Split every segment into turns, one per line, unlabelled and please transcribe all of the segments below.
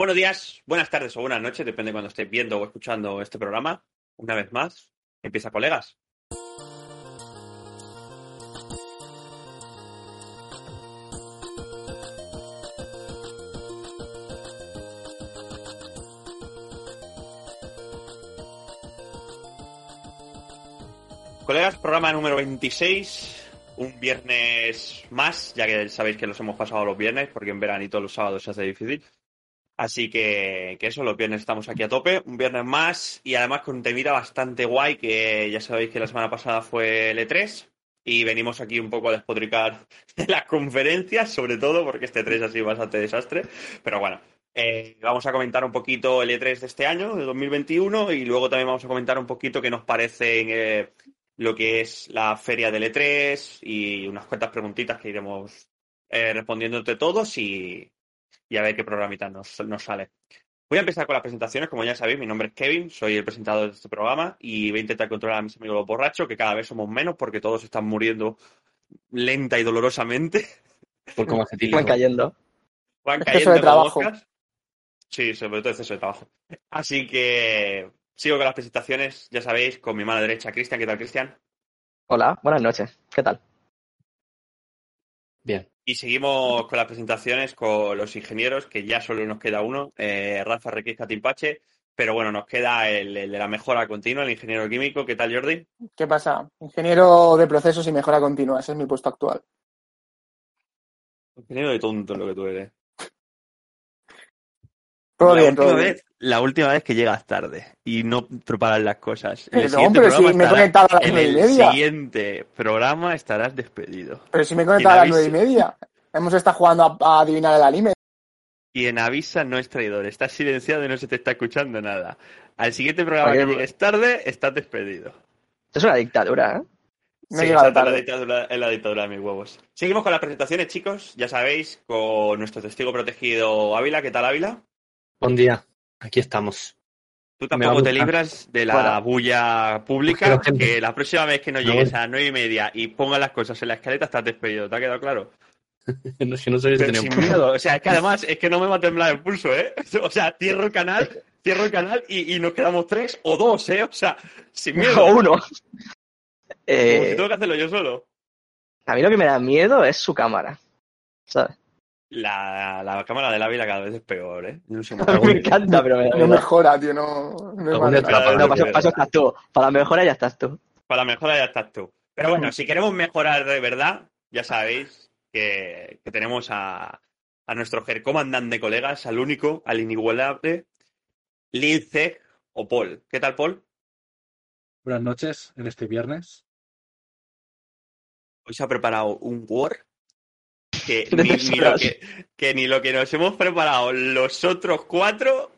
Buenos días, buenas tardes o buenas noches, depende de cuando estéis viendo o escuchando este programa. Una vez más, empieza colegas. Colegas, programa número 26, un viernes más, ya que sabéis que los hemos pasado los viernes, porque en veranito los sábados se hace difícil. Así que, que eso, los viernes estamos aquí a tope, un viernes más y además con un temita bastante guay, que ya sabéis que la semana pasada fue el E3 y venimos aquí un poco a despotricar las conferencias, sobre todo porque este E3 ha sido bastante desastre, pero bueno. eh, vamos a comentar un poquito el E3 de este año, de 2021, y luego también vamos a comentar un poquito qué nos parece eh, lo que es la feria del E3 y unas cuantas preguntitas que iremos eh, respondiendo entre todos y, y a ver qué programita nos, nos sale. Voy a empezar con las presentaciones. Como ya sabéis, mi nombre es Kevin, soy el presentador de este programa y voy a intentar controlar a mis amigos los borrachos, que cada vez somos menos porque todos están muriendo lenta y dolorosamente.
Por cómo hace
Van cayendo.
Van
Exceso
cayendo
de
como
trabajo.
moscas. Sí, sobre todo exceso de trabajo. Así que sigo con las presentaciones, ya sabéis, con mi mano derecha, Cristian. ¿Qué tal, Cristian?
Hola, buenas noches. ¿Qué tal?
Bien.
Y seguimos con las presentaciones con los ingenieros, que ya solo nos queda uno, eh, Rafa Requisca Timpache, pero bueno, nos queda el, el de la mejora continua, el ingeniero químico. ¿Qué tal, Jordi?
¿Qué pasa? Ingeniero de procesos y mejora continua, ese es mi puesto actual.
Ingeniero de tonto lo que tú eres.
Todo
la
bien,
última
todo bien.
vez, la última vez que llegas tarde y no preparas las cosas. El
Pero,
siguiente
pero si
programa
me he conectado a las
en
nueve y
el
media.
siguiente programa estarás despedido.
Pero si me he conectado a las nueve y media. Hemos estado jugando a, a adivinar el anime.
Quien avisa no es traidor, estás silenciado y no se te está escuchando nada. Al siguiente programa que
Oye,
llegues tarde, estás despedido.
Esto es una dictadura, ¿eh?
Me he
Sí, exacto,
tarde.
La dictadura, es la dictadura de mis huevos. Seguimos con las presentaciones, chicos. Ya sabéis, con nuestro testigo protegido Ávila. ¿Qué tal, Ávila?
Buen día. Aquí estamos.
Tú tampoco te libras de la
Fuera.
bulla pública,
Pero que-
que la próxima vez que no llegues a las nueve y media y pongas las cosas en la escaleta, estás despedido. ¿Te ha quedado claro?
No, es que no soy de
Pero
tener
sin miedo. O sea, es que además es que no me va a temblar el pulso, ¿eh? O sea, cierro el canal, cierro el canal y, y nos quedamos tres o dos, ¿eh? O sea, sin miedo.
O uno.
Como si
Eh,
tengo que hacerlo yo solo.
a mí lo que me da miedo es su cámara. ¿Sabes?
La, la cámara del Ávila cada vez es peor, ¿eh? No sé,
me encanta, pero me da
No mejora, tío, no, no es manera.
la
Claro,
No, paso, paso estás tú. Para la mejora ya estás tú.
Para la mejora ya estás tú. Pero bueno, si queremos mejorar de verdad, ya sabéis que, que tenemos a, a nuestro comandante de colegas, al único, al inigualable, Lince o Paul. ¿Qué tal, Paul?
Buenas noches en este viernes.
Hoy se ha preparado un Word que ni, lo que, que ni lo que nos hemos preparado los otros cuatro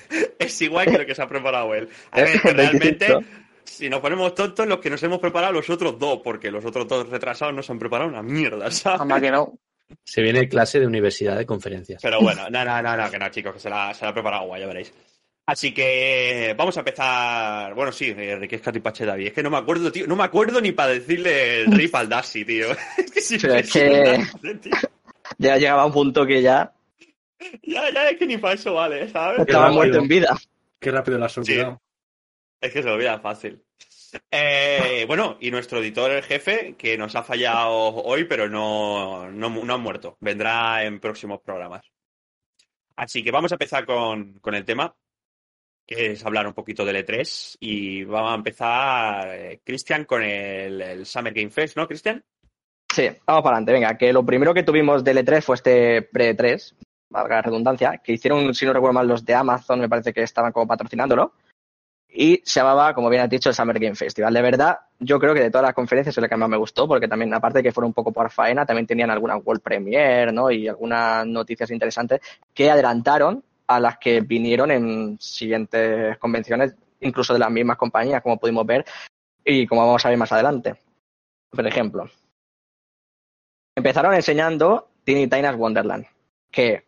es igual que lo que se ha preparado él. A ver, que realmente, si nos ponemos tontos, los que nos hemos preparado los otros dos, porque los otros dos retrasados nos han preparado una mierda, ¿sabes?
Que no.
Se viene clase de universidad de conferencias.
Pero bueno, no, no, no, no, que no, chicos, que se la, se la ha preparado guay, ya veréis. Así que vamos a empezar. Bueno, sí, Enrique Escatipache David. Es que no me acuerdo, tío. No me acuerdo ni para decirle el rip al Dasi, tío. Es que sí,
Pero es que-
tío.
Ya llegaba a un punto que ya
Ya, ya, es que ni para eso vale, ¿sabes?
estaba
rápido.
muerto en vida.
Qué rápido la has olvidado.
Es que se lo olvida fácil. Eh, bueno, y nuestro editor el jefe, que nos ha fallado hoy, pero no, no, no ha muerto. Vendrá en próximos programas. Así que vamos a empezar con, con el tema, que es hablar un poquito del E3. Y vamos a empezar, eh, Cristian, con el, Summer Game Fest, ¿no, Cristian?
Sí, vamos para adelante. Venga, que lo primero que tuvimos del E3 fue este pre-3, valga la redundancia, que hicieron, si no recuerdo mal, los de Amazon, me parece que estaban como patrocinándolo. Y se llamaba, como bien has dicho, el Summer Game Festival. De verdad, yo creo que de todas las conferencias es la que más me gustó, porque también, aparte de que fueron un poco por faena, también tenían alguna World Premiere, ¿no? Y algunas noticias interesantes que adelantaron a las que vinieron en siguientes convenciones, incluso de las mismas compañías, como pudimos ver, y como vamos a ver más adelante. Por ejemplo, empezaron enseñando Tiny Tina's Wonderland, que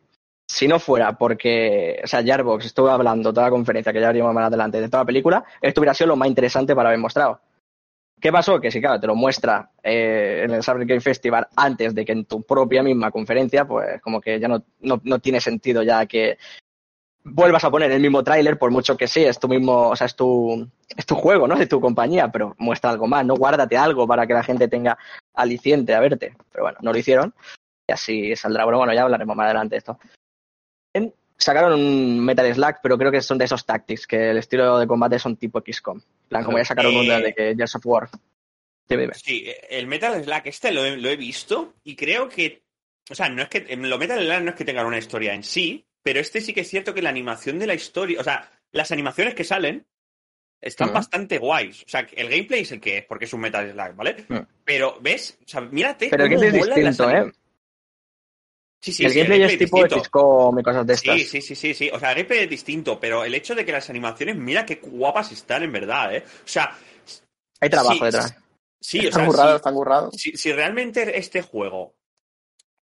si no fuera porque, o sea, Jarbox estuvo hablando toda la conferencia, que ya veremos más adelante, de toda la película, esto hubiera sido lo más interesante para haber mostrado. ¿Qué pasó? Que si, claro, te lo muestra eh, en el Summer Game Festival antes de que en tu propia misma conferencia, pues como que ya no, no, no tiene sentido ya que, vuelvas a poner el mismo tráiler, por mucho que sí, es tu mismo, o sea, es tu, es tu juego, ¿no? De tu compañía, pero muestra algo más, ¿no? Guárdate algo para que la gente tenga aliciente a verte. Pero bueno, no lo hicieron. Y así saldrá. Bueno, bueno, ya hablaremos más adelante de esto. Sacaron un Metal Slack, pero creo que son de esos tactics, que el estilo de combate son tipo XCOM. Plan, como ya sacaron
Eh,
uno de que Gears of War.
Sí, el Metal Slack este lo he, lo visto y creo que. O sea, no es que. Los Metal Slack no es que tengan una historia en sí, pero este sí que es cierto que la animación de la historia. O sea, las animaciones que salen están
Ujú.
bastante guays. O sea, el gameplay es el que es, porque es un Metal Slack, ¿vale?
Ujú.
Pero, ¿ves? O sea, mírate.
Pero el gameplay es distinto, ¿eh?
Sí, sí,
el
sí,
gameplay es tipo
distinto.
XCOM y cosas de estas.
Sí, sí, sí, sí, sí. O sea, el gameplay es distinto, pero el hecho de que las animaciones, mira qué guapas están en verdad, ¿eh? O sea,
Hay trabajo
sí,
detrás.
sí, o
Están
sea,
currados,
sí.
están currados.
si, si realmente este juego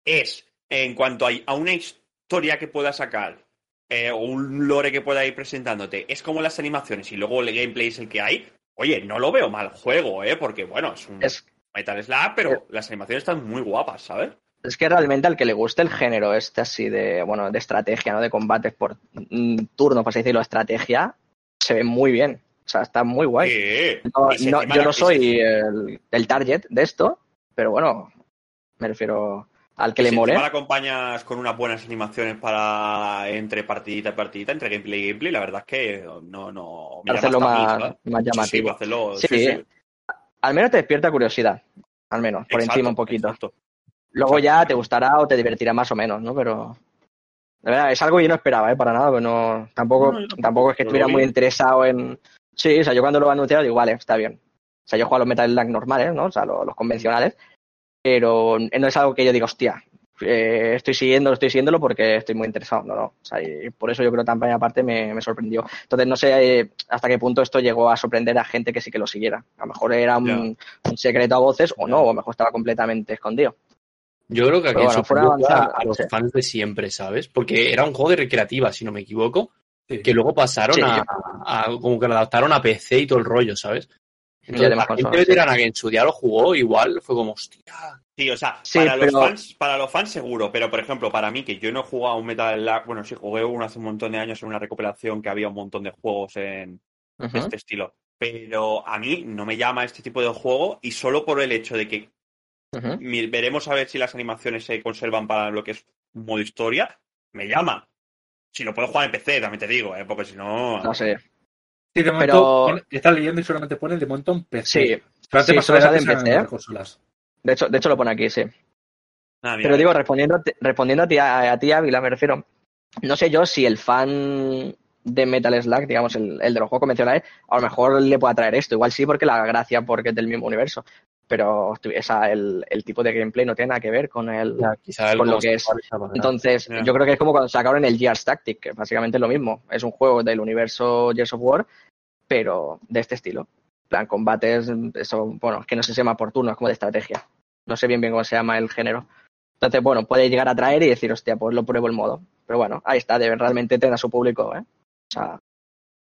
es en cuanto a, a una historia que pueda sacar eh, o un lore que pueda ir presentándote, es como las animaciones y luego el gameplay es el que hay, oye, no lo veo mal juego, ¿eh? Porque, bueno, es un
Es,
Metal pero las animaciones están muy guapas, ¿sabes?
es que realmente al que le guste el género este así de, bueno, de estrategia, ¿no? De combates por mm, turno, por así decirlo, estrategia, se ve muy bien. O sea, está muy guay. No, yo no soy el, el target de esto, pero bueno, me refiero al que le mole.
la acompañas con unas buenas animaciones para entre partidita y partidita, entre gameplay y gameplay, la verdad es que no, no. llama
hacerlo más,
¿sabes?
más
Sí, sí,
llamativo.
para hacerlo-
Sí,
sí, sí.
Al menos te despierta curiosidad. Al menos, por
Exacto,
encima un poquito.
exacto.
Luego
exacto.
ya te gustará o te divertirá más o menos, ¿no? Pero. Verdad, es algo que yo no esperaba, ¿eh? Para nada, pero no. Tampoco,
No, tampoco,
tampoco es que estuviera muy interesado en. Sí, o sea, yo cuando lo he anunciado digo, vale, está bien. O sea, yo juego a los Metal Slug normales, ¿no? O sea, los, los convencionales. Pero no es algo que yo diga, hostia, eh, estoy siguiendo, estoy siguiéndolo porque estoy muy interesado. No, no. O sea, y por eso yo creo que también aparte me, me sorprendió. Entonces no sé eh, hasta qué punto esto llegó a sorprender a gente que sí que lo siguiera. A lo mejor era un, un secreto a voces o no, o a lo mejor estaba completamente escondido.
Yo creo que aquí
bueno,
a, los
sí.
fans de siempre, ¿sabes? Porque era un juego de recreativa, si no me equivoco,
Sí.
que luego pasaron
Sí,
a,
yo-
a- como que lo adaptaron a PC y todo el rollo, ¿sabes? Entonces,
además
la gente
consolas,
que en su día lo jugó, igual fue como, hostia.
Sí, o sea,
Sí,
para, los fans, para los fans seguro, pero por ejemplo, para mí, que yo no he jugado a un Metal Slug, bueno, sí jugué uno hace un montón de años en una recopilación que había un montón de juegos en este estilo. Pero a mí no me llama este tipo de juego y solo por el hecho de que veremos a ver si las animaciones se conservan para lo que es modo historia, me llama. Si lo puedo jugar en PC, también te digo, ¿eh? porque si no...
No sé.
Sí, de momento
Pero-
está leyendo y solamente pone de momento en PC.
Sí,
Pero antes
sí,
más
solo sale
adelante
en
salen
PC, ¿eh?
consolas.
de hecho, de hecho lo pone aquí, sí.
Ah, mira,
Pero digo, respondiendo, a ti- respondiendo a ti, a, a ti, Ávila, me refiero. No sé yo si el fan de Metal Slug, digamos, el, el de los juegos convencionales, a lo mejor le puede atraer esto. Igual sí, porque la gracia, porque es del mismo universo. Pero tu- esa, el, el tipo de gameplay no tiene nada que ver con el.
Ya, quizá el
Con lo que es.
de.
Entonces,
Ya.
yo creo que es como cuando sacaron el Gears Tactic, que básicamente es lo mismo. Es un juego del universo Gears of War, pero de este estilo. En plan, combates, eso, bueno, que no sé si se llama por turno, es como de estrategia. No sé bien bien cómo se llama el género. Entonces, bueno, puede llegar a traer y decir, hostia, pues lo pruebo el modo. Pero bueno, ahí está, debe realmente tener a su público, ¿eh? O sea,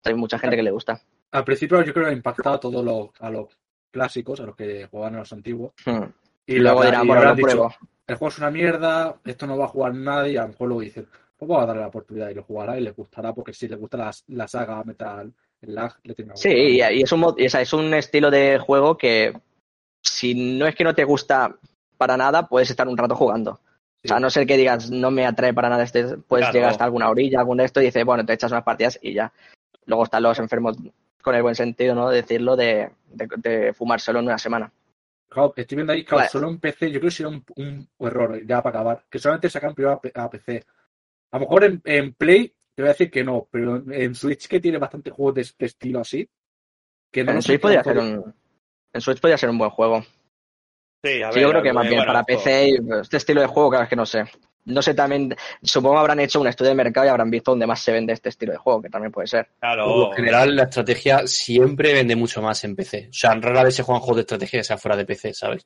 hay mucha gente que le gusta.
Al principio yo creo que ha impactado a todos los, a los clásicos, a los que jugaban a los antiguos.
Hmm.
Y,
Y luego dirán, lo
dicho, el juego es una mierda, esto no va a jugar nadie, y a lo mejor luego dicen, pues vamos a darle la oportunidad y lo jugará y le gustará, porque si le gusta la, la saga Metal Lag, le tiene que
Sí, y, y es, un, esa- es un estilo de juego que si no es que no te gusta para nada, puedes estar un rato jugando. O sea, a no ser que digas, no me atrae para nada este, puedes
Claro.
llegar hasta alguna orilla, algún de esto, y dices, bueno, te echas unas partidas y ya. Luego están los enfermos, con el buen sentido, ¿no? De decirlo, de, de, de fumárselo en una semana.
Claro, estoy viendo ahí, claro,
Vale.
solo en PC, yo creo que sería un, un error, ya para acabar, que solamente sacan primero a, a PC. A lo mejor en, en Play te voy a decir que no, pero en, en Switch que tiene bastante juegos de este estilo así, que no
En Switch, podría ser un, en Switch podría ser un buen juego.
Sí, a
Sí,
ver,
yo creo que más bien para PC, y este estilo de juego, claro, es que no sé. No sé también, supongo habrán hecho un estudio de mercado y habrán visto dónde más se vende este estilo de juego, que también puede ser.
Claro.
Por lo general, la estrategia siempre vende mucho más en PC. O sea, rara vez se juegan juegos de estrategia que sea fuera de PC, ¿sabes?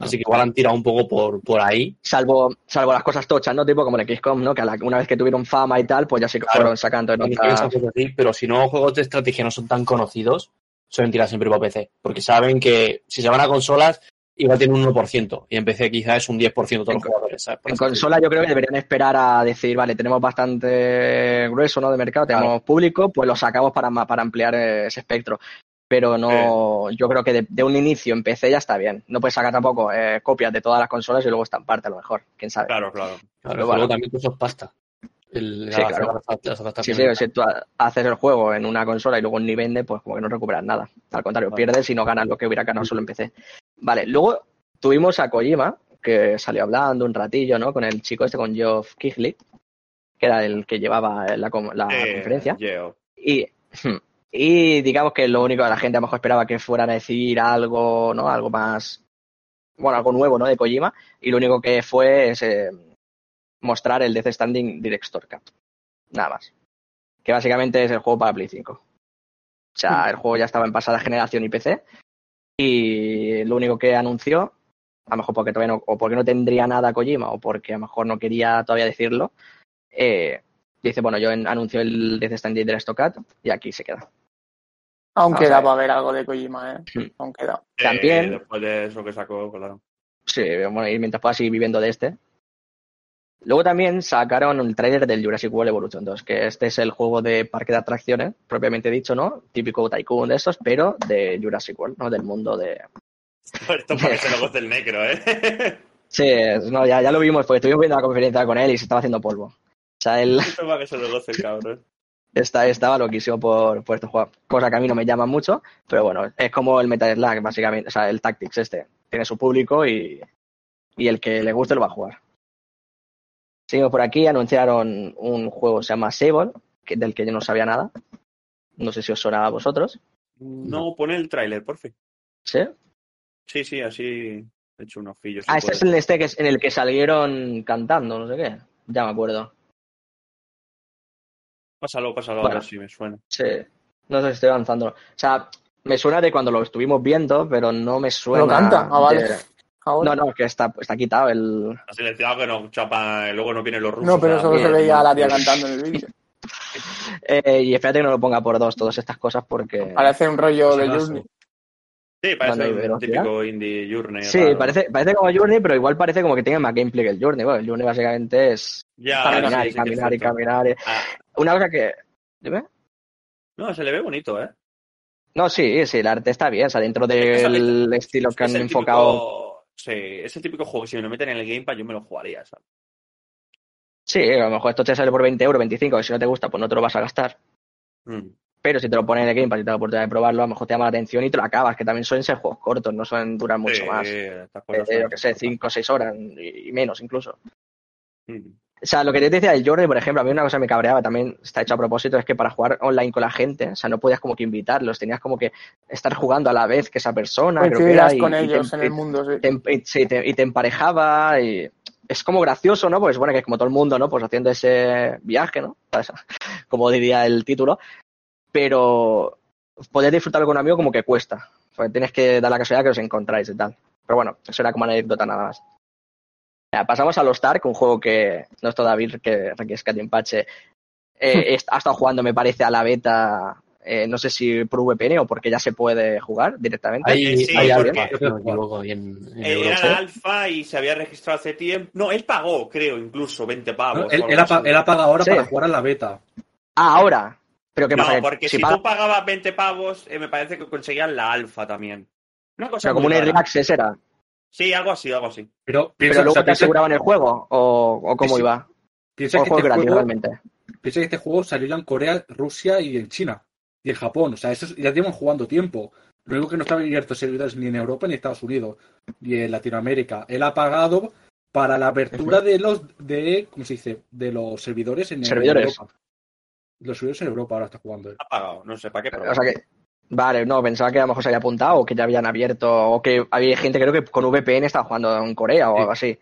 Así que igual han tirado un poco por, por ahí.
Salvo, salvo las cosas tochas, ¿no? Tipo como en XCOM, ¿no? Que a la- una vez que tuvieron fama y tal, pues ya que
Claro.
fueron sacando en
cosas así, Pero si no, juegos de estrategia no son tan conocidos, suelen tirar siempre para PC. Porque saben que si se van a consolas, igual tiene un 1%. Y en PC quizás es un 10% de todos
En
los jugadores.
En consola yo creo que deberían esperar a decir, vale, tenemos bastante grueso ¿no? de mercado, tenemos público, pues lo sacamos para, para ampliar ese espectro. Pero no, yo creo que de, de un inicio en PC ya está bien. No puedes sacar tampoco eh, copias de todas las consolas y luego estamparte a lo mejor, quién sabe.
Claro, claro.
Claro,
Pero
luego
bueno.
también eso es pasta. El,
Sí,
la-
claro. Sí, sí, si tú ha- haces el juego en una consola y luego ni vende, pues como que no recuperas nada. Al contrario,
Vale.
pierdes y no ganas lo que hubiera ganado solo en PC. Vale, luego tuvimos a Kojima, que salió hablando un ratillo, ¿no? Con el chico este, con Geoff Keighley, que era el que llevaba la, la
Eh,
conferencia. Y, y digamos que lo único que la gente a lo mejor esperaba que fueran a decir algo, ¿no? Algo más, bueno, algo nuevo, ¿no? De Kojima. Y lo único que fue es eh, mostrar el Death Standing Director Cut. Nada más. Que básicamente es el juego para Play 5. O sea, el juego ya estaba en pasada generación y PC. Y lo único que anunció, a lo mejor porque todavía no, o porque no tendría nada Kojima, o porque a lo mejor no quería todavía decirlo, eh, dice, bueno, yo en- anuncio el Death Standing Director Cut y aquí se queda.
Aún
Vamos
queda
a ver.
para ver algo de Kojima, ¿eh? Aún queda.
También-
Eh, después de eso que sacó, claro.
Sí, bueno, y mientras pueda seguir viviendo de este. Luego también sacaron el tráiler del Jurassic World Evolution 2, que este es el juego de parque de atracciones, propiamente dicho, ¿no? Típico Tycoon de estos, pero de Jurassic World, ¿no? Del mundo de...
Esto para que se lo goce el negro, ¿eh?
Sí, no, ya, ya lo vimos, porque estuvimos viendo la conferencia con él y se estaba haciendo polvo. O sea, él
Esto para que se lo goce cabrón.
está, estaba loquísimo por, por este juego. Cosa que a mí no me llama mucho, pero bueno, es como el Metal Slug, básicamente. O sea, el Tactics este. Tiene su público y, y el que le guste lo va a jugar. Seguimos por aquí, anunciaron un juego que se llama Sable, que, del que yo no sabía nada. No sé si os suena a vosotros.
No, pone el tráiler, por fin.
¿Sí?
Sí, sí, así he hecho unos fillos.
Ah, este es el este que es en el que salieron cantando, no sé qué. Ya me acuerdo.
Pásalo, pásalo
Bueno.
a ver si me suena.
Sí. No sé si estoy avanzando. O sea, me suena de cuando lo estuvimos viendo, pero no me suena.
Pero canta. Ah, vale.
de-
Ahora.
No, no, que está, está quitado el.
Ha silenciado que no chapa, luego no vienen los rusos.
No, pero solo se veía a la tía cantando en el vídeo.
Eh, y espérate que no lo ponga por dos, todas estas cosas, porque.
Parece un rollo de. Journey.
Sí, parece un
velocidad.
típico indie journey.
Sí,
raro.
parece, parece como Journey, pero igual parece como que tiene más gameplay que el Journey. Bueno, el Journey básicamente es
Ya,
caminar
sí,
y
sí
caminar y caminar. y-
Ah,
Una cosa que. ¿Dime?
no, se le ve bonito, ¿eh?
No, sí, sí, el arte está bien. O sea, dentro
Es
del estilo que
Es
han
el
enfocado.
típico- Sí, es el típico juego que si me lo meten en el Gamepad yo me lo jugaría, ¿sabes?
Sí, a lo mejor esto te sale por 20 euros, 25, y si no te gusta, pues no te lo vas a gastar.
Mm.
Pero si te lo ponen en el Game Pass y te da la oportunidad de probarlo, a lo mejor te llama la atención y te lo acabas, que también suelen ser juegos cortos, no suelen durar mucho más. Eh, yo que sé, 5 o 6 horas y y menos incluso.
Mm.
O sea, lo que te decía del Journey, por ejemplo, a mí una cosa que me cabreaba también, está hecho a propósito, es que para jugar online con la gente, o sea, no podías como que invitarlos, tenías como que estar jugando a la vez que esa persona, creo que era, y,
con
y
ellos
te,
en el mundo, sí.
te- y- sí, te- y te emparejaba y es como gracioso, ¿no? Porque supone que es como todo el mundo, ¿no? Pues haciendo ese viaje, ¿no? Como diría el título, pero poder disfrutarlo con un amigo como que cuesta, porque tienes que dar la casualidad que os encontráis y tal. Pero bueno, eso era como anécdota nada más. Pasamos a Los Stark, un juego que nuestro David, que Requiesca de Empache, eh, est- ha estado jugando, me parece, a la beta, eh, no sé si por VPN o porque ya se puede jugar directamente.
Hay,
Sí,
hay
porque-
alfa, si no me equivoco, y en, en
Eh. Era la alfa y se había registrado hace tiempo. No, él pagó, creo, incluso 20 pavos.
No, él, él ha, él pagado ahora
Sí.
para jugar a la beta.
Ah, ahora. Pero qué
No,
pasa, que
porque si, tú pagabas 20 pavos, eh, me parece que conseguían la alfa también. Una cosa
pero como un access era.
Sí, algo así, algo así.
Pero piensa,
Pero
o
luego
sea,
te
piensa-
aseguraban el juego o, o cómo
Sí,
iba.
piensa
O el
que
juego
este
gratis
juego,
realmente.
piensa que este juego salió ya en Corea, Rusia y en China. Y en Japón. O sea, eso ya llevan jugando tiempo. Lo único que no están abiertos servidores ni en Europa ni en Estados Unidos. Ni en Latinoamérica. Él ha pagado para la apertura de los de ¿cómo se dice? de los servidores en en
Servidores.
Europa. Los servidores en Europa ahora está jugando él.
Ha pagado, no sé, ¿para qué?
O sea que. Vale, no, pensaba que a lo mejor se había apuntado o que ya habían abierto o que había gente creo que con VPN estaba jugando en Corea o
Sí.
algo así.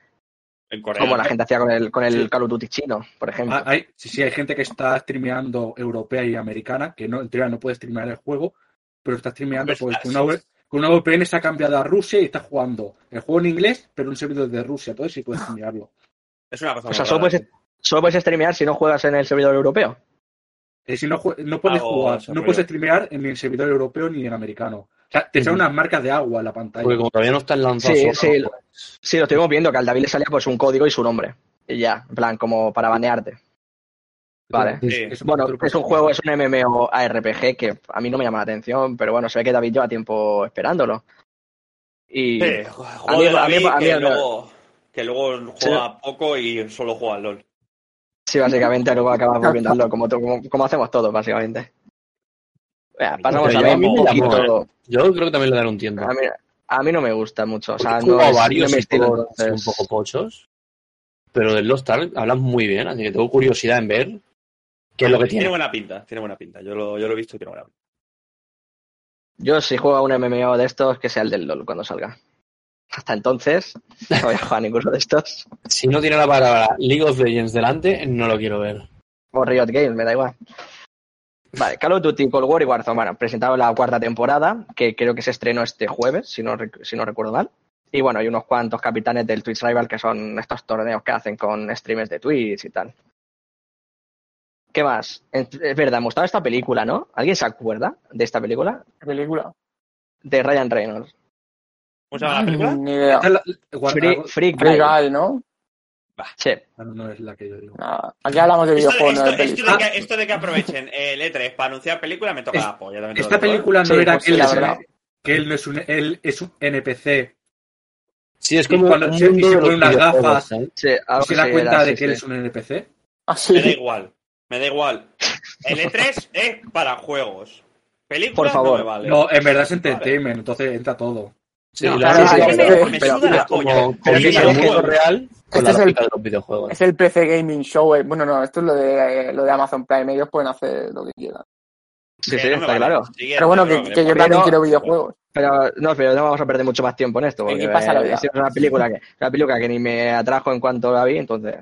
en Corea.
Como la gente hacía con el, con el
Sí.
Call of Duty chino, por ejemplo.
Ah, hay, sí, sí, hay gente que está streameando europea y americana, que no, en teoría no puede streamear el juego, pero está streameando
Pues,
con, una, con una VPN se ha cambiado a Rusia y está jugando el juego en inglés, pero un servidor de Rusia, entonces sí puede streamearlo.
Es una cosa
o sea,
muy
solo
rara,
puedes, solo puedes streamear si no juegas en el servidor europeo.
Eh, si no, no puedes
Hago
jugar,
ese
no puedes streamear en ni el servidor europeo ni en americano. sea, te echan unas marcas de agua en la pantalla.
Porque como todavía no están lanzados,
Sí, sí.
pues,
Sí, lo estuvimos viendo, que al David le salía pues un código y su nombre. Y ya, en plan, como para banearte. Vale.
Sí.
Es
Bueno, es un juego, es un MMO ARPG que a mí no me llama la atención, pero bueno, se ve que David lleva tiempo esperándolo. Y
Sí,
A mí- a mí-
David
a mí
que, luego, que luego juega poco y solo juega al LOL.
Sí, básicamente luego acabas LoL, como, como, como hacemos todos, básicamente. Pasamos
Pero
a
yo
ver
a mí me
poquito.
Yo creo que también le daré un tiempo.
A mí, a mí no me gusta mucho, o sea, no es, no
varios
mi
y
estilo. entonces-
un poco pochos. Pero del Lost Ark hablan muy bien, así que tengo curiosidad en ver qué es lo que
Tiene
tiene.
buena pinta, tiene buena pinta. Yo lo, yo lo he visto y tiene buena pinta.
Yo si juego a un MMO de estos, que sea el del LoL cuando salga. Hasta entonces, no voy a jugar a ninguno de estos.
Si no tiene la palabra League of Legends delante, no lo quiero ver.
O Riot Games, me da igual. Vale, Call of Duty Cold War y Warzone. Bueno, presentado la cuarta temporada, que creo que se estrenó este jueves, si no, si no recuerdo mal. Y bueno, hay unos cuantos capitanes del Twitch Rival que son estos torneos que hacen con streamers de Twitch y tal. ¿Qué más? Es verdad, mostrado esta película, ¿no? ¿Alguien se acuerda de esta película?
¿Qué película?
De Ryan Reynolds.
¿Cómo se llama la película?
Ni idea.
Esta es la- guarda-
Free, Free
Free
Guy.
Guy, ¿no?
Sí.
Ah, no, no es la que yo digo.
Nada. Aquí hablamos de
Esto,
videojuegos, no de
esto- esto
películas.
de que, esto de que aprovechen el E3 para anunciar película me toca
Es-
la polla. también te lo
Esta
digo, ¿eh?
película no
Sí,
era
pues
que, él
sí, la
es-
verdad.
que él no es un, él es un NPC
Sí, es
Y
como
cuando
un
se- y
mundo
se
de
pone
los
unas
videojuegos,
gafas.
¿sabes?
Sí, algo
y se da
sí
cuenta
era,
de
sí,
que él
sí.
es un NPC.
Ah,
Me da igual. Me da igual. El E3 es para juegos. Películas
Por favor.
no me vale.
No, en verdad es entertainment, entonces entra todo.
Sí,
No,
claro, sí, sí,
me suda la Pero
el real con
Este
la
es el-
lógica de los videojuegos.
Es el PC Gaming Show. eh, Bueno, no, esto es lo de, lo de Amazon Prime. Ellos pueden hacer lo que quieran.
Sí, sí,
no
está
vale.
claro.
Siguiente,
Pero bueno, que, yo también quiero videojuegos.
Pero no, pero no vamos a perder mucho más tiempo en esto. Porque
pásalo
eh, es una película que una película que ni me atrajo en cuanto la vi, entonces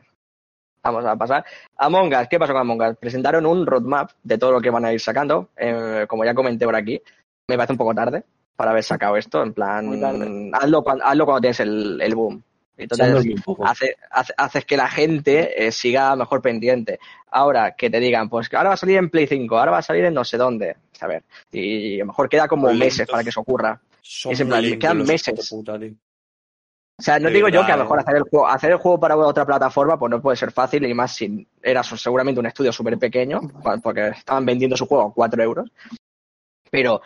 vamos a pasar. Among Us, ¿qué pasó con Among Us? Presentaron un roadmap de todo lo que van a ir sacando. eh, como ya comenté por aquí, me parece un poco tarde para haber sacado esto. En plan, hazlo, cuando, hazlo cuando tienes el, el boom. Entonces, hace, hace- haces que la gente eh, siga mejor pendiente. Ahora, que te digan, pues que ahora va a salir en Play 5, ahora va a salir en no sé dónde. A ver, y a lo mejor queda como meses para que eso ocurra.
Son
es en plan, quedan meses.
puta.
O sea, no
De
digo yo que a lo mejor
eh.
hacer el juego, hacer el juego para otra plataforma, pues no puede ser fácil, y más si era seguramente un estudio súper pequeño, porque estaban vendiendo su juego a 4 euros. Pero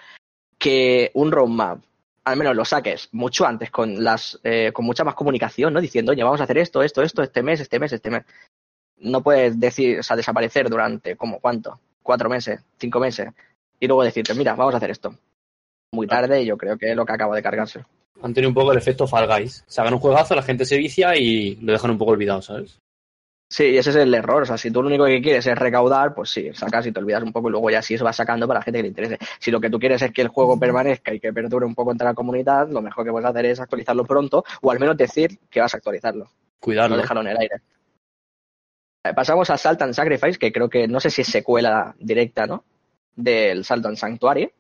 que un roadmap, al menos lo saques mucho antes, con las eh, con mucha más comunicación, ¿no? Diciendo, oye, vamos a hacer esto, esto, esto, este mes, este mes, este mes. No puedes decir, o sea, desaparecer durante, como cuánto? Cuatro meses, cinco meses, y luego decirte, mira, vamos a hacer esto. Muy tarde, y yo creo que es lo que acaba de cargarse.
Han tenido un poco el efecto Fall Guys. Sacan un juegazo, la gente se vicia y lo dejan un poco olvidado, ¿sabes?
Sí, ese es el error. O sea, si tú lo único que quieres es recaudar, pues sí, sacas y te olvidas un poco y luego ya sí se va sacando para la gente que le interese. Si lo que tú quieres es que el juego permanezca y que perdure un poco entre la comunidad, lo mejor que puedes hacer es actualizarlo pronto o al menos decir que vas a actualizarlo, no
Cuidarlo.
dejarlo en el aire. Eh, Pasamos a Salt and Sacrifice, que creo que no sé si es secuela directa, ¿no? Del Salt and Sanctuary.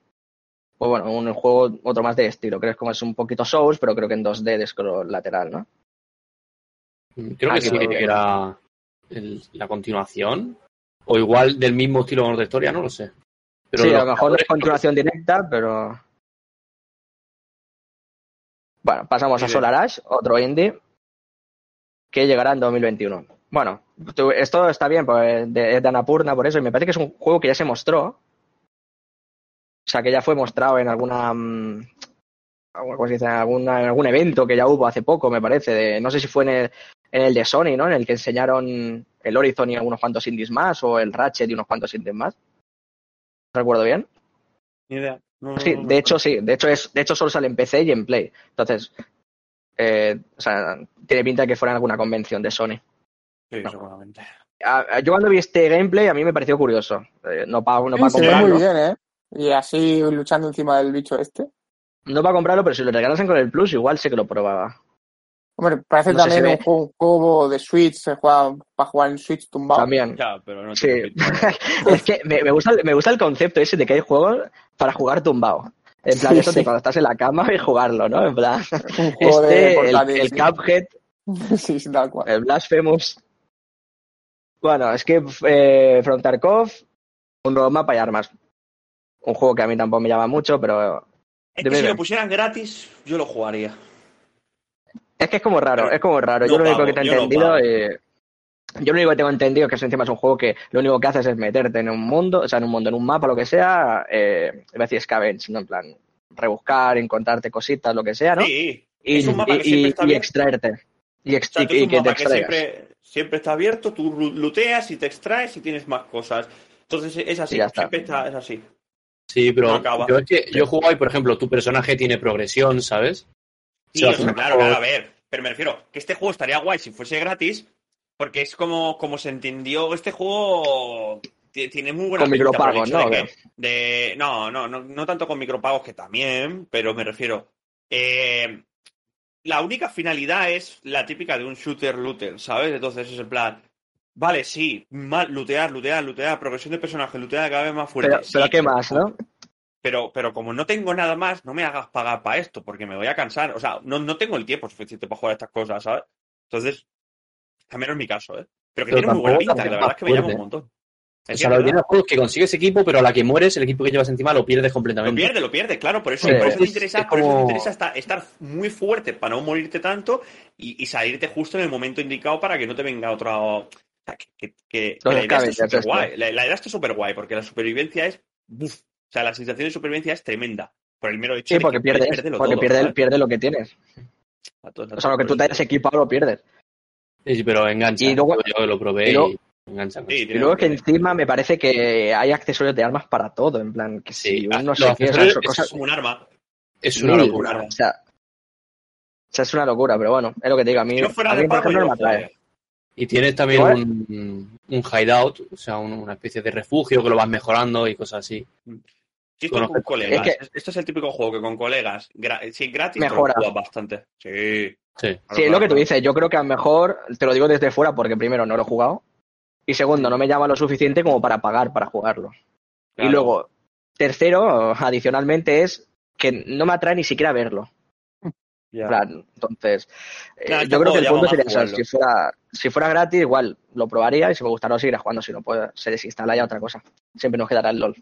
Pues bueno, un juego otro más de estilo. Creo que es como es un poquito Souls, pero creo que en 2D de scroll lateral, ¿no?
Creo que sí que era el- la continuación. O igual del mismo estilo de historia, no lo sé. Pero
sí, a lo mejor no es continuación directa, pero. Bueno, pasamos a. Solar Ash, otro indie, que llegará en 2021. Bueno, esto está bien, pues de- es de Anapurna por eso, y me parece que es un juego que ya se mostró. O sea, que ya fue mostrado en alguna. mm, ¿cómo se dice? En, alguna- en algún evento que ya hubo hace poco, me parece. De, no sé si fue en el, en el de Sony, ¿no? En el que enseñaron el Horizon y unos cuantos indies más, o el Ratchet y unos cuantos indies más. ¿No ¿Recuerdo bien?
Ni idea. No,
Sí,
no, no,
de
no.
hecho sí, de hecho es, de hecho solo sale en PC y en Play. Entonces, eh, o sea, tiene pinta de que fuera en alguna convención de Sony.
Sí,
no.
seguramente.
A- a- yo cuando vi este gameplay a mí me pareció curioso. Eh, no para no pa
ve muy
comprarlo,
bien, ¿eh? Y así luchando encima del bicho este.
no para comprarlo, pero si lo regalasen con el Plus igual sé que lo probaba.
Hombre, parece
No
también un juego, de Switch, se juega para jugar en Switch tumbado.
También.
Ya, pero no
Sí. es que me, me gusta, el- me gusta el concepto ese de que hay juegos para jugar tumbado. En plan,
Sí,
eso de
sí.
cuando estás en la cama y jugarlo, ¿no? En plan,
Es un juego de
este, el. Cuphead,
sí, sí, tal cual.
el Blasphemous. Bueno, es que eh, From Tarkov, un roadmap y armas. Un juego que a mí tampoco me llama mucho, pero
Es
Dime,
que si lo pusieran gratis, yo lo jugaría.
Es que es como raro, es como raro.
no
yo lo único
pago,
que te he
no
entendido, yo lo único que tengo entendido es que eso encima es un juego que lo único que haces es meterte en un mundo, o sea, en un mundo, en un mapa, lo que sea, eh, a decir scavenge, ¿no? En plan, rebuscar, encontrarte cositas, lo que sea, ¿no?
Sí,
y,
es un mapa que
y-
siempre
y-
está
y extraerte. Y, ex-
O sea,
y-
tú es
y
un
que te
que siempre, siempre está abierto, tú looteas y te extraes y tienes más cosas. Entonces es así,
está.
siempre está, es así.
Sí, pero
No
yo es que yo jugado y, por ejemplo, tu personaje tiene progresión, ¿sabes?
Sí, o sea, claro, a ver. Pero me refiero que este juego estaría guay si fuese gratis, porque es como, como se entendió, este juego ti- tiene muy buena
Con
el
micropagos, ¿no?
de que- de- no, no, no, no tanto con micropagos que también, pero me refiero. eh, la única finalidad es la típica de un shooter looter, ¿sabes? Entonces es en plan. Vale, sí, mal, lootear, lootear, lootear, progresión de personaje, lootear cada vez más fuerte.
Pero,
sí,
pero ¿qué más, no?
Pero, pero como no tengo nada más, no me hagas pagar para esto, porque me voy a cansar. O sea, no, no tengo el tiempo suficiente para jugar a estas cosas, ¿sabes? Entonces, al menos es mi caso, ¿eh? Pero que
Pero
tiene muy buena pinta, la verdad es que me llama un montón.
O sea, lo que tiene el juego es que consigues equipo, pero a la que mueres, el equipo que llevas encima lo pierdes
Lo
completamente.
pierde, lo pierde, claro, por eso,
Sí,
por eso te
es-
interesa,
es
por eso te
como-
interesa estar, estar muy fuerte para no morirte tanto y, y salirte justo en el momento indicado para que no te venga otra. O sea, que, que- que- que
Los
la idea está súper
esto.
guay. La, la idea está súper guay, porque la supervivencia es. buf. O sea, la sensación de supervivencia es tremenda. Por el mero hecho
Sí,
de
porque
que
pierdes, porque
todo,
pierde, pierde lo que tienes. O sea, lo que tú te hayas equipado lo pierdes.
Sí, sí, pero engancha.
Y luego-
yo lo probé
y
y,
luego-
engancha.
Sí,
Y luego que
que-
encima me parece que hay accesorios de armas para todo, en plan, que
Sí,
si
ah,
uno
los
se quiere, o sea,
es
cosas
Es como un arma.
Es una
mil,
locura.
O sea, o sea, es una locura, pero bueno, es lo que te digo. A mí,
no fuera
a mí
de
por ejemplo, no
lo
me atrae.
Y tienes también un, un hideout, o sea, un- una especie de refugio que lo vas mejorando y cosas así.
Si esto
Bueno,
con colegas,
es
esto es el típico juego que con colegas, gra- si gratis,
Mejora.
bastante. Sí.
Sí.
Sí, es lo que tú dices. Yo creo que a lo mejor, te lo digo desde fuera porque primero no lo he jugado y segundo, no me llama lo suficiente como para pagar para jugarlo.
Claro.
Y luego, tercero, adicionalmente, es que no me atrae ni siquiera verlo. Plan, entonces, eh,
Claro, este
yo creo que el punto sería,
jugarlo.
si fuera, si fuera gratis, igual lo probaría y si me gustara lo seguiría jugando. Si no, pues se desinstala ya otra cosa. Siempre nos quedará el LOL.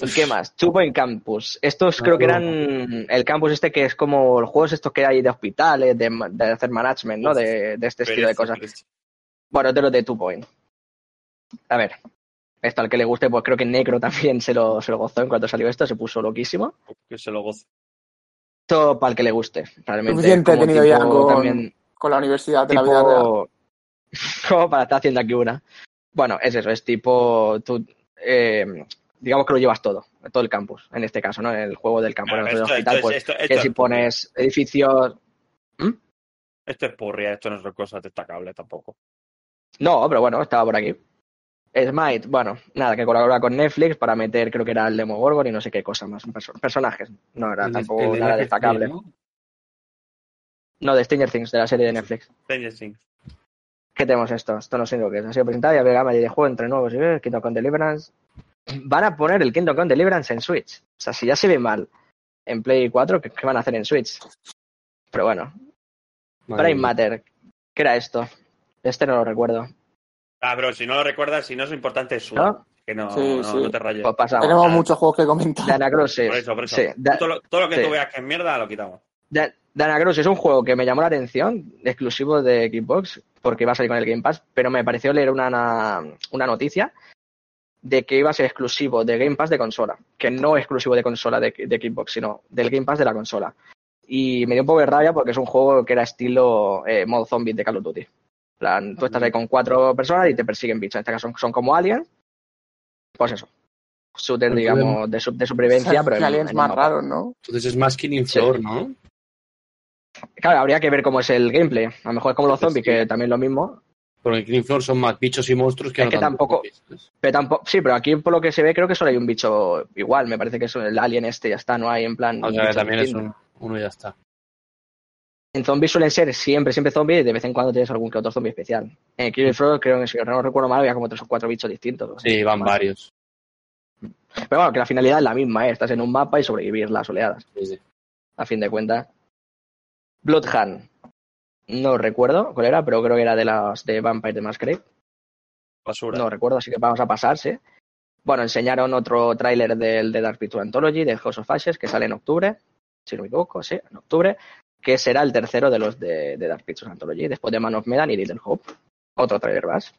¿Y ¿Qué más? Two Point Campus. Estos
Ah,
creo que
no.
eran el campus este que es como los juegos estos que hay de hospitales, de, de hacer management, ¿no? De, de este estilo de cosas. Bueno, de los de Two Point. A ver, esto al que le guste, pues creo que Necro también se lo, se lo gozó en cuanto salió esto, se puso loquísimo.
Que se lo goce.
Esto para el que le guste, realmente.
Suficiente he tenido ya con-
también
Con la universidad de la vida real.
como para estar haciendo aquí una bueno es eso es tipo tú eh, digamos que lo llevas todo todo el campus en este caso no el juego del campo
Claro,
en el
esto,
hospital
esto
pues
es, esto, esto
que
es
si pones edificios
Esto es purria, esto no es cosa destacable tampoco.
no pero bueno estaba por aquí Smite, bueno, nada, que colabora con Netflix para meter, creo que era el Demogorgon y no sé qué cosa más, perso- personajes. No era
El-
tampoco
el
nada destacable.
¿no?
No, de Stranger Things, de la serie de Netflix.
Stranger Things.
¿Qué tenemos esto? Esto no sé lo que es. Ha sido presentado y había gama de juego entre nuevos y eh, Kingdom Come Deliverance. Van a poner el Kingdom Come Deliverance en Switch. O sea, si ya se ve mal en Play 4, ¿qué, qué van a hacer en Switch? Pero bueno,
Madre mía.
Matter. ¿Qué era esto? Este no lo recuerdo.
Ah, pero si no lo recuerdas, si no es importante, es
¿No?
Que no,
Sí,
no,
sí.
no te rayes.
Pues pasamos.
Tenemos
ah.
muchos juegos que comentar.
Dana Crosses.
Por eso, por eso.
Sí, Da-
todo, lo, todo lo que
sí.
tú veas que es mierda, lo quitamos.
Da- Dana Cross es un juego que me llamó la atención, exclusivo de Xbox, porque iba a salir con el Game Pass, pero me pareció leer una, una, una noticia de que iba a ser exclusivo de Game Pass de consola, que no exclusivo de consola de, de Xbox, sino del Game Pass de la consola. Y me dio un poco de rabia porque es un juego que era estilo eh, modo zombie de Call of Duty. En plan, tú estás ahí con cuatro personas y te persiguen bichos. En este caso son, son como aliens. Pues eso. Shooter, digamos, de, de supervivencia, pero en-
aliens
en
más raros, ¿no?
Entonces es más Killing
Sí.
Floor, ¿no?
Claro, habría que ver cómo es el gameplay. A lo mejor es como los zombies, que también lo mismo.
Porque en Killing Floor son más bichos y monstruos que
Es
no
que tampoco-. Pero tampoco, sí, pero aquí por lo que se ve creo que solo hay un bicho igual. Me parece que es el alien este, ya está, no hay en plan.
O
un
sea, que
bicho
también es un, uno y ya está.
En zombies suelen ser siempre, siempre zombies y de vez en cuando tienes algún que otro zombie especial. En Killing Floor creo que si no recuerdo mal había como tres o cuatro bichos distintos.
Sí, van
Más.
varios.
Pero bueno, que la finalidad es la misma, ¿eh? estás en un mapa y sobrevivir las oleadas,
Sí, sí.
a fin de cuentas. Bloodhunt. No recuerdo cuál era, pero creo que era de las de Vampire de Masquerade.
Basura.
No recuerdo, así que vamos a pasar, sí. Bueno, enseñaron otro tráiler del de Dark Picture Anthology, de House of Ashes, que sale en octubre, si no me equivoco, sí, en octubre, que será el tercero de los de, de Dark Pictures Anthology, después de Man of Medan y Little Hope. Otro tráiler más.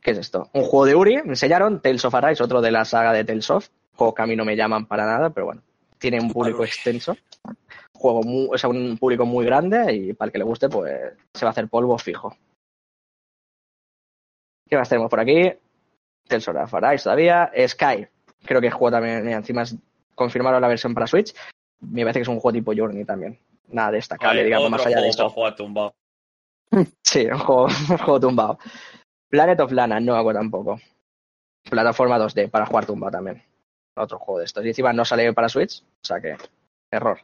¿Qué es esto? Un juego de Uri, enseñaron, Tales of Arise, otro de la saga de Tales of, juego que a mí no me llaman para nada, pero bueno, tiene un público extenso, juego muy, o sea, un público muy grande y para el que le guste, pues se va a hacer polvo fijo. ¿Qué más tenemos por aquí? Tales of Arise todavía, Sky, creo que es juego también, encima es- confirmaron la versión para Switch, me parece que es un juego tipo Journey también, nada destacable,
Vale,
digamos, más allá de
juego tumbado.
Sí, un juego, un juego tumbado. Planet of Lana, no hago tampoco. Plataforma 2D para jugar tumbado también. Otro juego de estos. Y encima no sale para Switch, o sea que, error.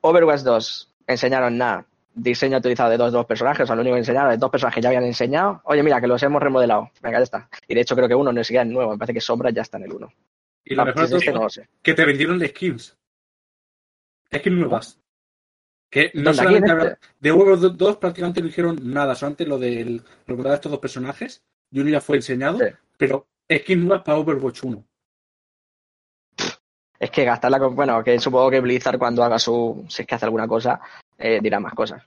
Overwatch 2, enseñaron nada. Diseño utilizado de dos, dos personajes, o sea, lo único que enseñaron es dos personajes que ya habían enseñado. Oye, mira, que los hemos remodelado. Venga, ya está. Y de hecho creo que uno no es siquiera nuevo, me parece que Sombra ya está en el 1.
Y lo mejor de todo
este
es
no lo sé.
que te vendieron skins. Skins nuevas. Que no
¿Dónde? ¿Aquí
solamente
este?
de Overwatch 2 prácticamente no dijeron nada, solamente lo del lo que de estos dos personajes. Y uno ya fue enseñado,
Sí.
pero skins nuevas para Overwatch 1.
Es que gastarla con. Bueno, que supongo que Blizzard cuando haga su. Si es que hace alguna cosa, eh, dirá más cosas.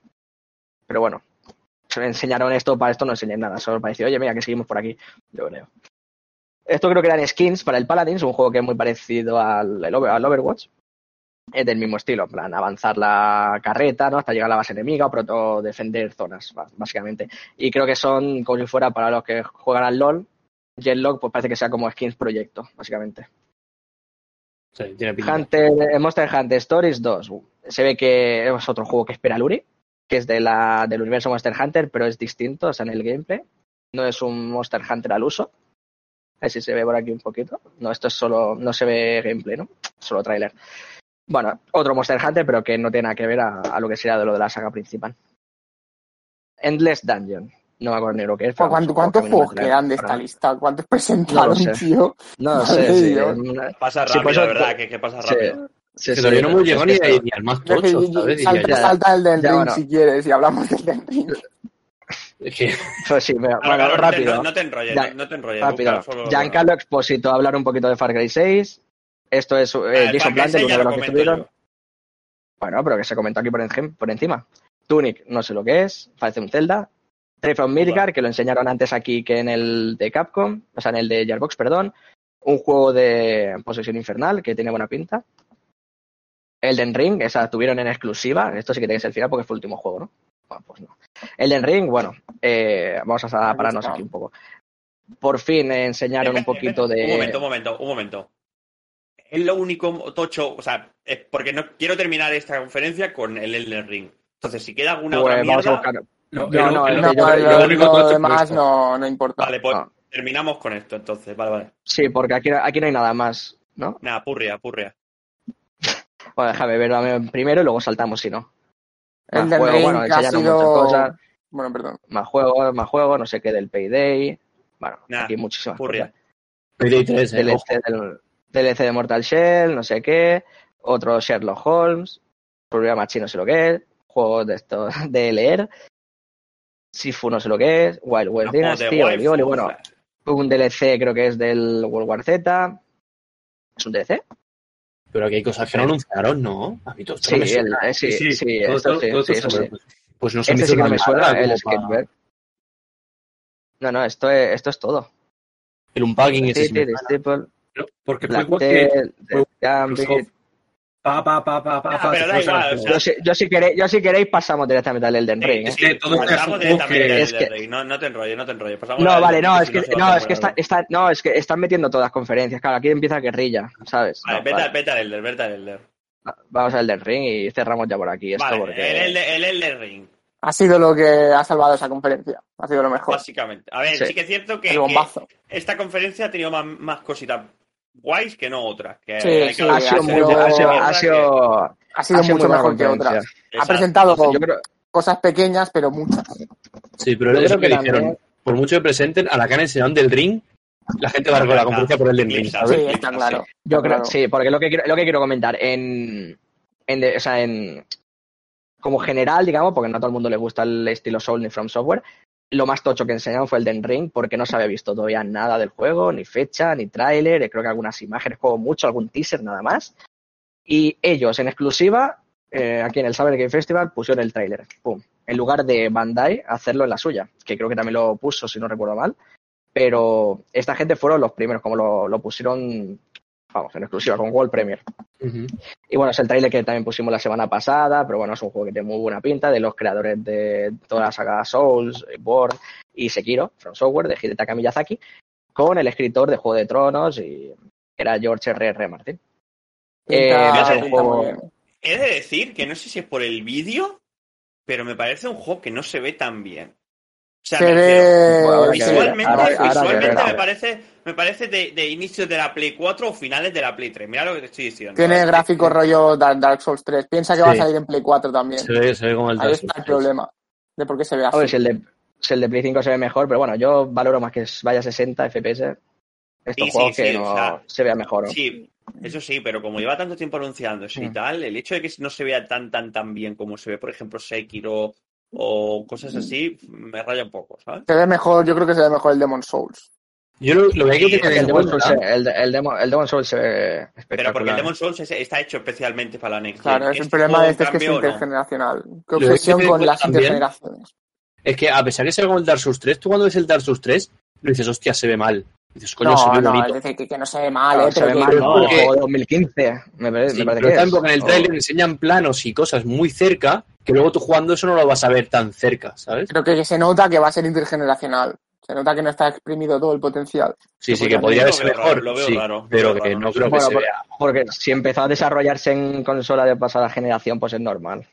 Pero bueno, se enseñaron esto, para esto no enseñé nada, solo para decir, oye, mira, que seguimos por aquí. Yo creo. Esto creo que eran skins para el Paladins, un juego que es muy parecido al, al Overwatch. Es del mismo estilo, en plan, avanzar la carreta, ¿no? Hasta llegar a la base enemiga o proto defender zonas, básicamente. Y creo que son como si fuera para los que juegan al LOL. Jetlock, pues parece que sea como skins proyecto, básicamente. Eh, Monster Hunter Stories 2. Se ve que es otro juego que espera Luri, que es de la, del universo Monster Hunter, pero es distinto, o sea, en el gameplay. No es un Monster Hunter al uso. A ver si se ve por aquí un poquito. No, esto es solo, no se ve gameplay, ¿no? Solo tráiler. Bueno, otro Monster Hunter, pero que no tiene nada que ver a, a lo que sería de lo de la saga principal. Endless Dungeon. No me acuerdo ni lo que es. pero
¿Cuánto- ¿Cuántos juegos quedan de
para-
esta lista? ¿Cuántos presentaron,
sé.
tío?
No lo sé, sí.
Pasa
Sí,
rápido,
eso-
de verdad, que, que pasa
Sí.
rápido.
sí,
Pero
sí,
yo no me llegó ni, al más tocho,
salta, salta el del
Ya,
ring
bueno.
si quieres y hablamos del del ring.
Es que
Pues sí, me-
Claro,
bueno,
claro, no te
rápido.
enro- No te enrolles,
Ya,
no, no te enrolles.
Rápido.
busca solo-
Giancarlo Exposito a hablar un poquito de Far Cry 6. Esto es
Ah,
eh, Jason Blundell,
6
uno de
lo
los que estuvieron.
yo.
Bueno, pero que se comentó aquí por, encim- por encima. Tunic, no sé lo que es, parece un Zelda. Trey from Midgard, que lo enseñaron antes aquí que en el de Capcom, o sea, en el de Gearbox, perdón. Un juego de posesión infernal que tiene buena pinta. Elden Ring, esa tuvieron en exclusiva. Esto sí que tiene que ser el final porque fue el último juego, ¿no? Bueno, pues no. Elden Ring, bueno, eh, vamos a pararnos aquí un poco. Por fin enseñaron un poquito de.
Un momento, un momento, un momento. Es lo único tocho, o sea, es porque no quiero terminar esta conferencia con el Elden Ring. Entonces, si queda alguna
Pues
otra
vamos a buscar.
No,
No, no,
el-
No,
que yo-
lo, lo
único fue
demás no, no importa.
vale, pues
No.
terminamos con esto entonces, vale, vale.
Sí, porque aquí, aquí no hay nada más, ¿no?
Nada, purria, purria.
Bueno, déjame verlo primero y luego saltamos si no.
El
Más
del
juego, bueno,
ha sido...
muchas cosas.
Bueno, perdón.
Más juegos, más juegos, no sé qué del Payday. Bueno,
Nah,
aquí muchísimas
purria.
cosas.
Payday 3, eh, ojo.
DLC, del, DLC de Mortal Shell, no sé qué. Otro Sherlock Holmes. Problema chino, no sé lo que es. Juegos de esto de leer. Sifu, no sé lo que es. Wild West Dynasty,
waifu,
Oli Oli, bueno, un DLC creo que es del World War Z. ¿Es un DLC?
Pero aquí hay cosas que no anunciaron, ¿no? A mí todo esto
Sí,
no me
el-
suena.
eh, sí,
Sí,
sí,
sí, todo
esto sí,
todo
sí, eso sí.
Pues no se
Este
me
sí que
hizo
no me suena, el
como
Skateberg. No, no, esto es, esto es todo.
El unpacking.
Steeple,
¿no? Porque fue igual que Pa, pa, pa, pa, pa,
Ah,
pa,
pero
se
da
fue
igual,
esa-
o sea,
Yo si, yo, si queréis, yo si queréis pasamos directamente al Elden Ring. ¿eh?
sí,
que todo
pasamos
es
directamente al
es
Elden Ring. No, no te enrolles, no te enrolles. Pasamos
No,
al
vale,
Elden
no, es que, no, es que
muy
está,
largo.
está- no, es que están metiendo todas las conferencias. Claro, aquí empieza guerrilla, ¿sabes?
Vale,
No,
vete,
vale.
al- vete al Elder, vete al Elder.
Vamos al Elden Ring y cerramos ya por aquí esto
Vale,
porque...
el, Elden- el Elden Ring,
Ha sido lo que ha salvado esa conferencia. Ha sido lo mejor.
básicamente. A ver,
Sí.
sí, que es cierto que,
El
que
bombazo.
esta conferencia ha tenido más, más cositas guays que no otras. Que
Sí,
hay que
sí,
hablar
ha sido, muy-
sido-
ha sido- ha
que-
sido-
Ha sido
ha sido
mucho mejor que otras. Ha presentado cosas pequeñas, pero muchas.
Sí, pero
Yo creo
que
que
dijeron, por mucho que presenten, a la que han enseñado del ring, la gente va a recordar la conferencia por el del ring, ¿sabes?
Sí, está claro.
Yo creo,
claro.
sí, porque lo que quiero, lo que quiero comentar en, en, de- o sea, en como general, digamos, porque no a todo el mundo le gusta el estilo Soul ni From Software, lo más tocho que enseñaron fue el Den Ring, porque no se había visto todavía nada del juego, ni fecha, ni tráiler, creo que algunas imágenes, como mucho, algún teaser nada más. Y ellos, en exclusiva, eh, aquí en el Saber Game Festival, pusieron el tráiler. Pum. En lugar de Bandai, hacerlo en la suya, que creo que también lo puso, si no recuerdo mal. Pero esta gente fueron los primeros, como lo pusieron, vamos, en exclusiva, con World Premier. Y bueno, es el tráiler que también pusimos la semana pasada, pero bueno, es un juego que tiene muy buena pinta, de los creadores de toda la saga Souls, Born y Sekiro, From Software, de Hidetaka Miyazaki, con el escritor de Juego de Tronos, y era George R. R. Martin. Eh, juego-.
He de decir que no sé si es por el vídeo, pero me parece un juego que no se ve tan bien. O sea,
Se
me
ve-
Bueno,
visualmente, me parece, me parece de, de inicio de la Play 4 o finales de la Play 3. Mira lo que te estoy diciendo.
Tiene
¿eh?
gráfico rollo Dark, Souls 3. Piensa que va a salir en Play 4 también.
Se ve, se ve como el
Ahí
Dark
está el problema. De por qué se ve
A ver si
así.
el de, si el de Play 5 se ve mejor, pero bueno, yo valoro más que vaya a 60 FPS estos
Sí,
juegos
sí,
que no
sea,
se vea mejor. ¿no?
Sí, eso sí, pero como lleva tanto tiempo anunciándose y
Mm.
tal, el hecho de que no se vea tan, tan, tan bien como se ve, por ejemplo, Sekiro o cosas así, me raya un poco, ¿sabes?
Se ve mejor, yo creo que se ve mejor el Demon Souls.
Yo lo, lo que hay que tener
el, Demon Souls, se- el, el, Demon, el Demon Souls se ve espectacular.
Pero porque el Demon Souls es- está hecho especialmente para la Next
Claro, es el
Este
problema de este es que es
cambio, no.
intergeneracional. Qué
que que
obsesión con las
también-
intergeneraciones.
Es que a pesar que sea como el Dark Souls 3, tú cuando ves el Dark Souls 3, lo dices, hostia, se ve mal. Dices, coño, se
No,
ve
no,
bonito.
es decir, que, que no se ve mal,
Claro,
¿eh?
se
Pero
ve
que-
mal, ¿no? El
porque-
juego de 2015, me parece,
Sí,
me parece
pero
que
está
es.
porque en el trailer enseñan planos y cosas muy cerca, que luego tú jugando eso no lo vas a ver tan cerca, ¿sabes?
Creo que se nota que va a ser intergeneracional. Se nota que no está exprimido todo el potencial.
Sí, sí,
Pues
que podría verse mejor,
lo veo
sí,
raro,
pero que
raro,
no creo que
Bueno,
se
por-
vea.
Porque si empezó a desarrollarse en consola de pasada generación, pues es normal.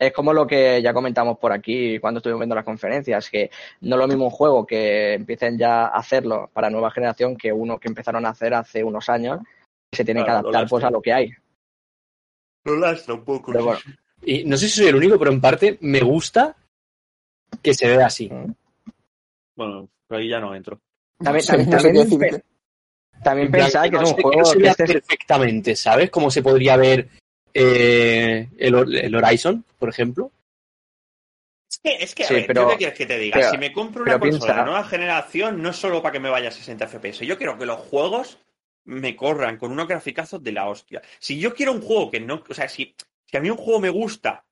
Es como lo que ya comentamos por aquí cuando estuvimos viendo las conferencias, que no es lo mismo un juego que empiecen ya a hacerlo para nueva generación que uno que empezaron a hacer hace unos años, que se tienen
Claro,
que adaptar pues a lo que hay.
Lo lastra un poco.
Pero bueno.
Y no sé si soy el único, pero en parte me gusta que se vea así.
Bueno, pero ahí ya no entro.
También, también,
no
también, que
no
es un
se-
juego
no se
que
vea
este es-
perfectamente, ¿sabes? Como se podría ver eh, el, Hor- el Horizon, por ejemplo.
Es que, es que a
Sí,
ver,
pero-
¿yo qué quieres que te diga?
pero-
si me compro una consola
piensa-
de nueva generación, no es solo para que me vaya a 60 FPS. Yo quiero que los juegos me corran con unos graficazos de la hostia. Si yo quiero un juego que no. O sea, si, si a mí un juego me gusta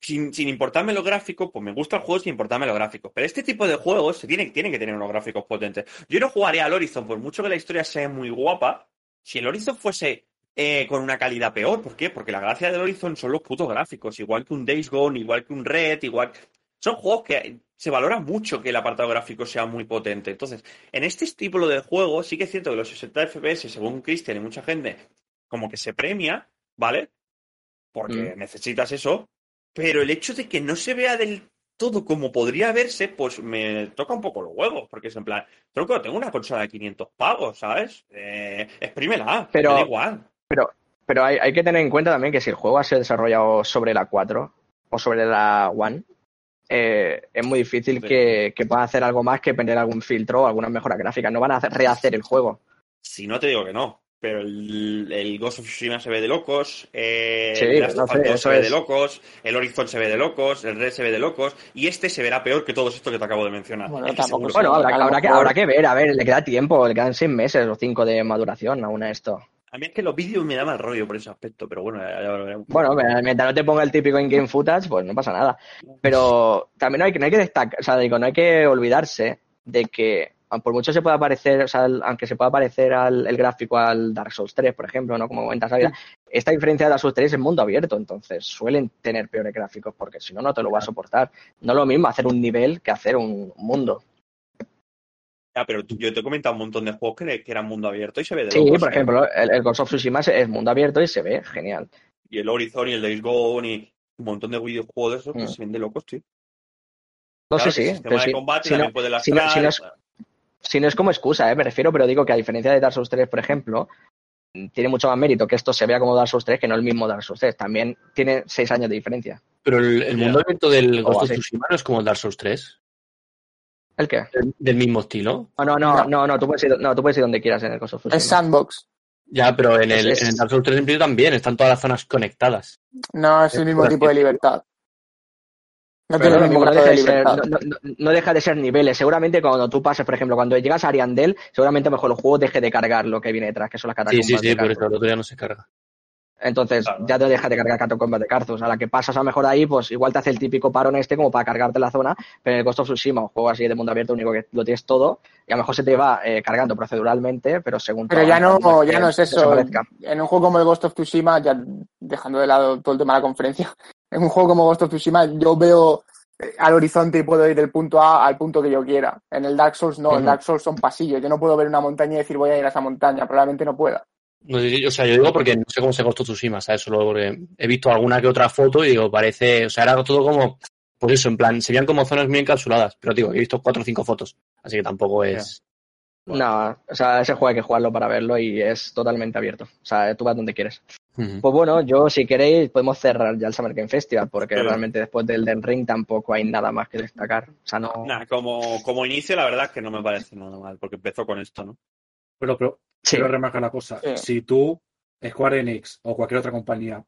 sin, sin importarme los gráficos, pues me gusta el juego sin importarme los gráficos. Pero este tipo de juegos se tienen, tienen que tener unos gráficos potentes. Yo no jugaría al Horizon, por mucho que la historia sea muy guapa. Si el Horizon fuese eh, con una calidad peor, ¿por qué? Porque la gracia del Horizon son los putos gráficos, igual que un Days Gone, igual que un Red, igual. Son juegos que se valora mucho que el apartado gráfico sea muy potente. Entonces, en este tipo de juegos, sí que es cierto que los 60 FPS, según Christian y mucha gente, como que se premia, ¿vale? Porque
Mm.
necesitas eso. Pero el hecho de que no se vea del todo como podría verse, pues me toca un poco los huevos. Porque es en plan, tronco, tengo una consola de 500 pavos, ¿sabes? Eh, exprímela,
Pero-
me da igual.
Pero hay, hay que tener en cuenta también que si el juego ha sido desarrollado sobre la 4 o sobre la One, eh, es muy difícil
Sí.
que, que puedan hacer algo más que poner algún filtro o alguna mejora gráfica. No van a hacer- rehacer el juego.
Si no te digo que no. Pero el, el Ghost of Tsushima se ve de locos, eh,
Sí,
el Last
no
of
sé,
Us 2
eso
se ve
es.
de locos, el Horizon se ve de locos, el Red se ve de locos, y este se verá peor que todos estos que te acabo de mencionar.
Bueno,
Es que.
Bueno, habrá, que, habrá que ver, a ver, le queda tiempo, le quedan seis meses o cinco de maduración aún a esto.
A mí es que los vídeos me da mal rollo por ese aspecto, pero bueno, ya, ya veremos.
Bueno, mientras no te ponga el típico in-game footage, pues no pasa nada. Pero también no hay, que- no hay que destacar, o sea, digo, no hay que olvidarse de que, por mucho se pueda parecer, o sea, el- aunque se pueda parecer al, el gráfico al Dark Souls 3, por ejemplo, ¿no? Como comentas, Ávila, esta diferencia de Dark Souls 3 es mundo abierto, entonces suelen tener peores gráficos, porque si no, no te lo va a soportar. No es lo mismo hacer un nivel que hacer un mundo.
Ya, pero tú- yo te he comentado un montón de juegos que, que eran mundo abierto y se ve de
Sí,
locos,
por
¿eh?
ejemplo, el, el Ghost of Tsushima es, mundo abierto y se ve genial.
Y el Horizon y el Days Gone y un montón de videojuegos de esos que
Mm.
se ven de locos, tío.
No
Claro,
sé,
que
sí.
el sistema de
sí,
combate
si no-
también puede
si no-
lastrar.
si no es- si no es como excusa, ¿eh? me refiero, pero digo que a diferencia de Dark Souls 3, por ejemplo, tiene mucho más mérito que esto se vea como Dark Souls 3 que no el mismo Dark Souls 3. También tiene seis años de diferencia.
Pero el, mundo abierto del Ghost of. Tsushima no es como el Dark Souls 3,
¿El qué?
del, del mismo estilo.
Oh, no, no,
No.
no, no, tú puedes ir, no, tú puedes ir donde quieras en el Ghost of
Es sandbox.
Ya, pero en el,
Es-
en el Dark Souls 3 en principio también, están todas las zonas conectadas.
No es el mismo tipo de libertad. No
Pero deja,
de
ser,
libertad.
no, no- no deja de ser niveles. Seguramente cuando tú pases, por ejemplo, cuando llegas a Ariandel, seguramente mejor el juego deje de cargar lo que viene detrás, que son las
Sí,
catacumbas.
sí, sí,
Carthus.
eso el otro día no se carga.
Entonces,
Claro.
ya te deja de cargar catacumbas de Carthus. A la que pasas a lo mejor ahí, pues igual te hace el típico parón este como para cargarte la zona, pero en el Ghost of Tsushima, un juego así de mundo abierto, único que lo tienes todo, y a lo mejor se te va eh, cargando proceduralmente, pero según
Pero ya no, ya
que
no es eso. En un juego como el Ghost of Tsushima, ya dejando de lado todo el tema de la conferencia, en un juego como Ghost of Tsushima yo veo eh, al horizonte y puedo ir del punto A al punto que yo quiera. En el Dark Souls no, en
Ujú.
Dark Souls son pasillos. Yo no puedo ver una montaña y decir voy a ir a esa montaña, probablemente no pueda.
No sé, o sea, yo digo porque no sé cómo se costó Tsushima, ¿sabes? Solo porque he visto alguna que otra foto y digo, parece, o sea, era todo como, pues eso, en plan, serían como zonas muy encapsuladas, pero digo, he visto cuatro o cinco fotos, así que tampoco es...
No, o sea, ese juego hay que jugarlo para verlo y es totalmente abierto. O sea, tú vas donde quieres. Pues bueno, yo si queréis podemos cerrar ya el Summer Game Festival, porque
Pero-
realmente después del Den Ring tampoco hay nada más que destacar. O sea, no.
Nah, como, como inicio, la verdad es que no me parece nada mal, porque empezó con esto, ¿no?
Pero, pero
Sí.
quiero remarcar la cosa.
Sí.
Si tú, Square Enix o cualquier otra compañía,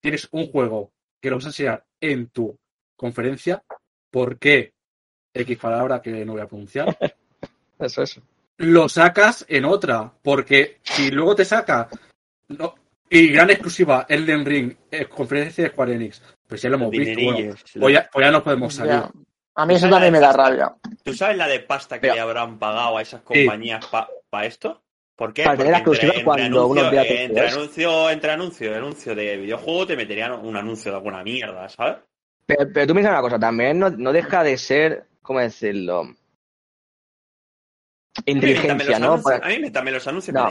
tienes un juego que lo vas a enseñar en tu conferencia, ¿por qué X palabra que no voy a pronunciar?
Eso es.
lo sacas en otra. Porque si luego te saca no, y gran exclusiva Elden Ring, eh, conferencia de Square Enix, pues ya lo hemos visto. Bueno, pues ya, pues ya nos podemos salir.
Ya. A mí eso también me da rabia.
¿Tú sabes la de pasta que le habrán pagado a esas compañías para esto? ¿Por qué?
Para tener
Porque
exclusiva
entre,
cuando
entre
uno
anuncio, entre anuncio, entre anuncio, anuncio de videojuego te meterían un anuncio de alguna mierda, ¿sabes?
Pero, pero tú piensas una cosa, también no, no deja de ser, ¿cómo decirlo? Inteligencia, ¿no?
anuncios- A mí me- también los anuncios
No.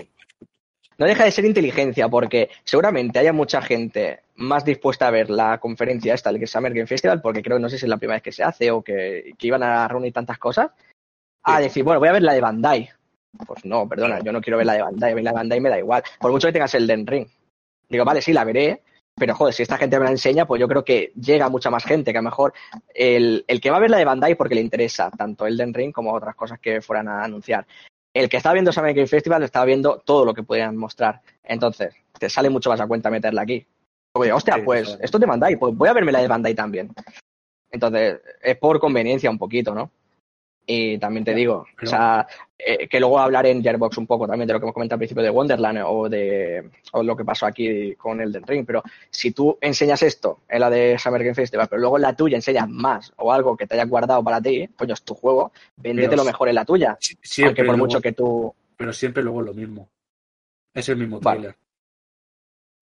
No deja de ser inteligencia, porque seguramente haya mucha gente más dispuesta a ver la conferencia esta, el Summer Game Festival, porque creo que no sé si es la primera vez que se hace o que, que iban a reunir tantas cosas, a decir, bueno, voy a ver la de Bandai. Pues no, perdona, yo no quiero ver la de Bandai, la de Bandai me da igual. Por mucho que tengas el Den Ring. Digo, vale, sí, la veré, pero joder, si esta gente me la enseña, pues yo creo que llega mucha más gente, que a lo mejor el, el que va a ver la de Bandai porque le interesa tanto el Den Ring como otras cosas que fueran a anunciar. El que estaba viendo Summer Game Festival estaba viendo todo lo que podían mostrar. Entonces, te sale mucho más a cuenta meterla aquí. Digo, hostia, pues esto es de Bandai, pues voy a verme la de Bandai también. Entonces, es por conveniencia un poquito, ¿no? Y también te digo,
pero-
o sea, eh, que luego hablaré en Gearbox un poco también de lo que hemos comentado al principio de Wonderland o de o lo que pasó aquí con el del Ring, pero si tú enseñas esto en la de Summer Game Festival, pero luego en la tuya enseñas más o algo que te hayas guardado para ti, coño, es tu juego, véndete lo mejor en la tuya,
Si- Siempre
por
luego-
mucho que tú...
Pero siempre luego es lo mismo. Es el mismo
Vale.
trailer.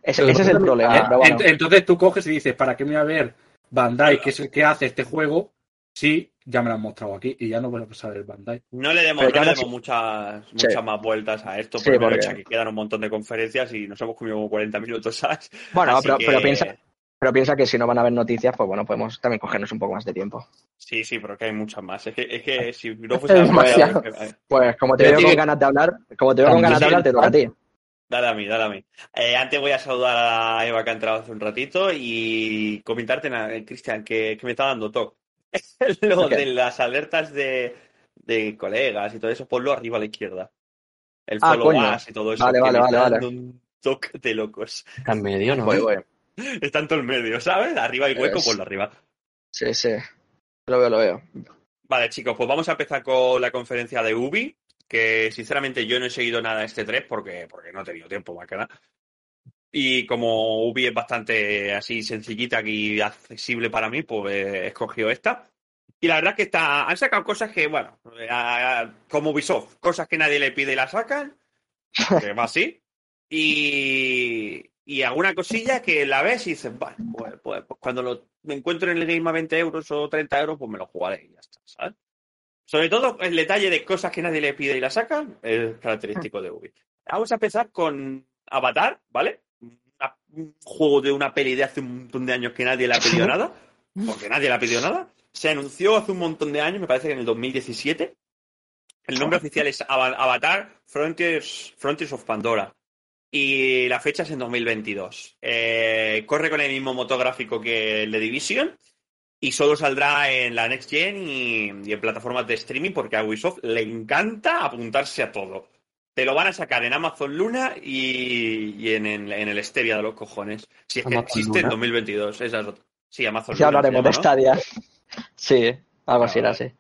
Ese, es el problema,
Eh,
bueno.
Entonces tú coges y dices, ¿para qué me voy a ver Bandai, que es el que hace este juego? Sí, ya me lo han mostrado aquí y ya no voy a pasar el Bandai.
No le demos, no le demos
sí.
muchas,
Sí.
muchas más vueltas a esto,
Sí,
porque que quedan un montón de conferencias y nos hemos comido como 40 minutos, ¿sabes?
Bueno,
Así
pero,
que-
pero piensa, pero piensa que si no van a haber noticias, pues bueno, podemos también cogernos un poco más de tiempo.
Sí, sí, pero que hay muchas más. Es que, es que si no fuese
demasiado.
Pues como te veo con ganas de hablar, como te veo con ganas de hablar, te toca a ti.
Dale a mí, dale a mí. Eh, antes voy a saludar a Eva que ha entrado hace un ratito y comentarte, eh, Cristian, que, que me está dando toque. Lo de las alertas de, de colegas y todo eso, ponlo arriba a la izquierda. El
Ah,
follow us y todo eso.
Vale, vale, vale, vale.
un toque de locos.
Está en medio, ¿no?
Voy, voy.
Está en todo el medio, ¿sabes? Arriba hay hueco,
Es-
ponlo arriba.
Sí, sí. Lo veo, lo veo.
Vale, chicos, pues vamos a empezar con la conferencia de Ubi, que sinceramente yo no he seguido nada de este 3 porque, porque no he tenido tiempo, más que nada. Y como Ubi es bastante así sencillita y accesible para mí, pues he escogido esta. Y la verdad es que está, han sacado cosas que, bueno, eh, como Ubisoft, cosas que nadie le pide y la sacan, que va así. Y, y alguna cosilla que la ves y dices, vale, pues, pues- pues cuando lo me encuentro en el game a 20 euros o 30 euros, pues me lo jugaré y ya está, ¿sabes? Sobre todo el detalle de cosas que nadie le pide y la sacan es característico de Ubi. Vamos a empezar con Avatar, ¿vale? Un juego de una peli de hace un montón de años que nadie le ha pedido nada, porque nadie le ha pedido nada. Se anunció hace un montón de años, me parece que en el 2017. El nombre oficial es Ava- Avatar Frontiers, Frontiers of Pandora. Y la fecha es en 2022. Eh, corre con el mismo motográfico que el de Division. Y solo saldrá en la Next Gen y, y en plataformas de streaming porque a Ubisoft le encanta apuntarse a todo. Te lo van a sacar en Amazon Luna y, y en, el- en el Stevia de los cojones. Si es que
Amazon
existe en
Luna.
2022. Esa es otra. Sí, Amazon
Ya
Luna se
hablaremos de. Stadia. Sí, algo así era así.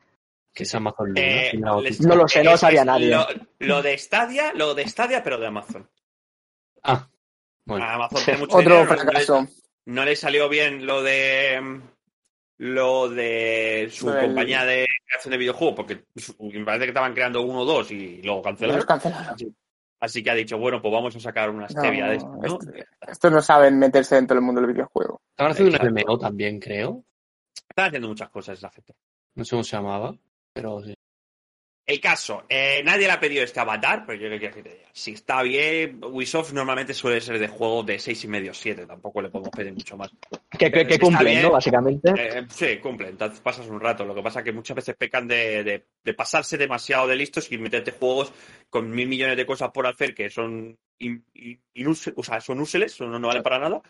Que es Amazon Luna.
Eh, les-
No lo sé, no lo sabía
es
nadie.
Lo, lo de Stadia, lo de Stadia, pero de Amazon.
Ah, bueno.
Amazon tiene mucho
Otro
dinero, no le-
fracaso.
no le salió bien lo de lo de su
Lo del-
compañía de creación de videojuegos, porque me parece que estaban creando uno o dos y luego
los
cancelaron. Así que ha dicho, bueno, pues vamos a sacar una
No,
stevia de esto, ¿no?
este- Estos no saben meterse dentro del mundo del videojuego.
Estaban haciendo un. MMO también, creo.
Están haciendo muchas cosas esa gente.
No sé cómo se llamaba, pero sí.
El caso, eh, nadie le ha pedido este avatar, pero yo le quiero diga. Si está bien, Ubisoft normalmente suele ser de juegos de seis y medio, siete, tampoco le podemos pedir mucho más.
Que, que, cumplen,
bien.
¿no? Básicamente.
Eh, sí, cumple, entonces pasas un rato. Lo que pasa es que muchas veces pecan de, de- de pasarse demasiado de listos y meterte juegos con mil millones de cosas por hacer que son in- o sea, son útiles, son- no valen para nada.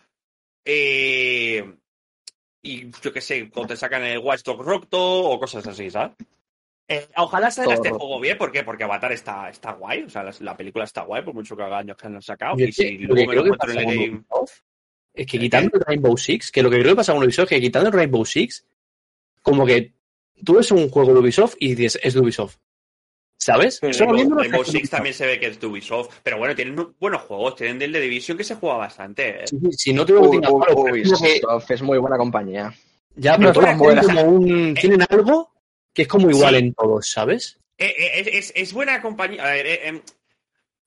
Eh, y yo qué sé, cuando te sacan el Watch Dogs roto o cosas así, ¿sabes? Eh, ojalá salga
Todo
este juego bien, ¿por qué? Porque Avatar está, está guay, o sea, la, la película está guay, por mucho que haga años que han sacado. Y
es que
si
lo
luego
que
me lo
creo que
encuentro en el game.
Ubisoft es que quitando el Rainbow Six, que lo que creo que pasa con Ubisoft es que quitando el Rainbow Six, como que tú ves un juego de Ubisoft y dices, es de Ubisoft. ¿Sabes? Solo
Rainbow Six también se ve que es de Ubisoft, pero bueno, tienen buenos juegos, tienen del de Division que se juega bastante. ¿eh?
Sí, sí, Si no te digo que pero
Ubisoft es muy buena compañía.
Ya, pero todas tienen
buena.
como un- tienen algo que es como igual
Sí.
en todos, ¿sabes?
Eh, eh, es, es- es buena compañía. A ver, eh, em,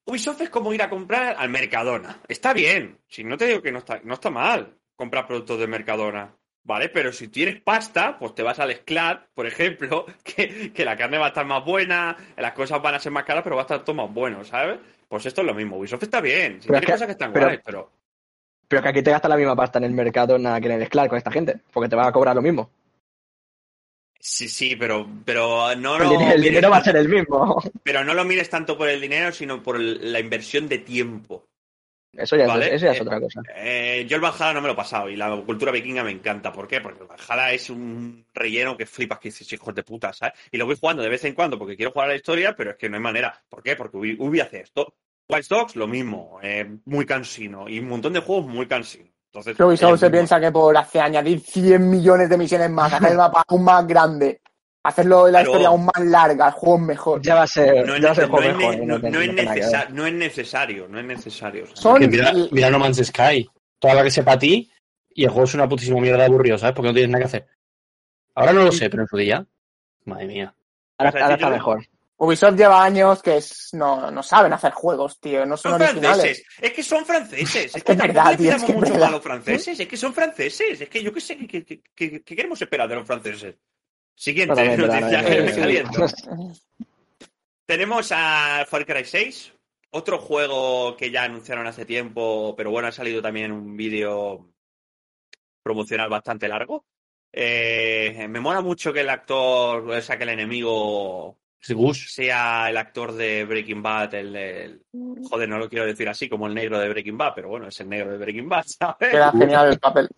Ubisoft es como ir a comprar al Mercadona. Está bien, si no te digo que no está, no está mal comprar productos de Mercadona. ¿Vale? Pero si tienes pasta, pues te vas al Sclat, por ejemplo, que, que la carne va a estar más buena, las cosas van a ser más caras, pero va a estar todo más bueno, ¿sabes? Pues esto es lo mismo. Ubisoft está bien. Si
Pero es
tiene
que-
cosas que están
pero-
guays, pero.
Pero que aquí te gastas la misma pasta en el mercado nada que en el Sclar con esta gente. Porque te van a cobrar lo mismo.
Sí, sí, pero, pero no
el,
lo
dinero, el
mires
dinero va a ser el mismo.
Pero no lo mires tanto por el dinero, sino por el- la inversión de tiempo.
Eso ya,
Vale,
es, eso ya es
eh,
otra cosa.
Eh, yo el Valhalla no me lo he pasado y la cultura vikinga me encanta. ¿Por qué? Porque el Valhalla es un relleno que flipas que dices, hijos de puta, ¿sabes? Y lo voy jugando de vez en cuando porque quiero jugar a la historia, pero es que no hay manera. ¿Por qué? Porque Ubi, Ubi hace esto. Watch Dogs, lo mismo. eh, muy cansino. Y un montón de juegos muy cansinos. Entonces,
Ubisoft se piensa que por hacer añadir 100 millones de misiones más, hacer el mapa aún más grande, hacerlo la historia aún más larga, el juego mejor.
Ya va a ser,
No es,
ya va a ser
nece- no
juego
es necesario, no es necesario. o sea,
Son-
Que mira, mira No Man's Sky, toda la que sepa a ti, y el juego es una putísima mierda de aburrido, ¿sabes? Porque no tienes nada que hacer. Ahora no lo sé, pero en su día, madre mía.
Ahora,
O sea,
ahora
sí,
está
yo-
mejor.
Ubisoft lleva años que es- no, no saben hacer juegos, tío, no son,
Son
originales.
franceses, es que son franceses. Es,
Es
que,
es verdad, tío, es que
mucho
verdad.
a los franceses, es que son franceses. Es que yo qué sé, ¿qué, qué- qué- qué- qué queremos esperar de los franceses? Siguiente noticia que me
totalmente.
caliento. Tenemos a Far Cry 6, otro juego que ya anunciaron hace tiempo, pero bueno, ha salido también un vídeo promocional bastante largo. Eh, me mola mucho que el actor, o sea, que el enemigo
Gus.
sea el actor de Breaking Bad, el, el- joder, no lo quiero decir así como el negro de Breaking Bad, pero bueno, es el negro de Breaking Bad, ¿sabes?
Queda genial el papel.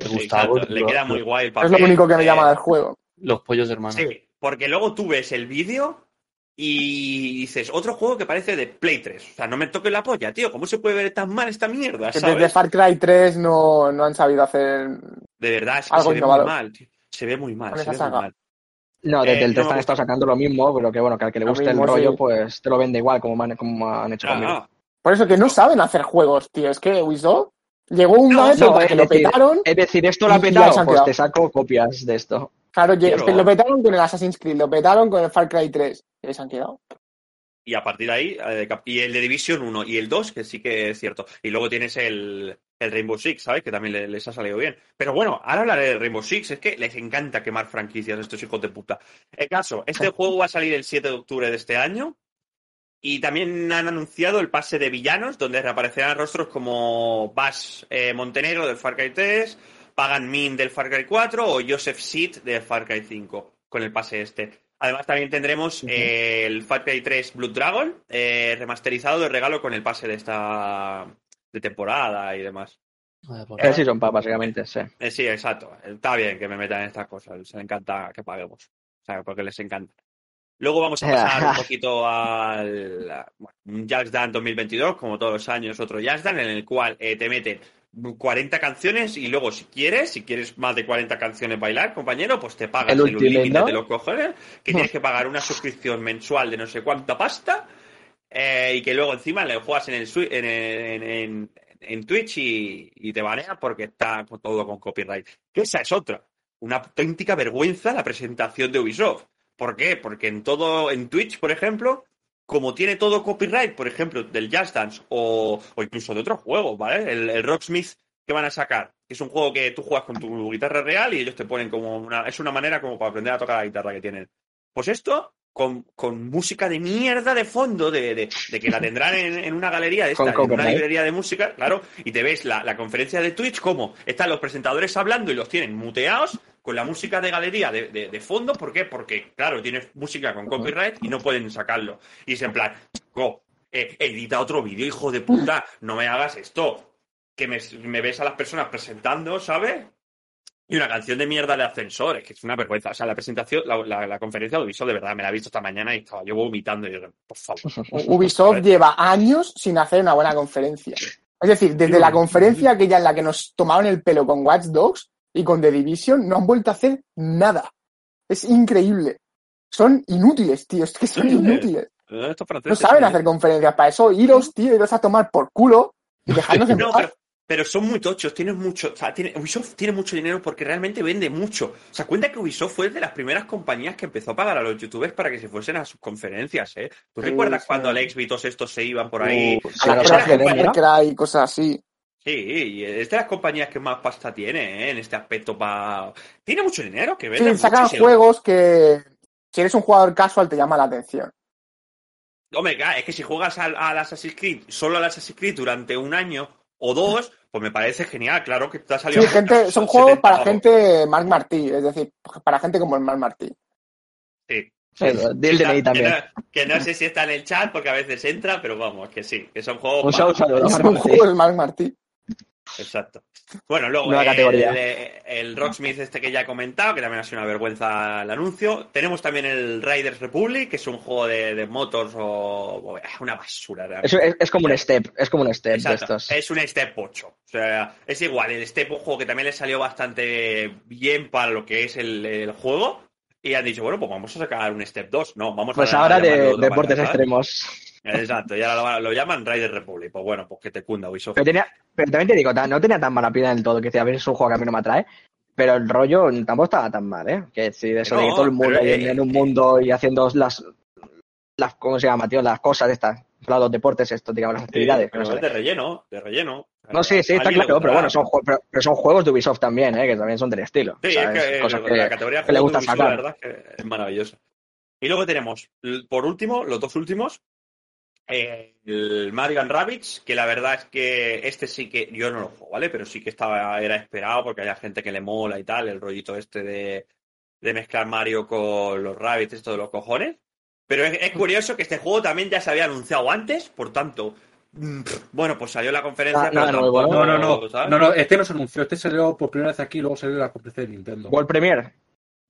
Sí,
Gustavo.
exacto, le queda muy guay el
Es
papel.
lo único que me
eh,
llama del juego.
Los pollos de hermano.
Sí, porque luego tú ves el vídeo y dices, otro juego que parece de Play 3. O sea, no me toques la polla, tío. ¿Cómo se puede ver tan mal esta mierda?
Que
¿sabes?
desde Far Cry 3 no, no han sabido hacer.
De verdad, es que
Algo
se ve
innovador.
muy mal, tío. Se ve muy mal, se ve muy mal.
No, desde
Eh,
el
no
3
me
han estado sacando lo mismo, pero que bueno, que al que le guste el rollo,
sí.
pues te lo vende igual, como, han- como han hecho conmigo.
Ah, ah.
Por eso que no saben hacer juegos, tío. Es que Ubisoft llegó una
No,
no,
que lo
decir,
petaron.
Es decir, esto lo ha petado, pues
quedado.
te saco copias de esto.
Claro,
Pero-
lo petaron con el Assassin's Creed, lo petaron con el Far Cry 3. Y ahí se han quedado.
Y a partir de ahí, eh, y el de Division 1 y el 2, que sí que es cierto. Y luego tienes el, el Rainbow Six, ¿sabes? Que también le- les ha salido bien. Pero bueno, ahora hablaré del Rainbow Six. Es que les encanta quemar franquicias a estos hijos de puta. El caso, este juego va a salir el 7 de octubre de este año. Y también han anunciado el pase de villanos, donde reaparecerán rostros como Bash eh, Montenegro del Far Cry 3, Pagan Min del Far Cry 4 o Joseph Seed del Far Cry 5, con el pase este. Además, también tendremos eh, el Far Cry 3 Blood Dragon, eh, remasterizado de regalo con el pase de esta de temporada y demás.
El Season Pass, básicamente, sí.
Eh, sí, exacto. Está bien que me metan en estas cosas. Les encanta que paguemos. O sea, porque les encanta. Luego vamos a pasar un poquito al bueno, Just Dance 2022, como todos los años, otro Just Dance, en el cual eh, te meten 40 canciones y luego si quieres, si quieres más de 40 canciones bailar, compañero, pues te pagas
El
el,
Ultimate,
límite
¿no?
de los cojones, que tienes que pagar una suscripción mensual de no sé cuánta pasta eh, y que luego encima le juegas en el en, en, en- en Twitch y, te banea porque está todo con copyright. Que esa es otra. Una auténtica vergüenza la presentación de Ubisoft. ¿Por qué? Porque en todo, en Twitch, por ejemplo, como tiene todo copyright, por ejemplo, del Just Dance o, o incluso de otros juegos, ¿vale? El, el Rocksmith que van a sacar, que es un juego que tú juegas con tu guitarra real y ellos te ponen como una. Es una manera como para aprender a tocar la guitarra que tienen. Pues esto, con, con música de mierda de fondo, de, de- de que la tendrán en, en una galería de esta, en una librería de música, claro, y te ves la, la conferencia de Twitch, como están los presentadores hablando y los tienen muteados con la música de galería de, de- fondo. ¿Por qué? Porque, claro, tienes música con copyright y no pueden sacarlo. Y es en plan, "Jo, eh, edita otro vídeo, hijo de puta, no me hagas esto. Que me, me ves a las personas presentando, ¿sabes? Y una canción de mierda de ascensores, que es una vergüenza. O sea, la presentación, la, la- la conferencia de Ubisoft, de verdad, me la he visto esta mañana y estaba yo vomitando. Y yo, por favor.
Ubisoft lleva años sin hacer una buena conferencia. Es decir, desde la conferencia aquella en la que nos tomaron el pelo con Watch Dogs y con The Division, no han vuelto a hacer nada. Es increíble. Son inútiles, tío. Es que son inútiles.
Eh, estos
No saben
¿eh?
hacer conferencias. Para eso, iros, tío, iros a tomar por culo y dejarnos en
No,
paz.
pero, pero son muy tochos, tienen mucho, o sea, tiene, Ubisoft tiene mucho dinero porque realmente vende mucho. O sea, cuenta que Ubisoft fue de las primeras compañías que empezó a pagar a los youtubers para que se fuesen a sus conferencias, ¿eh? ¿Tú
Sí,
recuerdas
sí.
cuando Alex y todos estos se iban por ahí?
Uh,
A y cosas así.
Sí, y es de las compañías que más pasta tiene, ¿eh? En este aspecto para... Tiene mucho dinero, que vende
Sí, sacan juegos que si eres un jugador casual te llama la atención.
Hombre, es que si juegas al, al Assassin's Creed, solo al Assassin's Creed durante un año o dos, pues me parece genial, claro que te ha salido...
Sí, gente, son
70
juegos para gente Mark Martí, es decir, para gente como el Mark Martí.
Sí.
Eso, di el
Que
también.
Que no, que no sé si está en el chat porque a veces entra, pero vamos, que sí, que son juegos.
Un
para-
saludo, un saludo.
Es
Mark
un
Martí.
juego del Mark Martí.
Exacto. Bueno, luego
Nueva
el,
categoría.
el Rocksmith este que ya he comentado, que también ha sido una vergüenza el anuncio. Tenemos también el Riders Republic, que es un juego de, de motos o, una basura.
Es, es- es como un step, es como un step de estos.
Es un Step 8. O sea, es igual. El Step, un juego que también le salió bastante bien para lo que es el, el juego. Y han dicho, bueno, pues vamos a sacar un Step 2. No, vamos
Pues
a
ahora
llamarlo
de deportes extremos.
Exacto, y ahora lo, lo llaman Riders Republic. Pues bueno, pues que te cunda Ubisoft.
Pero, tenía, pero también te digo, no tenía tan mala pinta del todo, que decía, a ver, es un juego que a mí no me atrae. Pero el rollo tampoco estaba tan mal, ¿eh? Que si de eso de
No,
que todo el mundo
eh,
en un mundo y haciendo las, las ¿cómo se llama, tío? Las cosas estas, los deportes, esto, digamos, las actividades.
Sí, pero
no
es de relleno, de relleno.
No, sí, sí, está claro, pero bueno, son, pero, pero son juegos de Ubisoft también, ¿eh? Que también son del estilo.
Sí,
¿sabes?
es que,
Cosas
la
que-
categoría de
que le gusta
de Ubisoft,
sacar.
la verdad, es que es maravillosa. Y luego tenemos, por último, los dos últimos, eh, el Mario and Rabbids, que la verdad es que este sí que, yo no lo juego, ¿vale? Pero sí que estaba, era esperado porque hay gente que le mola y tal, el rollito este de, de mezclar Mario con los Rabbids, esto de los cojones. Pero es, es curioso que este juego también ya se había anunciado antes, por tanto, bueno, pues salió la conferencia,
Ah,
No, no, no. No, no, este no se anunció. Este salió por primera vez aquí y luego salió la conferencia de Nintendo.
World Premier.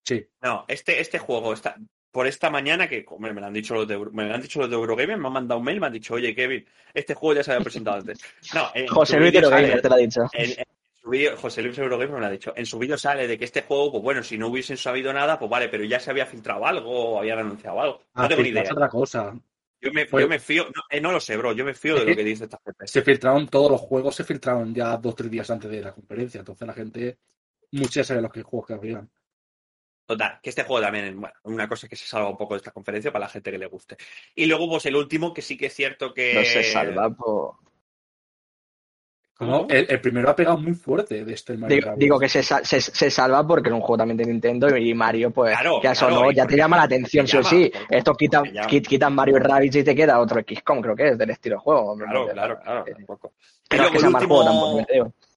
Sí.
No, este, este juego está por esta mañana que hombre, me lo han dicho los de me lo han dicho los de Eurogamer, me han mandado un mail, me han dicho, oye Kevin, este juego ya se había presentado antes. No,
José Luis
vídeo
Gamer
sale-
te lo ha dicho.
en- en su vídeo- José Luis Eurogamer me lo ha dicho. En su vídeo sale de que este juego, pues bueno, si no hubiesen sabido nada, pues vale, pero ya se había filtrado algo o habían anunciado algo. No
Ah,
tengo ni idea.
es otra cosa.
Yo me,
Fue-
yo me fío, no, eh, no lo sé, bro, yo me fío de lo que dice esta gente.
Se filtraron todos los juegos, se filtraron ya dos o tres días antes de la conferencia. Entonces la gente, muchos ya saben los que juegos que habrían.
Total, que este juego también, bueno, una cosa que se salva un poco de esta conferencia para la gente que le guste. Y luego, pues el último, que sí que es cierto que.
No se salva por...
No, el, el primero ha pegado muy fuerte de este Mario
Digo, digo que se, se, se salva porque es un juego también de Nintendo y Mario, pues,
Claro,
ya eso
claro,
no,
y
ya te llama la atención,
te
sí o
llama,
sí.
porque-
Esto quita,
porque llama.
quit- quitan Mario Rabbids y te queda otro XCOM, creo que es, del estilo de juego.
Claro, claro, claro,
que-
tampoco. Y
no es que
el
tampoco,
último,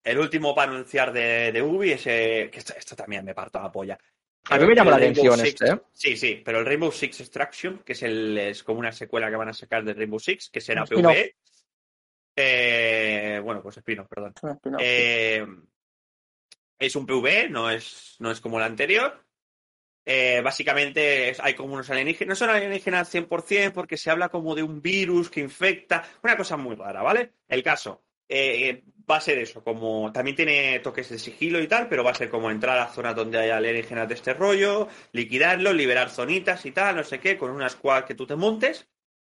el para anunciar de, de Ubi es eh, que esto, esto también me parto la polla.
A mí me llamó la atención
Six-
este, ¿eh?
Sí, sí, pero el Rainbow Six Extraction, que es, el, es como una secuela que van a sacar de Rainbow Six, que será
Un spin-off.
PvE. Eh, bueno, pues spin-off, perdón.
Es un spin-off.
Eh, es un PV, no es, no es como el anterior. Eh, básicamente es- hay como unos alienígenas, no son alienígenas 100% porque se habla como de un virus que infecta, una cosa muy rara, ¿vale? El caso, eh, va a ser eso, como también tiene toques de sigilo y tal, pero va a ser como entrar a zonas donde haya alienígenas de este rollo, liquidarlo, liberar zonitas y tal, no sé qué, con una squad que tú te montes.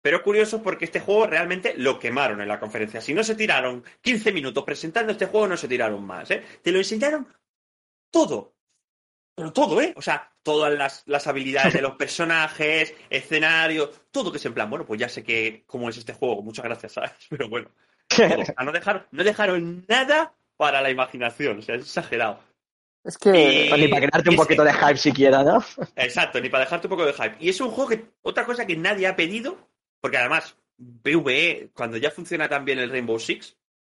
Pero es curioso porque este juego realmente lo quemaron en la conferencia. Si no se tiraron 15 minutos presentando este juego, no se tiraron más. ¿eh? Te lo enseñaron todo. Pero todo, ¿eh? O sea, todas las, las habilidades de los personajes, escenario, todo que es en plan, bueno, pues ya sé que cómo es este juego, muchas gracias, ¿sabes? Pero bueno, todo. O sea, no, dejaron, no dejaron nada para la imaginación, o sea, es exagerado.
Es que.
Pues ni para crearte un poquito
que-
de hype siquiera, ¿no?
Exacto, ni para dejarte un poco de hype. Y es un juego que, otra cosa que nadie ha pedido, porque además, PvE, cuando ya funciona tan bien el Rainbow Six,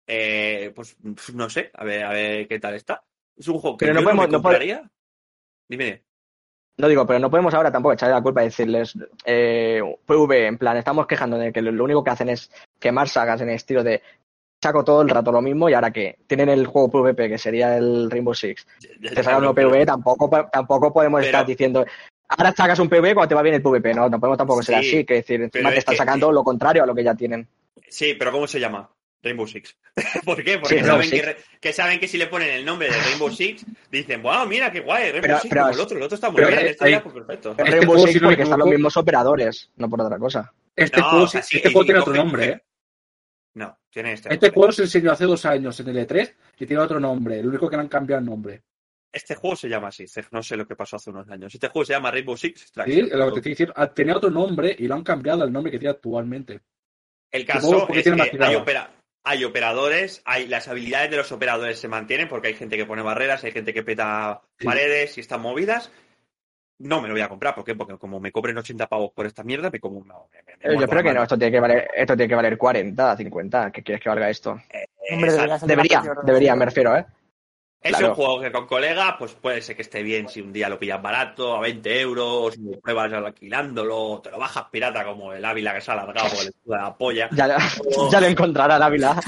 eh, pues no sé, a ver, a ver qué tal está. Es un juego que
Pero no
yo
podemos- no
compraría. Dime, dime.
No digo, pero no podemos ahora tampoco echarle la culpa y decirles, eh, PV, en plan, estamos quejando de que lo, único que hacen es quemar sagas en el estilo de saco todo el rato lo mismo y ahora que tienen el juego PvP, que sería el Rainbow Six, te sacan uno PvE, tampoco, po- tampoco podemos
Pero-
estar diciendo, ahora sacas un PvE cuando te va bien el PvP, no, no podemos tampoco ser
Sí,
así, que decir, encima te
es
están
que-
sacando lo contrario a lo que ya tienen.
Sí, pero ¿cómo se llama? Rainbow Six. ¿Por qué? Porque
Sí,
saben, que, re- que saben que si le ponen el nombre de Rainbow Six, dicen, wow, mira qué guay, Rainbow
Pero-
Six
pero-
como el otro, el otro está muy
pero
bien,
hay-
este ya,
hay-
pues perfecto.
Es
Este
Rainbow
juego,
Six
no
porque están los mismos operadores, no por otra cosa.
Este
No,
juego,
o sea,
sí-
sí,
este
y-
juego
y
tiene otro nombre, ¿eh?
No, tiene este.
Este
nombre.
juego se enseñó hace dos años en el E3 y tiene otro nombre. El único que le han cambiado el nombre.
Este juego se llama así, no sé lo que pasó hace unos años. Este juego se llama Rainbow Six
Sí,
Extraction.
lo que te estoy diciendo. ah, Tenía otro nombre y lo han cambiado al nombre que tiene actualmente.
El caso es que hay, opera- hay operadores, hay las habilidades de los operadores se mantienen porque hay gente que pone barreras, hay gente que peta
Sí.
paredes y están movidas. No me lo voy a comprar, ¿por qué? Porque como me cobren 80 pavos por esta mierda, me como una... me-
Eh, Yo creo que no, esto tiene que valer, esto tiene que valer 40, 50, ¿qué quieres que valga esto?
Hombre,
Exacto.
debería
Debería, me refiero, ¿eh?
Es
Claro.
un juego que con colegas, pues puede ser que esté bien si un día lo pillas barato, a 20 euros, lo pruebas alquilándolo, te lo bajas pirata como el Ávila que se ha alargado por el escudo de la polla,
Ya, ya lo encontrará Ávila.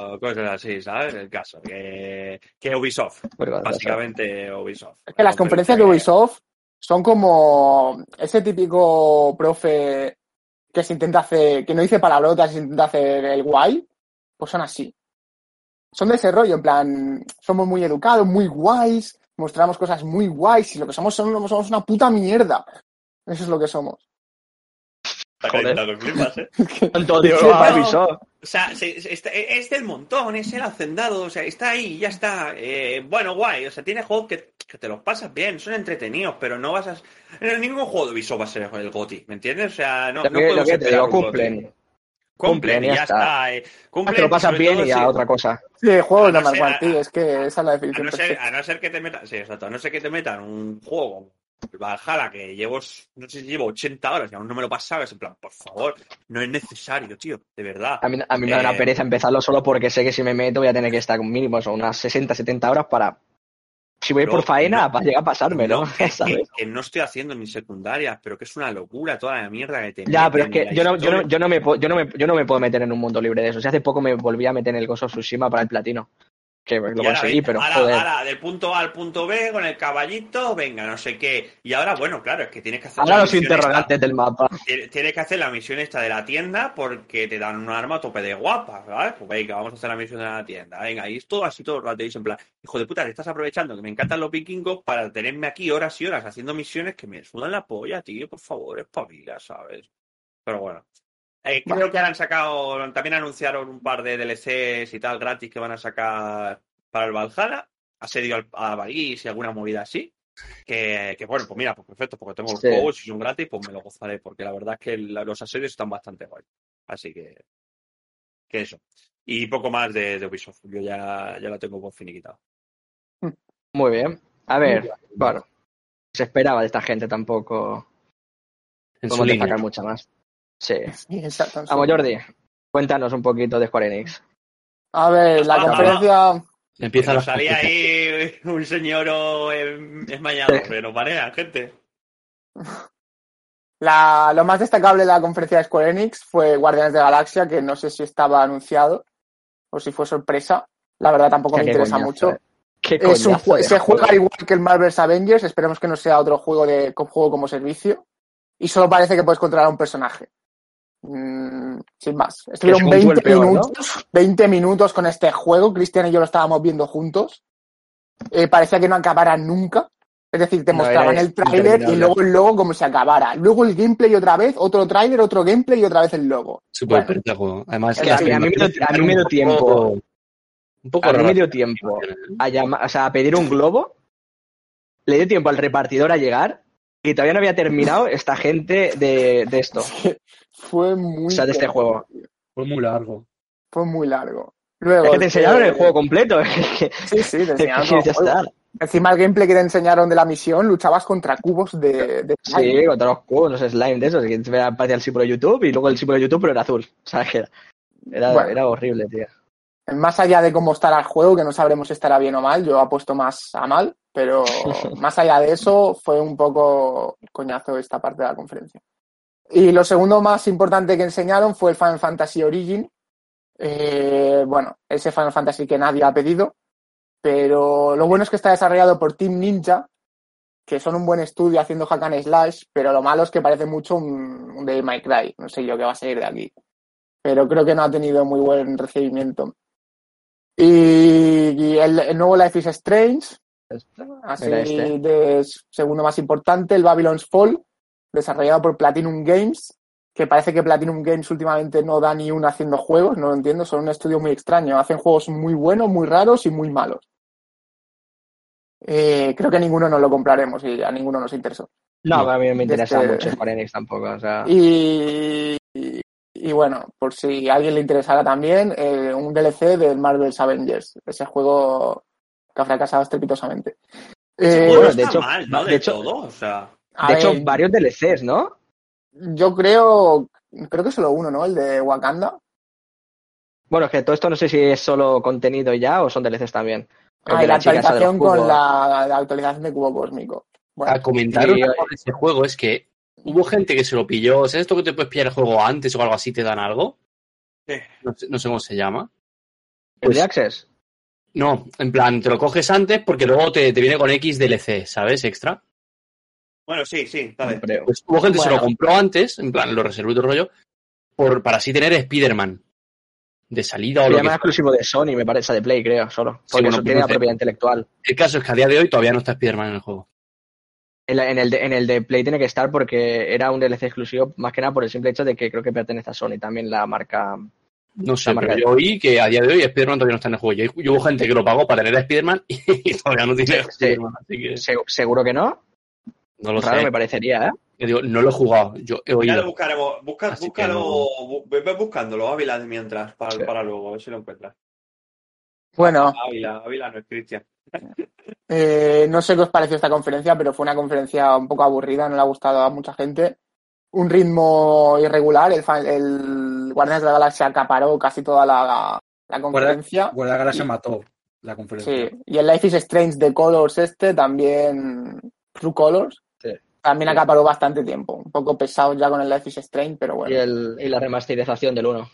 o cosas así, ¿sabes? El caso, que, que Ubisoft,
Pero,
básicamente Ubisoft.
Es que las conferencias de Ubisoft son como ese típico profe que se intenta hacer, que no dice palabrotas y se intenta hacer el guay, pues son así. Son de ese rollo, en plan, somos muy educados, muy guays, mostramos cosas muy guays y lo que somos son- somos una puta mierda. Eso es lo que somos.
Está
Joder.
calentado, flipas, ¿eh?
Tanto Dios,
Sí,
a
pero-
Ubisoft.
O sea, se- se- está- es del montón, es el hacendado, o sea, está ahí, ya está. Eh, bueno, guay, o sea, tiene juegos que, que te los pasas bien, son entretenidos, pero no vas a... En ningún juego de Ubisoft va a ser el GOTI, ¿me entiendes? O sea, no,
Lo
no
que, lo
podemos
que te
esperar
digo,
un GOTY.
cumplen.
Cumplen, y ya
ya
está. eh, cumplen,
te lo pasas bien
todo
y a otra cosa.
Sí, juegos
A no ser-
Mark
a-
es que esa es la
A
definición
no, ser,
perfecta.
a no ser que te metan, sí, exacto, a no ser que te metan un juego Valhalla que llevo, no sé si llevo 80 horas y aún no me lo pasaba, es en plan, por favor, no es necesario, tío, de verdad.
A mí, a mí me da una
Eh,
pereza empezarlo solo porque sé que si me meto voy a tener que estar con mínimo son unas 60, 70 horas para... Si voy por faena,
no.
para llegar a pasarme, ¿no?
Que, no estoy haciendo ni secundarias, pero que es una locura toda la mierda que te
Ya, pero es que yo no, yo, no, yo, no me, puedo- yo, no me, yo no me puedo meter en un mundo libre de eso. Si hace poco me volví a meter en el Ghost of Tsushima para el platino. Que lo
ahora,
conseguí,
ven,
pero
ahora,
joder.
ahora, del punto A al punto B con el caballito, venga, no sé qué. Y ahora, bueno, claro, es que tienes que hacer
Ahora
la
los
esta.
interrogantes del mapa.
Tienes que hacer la misión esta de la tienda porque te dan un arma a tope de guapa, ¿sabes? Pues venga, vamos a hacer la misión de la tienda. Venga, y es todo así todo el rato. Y en plan, hijo de puta, te estás aprovechando que me encantan los vikingos para tenerme aquí horas y horas haciendo misiones que me sudan la polla, tío, por favor, espabila, ¿sabes? Pero bueno. Eh, creo que ahora han sacado, también anunciaron un par de DLCs y tal gratis que van a sacar para el Valhalla, asedio al- a París y alguna movida así. Que, que bueno, pues mira, pues perfecto, porque tengo los
Sí.
juegos y son gratis, pues me lo gozaré, porque la verdad es que la- los asedios están bastante guay. Así que, que eso. Y poco más de, de Ubisoft, yo ya, ya lo tengo por finiquitado.
Muy bien. A ver, bueno. Se esperaba de esta gente tampoco.
En
Podemos destacar mucha más. Sí.
Sí, exacto.
Vamos, Jordi. Cuéntanos un poquito de Square Enix.
A ver, la
Ah,
conferencia.
Empieza la
salía ahí un señor esmañado, pero parean, gente.
La, lo más destacable de la conferencia de Square Enix fue Guardianes de la Galaxia, que no sé si estaba anunciado o si fue sorpresa. La verdad tampoco me interesa
coñazo,
mucho.
eh. Qué
Es un
de
se juega igual que el Marvel's Avengers, esperemos que no sea otro juego de juego como servicio. Y solo parece que puedes controlar a un personaje. Mm, sin más. Estuvieron
el
20
peor, ¿no?
minutos, 20 minutos con este juego. Cristian y yo lo estábamos viendo juntos. Eh, parecía que no acabara nunca. Es decir, te
No,
mostraban el tráiler y luego el logo como si acabara. Luego el gameplay otra vez, otro tráiler, otro gameplay y otra vez el logo.
Súper
Bueno.
Además,
Es que a mí- a mí me dio- a mí me dio
un
tiempo.
Un poco
A mí me dio tiempo a, llama- o sea, a pedir un globo, le dio tiempo al repartidor a llegar y todavía no había terminado esta gente de, de esto,
Fue muy.
o sea, de este juego.
Fue muy largo.
Fue muy largo. Luego,
Es que te enseñaron
eh,
el juego completo.
Sí, sí, te enseñaron
ya
juego.
está.
Encima el gameplay que te enseñaron de la misión, luchabas contra cubos de, de
Sí, contra los cubos, los slime de esos, que se veía- parecía el símbolo de YouTube y luego el símbolo de YouTube, pero era azul. O sea, que era, era,
Bueno.
era horrible, tío.
Más allá de cómo estará el juego, que no sabremos si estará bien o mal, yo apuesto más a mal, pero más allá de eso, fue un poco coñazo esta parte de la conferencia. Y lo segundo más importante que enseñaron fue el Final Fantasy Origin. Eh, bueno, ese Final Fantasy que nadie ha pedido, pero lo bueno es que está desarrollado por Team Ninja, que son un buen estudio haciendo hack and slash, pero lo malo es que parece mucho un, un Devil May Cry, no sé yo qué va a salir de aquí. Pero creo que no ha tenido muy buen recibimiento. Y, y el, el nuevo Life is Strange, así
Mira este.
de segundo más importante, el Babylon's Fall, desarrollado por Platinum Games, que parece que Platinum Games últimamente no da ni una haciendo juegos, no lo entiendo, son un estudio muy extraño, hacen juegos muy buenos, muy raros y muy malos. Eh, creo que ninguno nos lo compraremos y a ninguno nos interesó.
No,
No.
a mí no me interesa
Este-
mucho Square Enix tampoco. O sea,
Y, y, y bueno, por si a alguien le interesara también, eh, un DLC del Marvel's Avengers, ese juego que ha fracasado estrepitosamente. Eh,
bueno, de hecho-
mal, ¿no?
de
De,
hecho-
todo, o sea...
a
de hecho, varios DLCs, ¿no?
yo creo, creo que solo uno, ¿no? El de Wakanda.
Bueno, es que todo esto no sé si es solo contenido ya o son DLCs también. El
Ah, y la actualización con la, la actualización de Cubo Cósmico. Bueno,
A comentar
Sí,
una cosa de ese juego es que hubo gente que se lo pilló. ¿Sabes esto que te puedes pillar el juego antes o algo así te dan algo?
Sí.
No sé, no sé cómo se llama.
¿El de
Pues-
Access?
No, en plan, te lo coges antes porque luego te, te viene con X DLC, ¿sabes? Extra.
Bueno, sí, sí, dale.
Creo.
Pues hubo gente que se lo compró antes, en plan, lo reservó y todo el rollo, por, para así tener Spider-Man de salida o lo que
exclusivo de Sony, me parece, de Play, creo, solo. Porque
bueno,
eso
pues
tiene la propiedad intelectual.
El caso es que a día de hoy todavía no está Spider-Man en el juego.
En, la- en el de, en el de Play tiene que estar porque era un DLC exclusivo, más que nada por el simple hecho de que creo que pertenece a Sony también la marca.
No sé,
La marca
pero yo oí que a día de hoy Spider-Man todavía no está en el juego. Yo, yo hubo gente que lo pagó para tener a Spider-Man y, todavía no tiene
Sí.
Spider-Man, así que
Se- seguro que no.
No lo
Raro
sé.
me parecería, ¿eh?
Yo digo, no lo he jugado, yo he
Ya lo buscaremos. Busca, búscalo,
no-
bu- ve ve buscándolo, Ávila, mientras, para,
Sí.
para luego, a ver si lo encuentras.
bueno,
Ávila, Ávila no es Cristian.
eh, no sé qué os pareció esta conferencia, pero fue una conferencia un poco aburrida, no le ha gustado a mucha gente. Un ritmo irregular, el, Guardianes de la Galaxia acaparó casi toda la, la conferencia.
Guardia de la Galaxia mató la conferencia.
Sí, y el Life is Strange de Colors este también, True Colors. También acaparó bastante tiempo. Un poco pesado ya con el Life is Strange, pero bueno.
Y, el, y la remasterización del 1.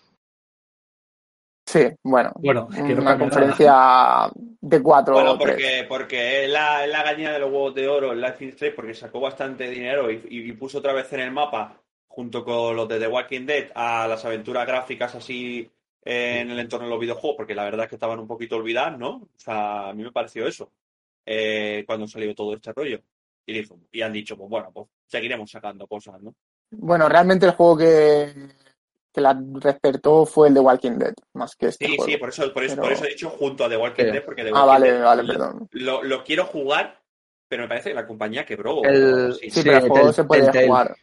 Sí, bueno.
Bueno, es que no
una
nada.
conferencia de cuatro
Bueno,
tres.
porque, porque es la, es la gallina de los huevos de oro, el Life is Strange, porque sacó bastante dinero y, y- y puso otra vez en el mapa, junto con los de The Walking Dead, a las aventuras gráficas así en el entorno de los videojuegos, porque la verdad es que estaban un poquito olvidadas, ¿no? O sea, a mí me pareció eso, eh, cuando salió todo este rollo. Y, dijo, y han dicho, pues bueno, pues seguiremos sacando cosas, ¿no?
Bueno, realmente el juego que, que la despertó fue el de Walking Dead, más que este
Sí,
juego.
sí, por eso, por, eso,
Pero-
por eso he dicho junto a The Walking
Sí.
Dead, porque The
Ah,
Walking
vale,
Dead
vale,
lo-
perdón.
Lo, lo quiero jugar, pero me parece que la compañía quebró.
El-.
Sí,
Sí,
pero el juego se puede jugar.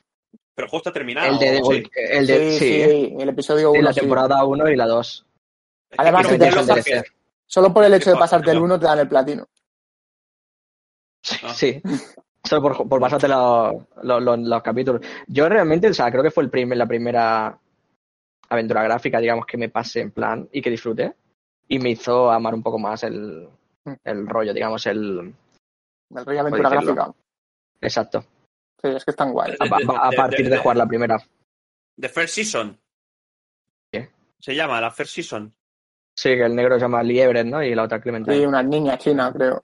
Pero el juego está terminado.
El de, The
sí.
El de
sí,
sí,
sí, el episodio
sí,
1.
la temporada 1 y la 2.
Es que
Además, si te. Solo por el hecho de
¿Qué
pasarte
pasa?
el 1 te dan el platino.
Ah.
Sí. Solo por, por pasarte los, los, los- los capítulos. Yo realmente, o sea, creo que fue el primer, la primera aventura gráfica, digamos, que me pasé en plan y que disfruté. Y me hizo amar un poco más el, el rollo, digamos, el.
El rollo aventura gráfica.
Exacto.
Sí, es que están guay.
A, a- a
De- de-
partir
de-
de jugar la primera.
The First Season.
¿Qué?
Se llama la First Season.
Sí, que el negro se llama Liebre, ¿no? Y la otra Clementine.
Sí, una niña china, creo.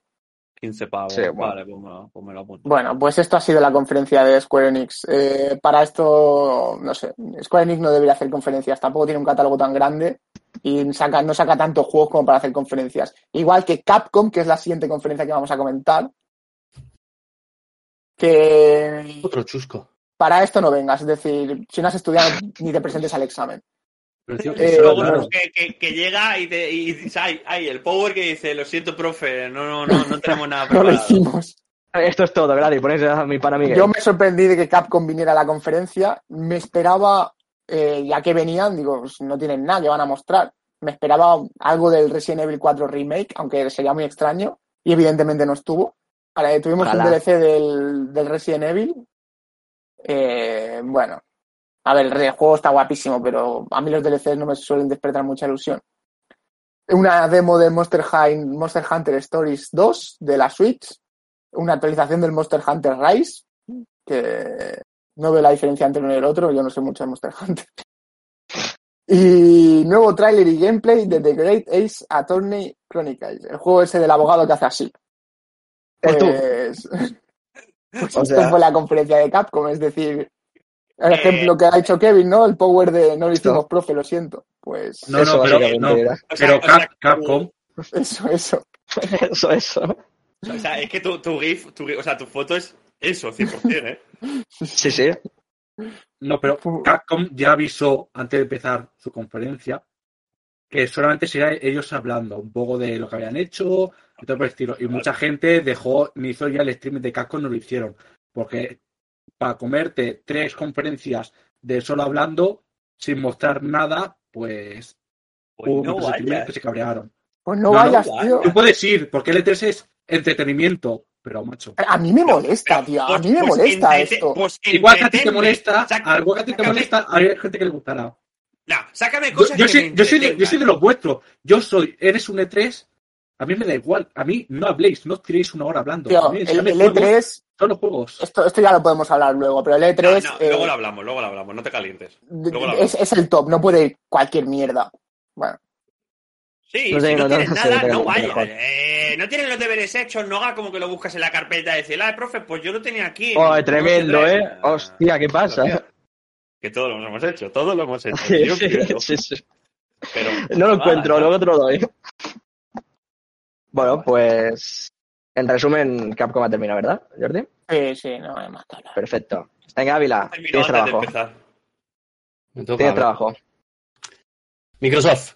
15 pavos.
Sí, bueno.
Vale, pues me, lo- pues me lo apunto.
Bueno, pues esto ha sido la conferencia de Square Enix. Eh, para esto, no sé, Square Enix no debería hacer conferencias, tampoco tiene un catálogo tan grande y saca, no saca tantos juegos como para hacer conferencias. Igual que Capcom, que es la siguiente conferencia que vamos a comentar, que
Otro chusco.
para esto no vengas, es decir, si no has estudiado ni te presentes al examen. Eh,
Luego que, que- que llega y, te, y dice, ay, ay, el Power que dice, lo siento, profe, no, no, no, no tenemos nada
No lo
preparado.
hicimos.
Esto es todo, Grady. Ponéis a mi pana Miguel.
Yo me sorprendí de que Capcom viniera a la conferencia. Me esperaba, eh, ya que venían, digo, pues no tienen nada que van a mostrar. Me esperaba algo del Resident Evil 4 Remake, aunque sería muy extraño. Y evidentemente no estuvo. Vale, tuvimos
Ojalá.
un DLC del, del Resident Evil. Eh, bueno, a ver, el juego está guapísimo, pero a mí los DLCs no me suelen despertar mucha ilusión. Una demo de Monster, Hi- Monster Hunter Stories 2 de la Switch. Una actualización del Monster Hunter Rise, que no veo la diferencia entre uno y el otro, yo no sé mucho de Monster Hunter. Y nuevo tráiler y gameplay de The Great Ace Attorney Chronicles, el juego ese del abogado que hace así.
¿Es tú?
Pues, pues
O
esto
sea-
fue la conferencia de Capcom, es decir, el
Eh,
ejemplo que ha dicho Kevin, ¿no? El power de no lo hicimos, profe, lo siento. Pues
No,
Eso
no, pero, no,
era.
O sea,
pero
o sea,
Cap- Capcom,
eso, eso.
Eso, eso.
O sea, es que tu, tu GIF, tu, GIF, o sea, tu foto es eso, 100%, ¿eh?
Sí, sí.
no, pero Capcom ya avisó antes de empezar su conferencia que solamente sería ellos hablando un poco de lo que habían hecho y todo por el estilo. Y mucha gente dejó, ni hizo ya el streaming de Capcom, no lo hicieron. Porque para comerte tres conferencias de solo hablando, sin mostrar nada, pues
Pues
hubo
no
que se cabrearon.
Pues no,
No,
vayas,
vaya.
tío.
Tú puedes ir, porque el E3 es entretenimiento, pero macho.
A mí me molesta,
Pero,
tío. A
pues-
mí me
pues
molesta esto.
pues
Igual que a ti te molesta,
Saca-
al igual que a ti te molesta, hay gente que le gustará.
No, sácame
Yo,
cosas
yo
que
soy,
me
yo, soy de, yo soy de los vuestros. Yo soy, eres un E3. A mí me da igual. A mí no habléis, no tiréis una hora hablando.
Tío,
A mí,
el, el
juegos,
E3,
Son los juegos.
esto, esto ya lo podemos hablar luego, pero el E3
No, no,
eh,
luego lo hablamos, luego lo hablamos, no te calientes. luego lo
es, es el top, no puede ir cualquier mierda. Bueno,
Sí,
No sé,
si no,
no, no,
tienes nada, no
mejor.
Eh, no tienes los deberes hechos, no haga como que lo buscas en la carpeta y decir, ah, profe, pues yo lo tenía aquí.
Oh,
No
tremendo, ¿eh? Hostia, ¿qué pasa?
Que todos lo hemos hecho, todos lo hemos hecho. Yo quiero,
sí, sí.
pero...
No lo encuentro, luego te lo doy. Bueno, pues. En resumen, Capcom ha terminado, ¿verdad, Jordi?
sí, sí, no hay más que hablar.
Perfecto. Venga, Ávila, tienes trabajo.
toca,
Tienes trabajo.
Microsoft.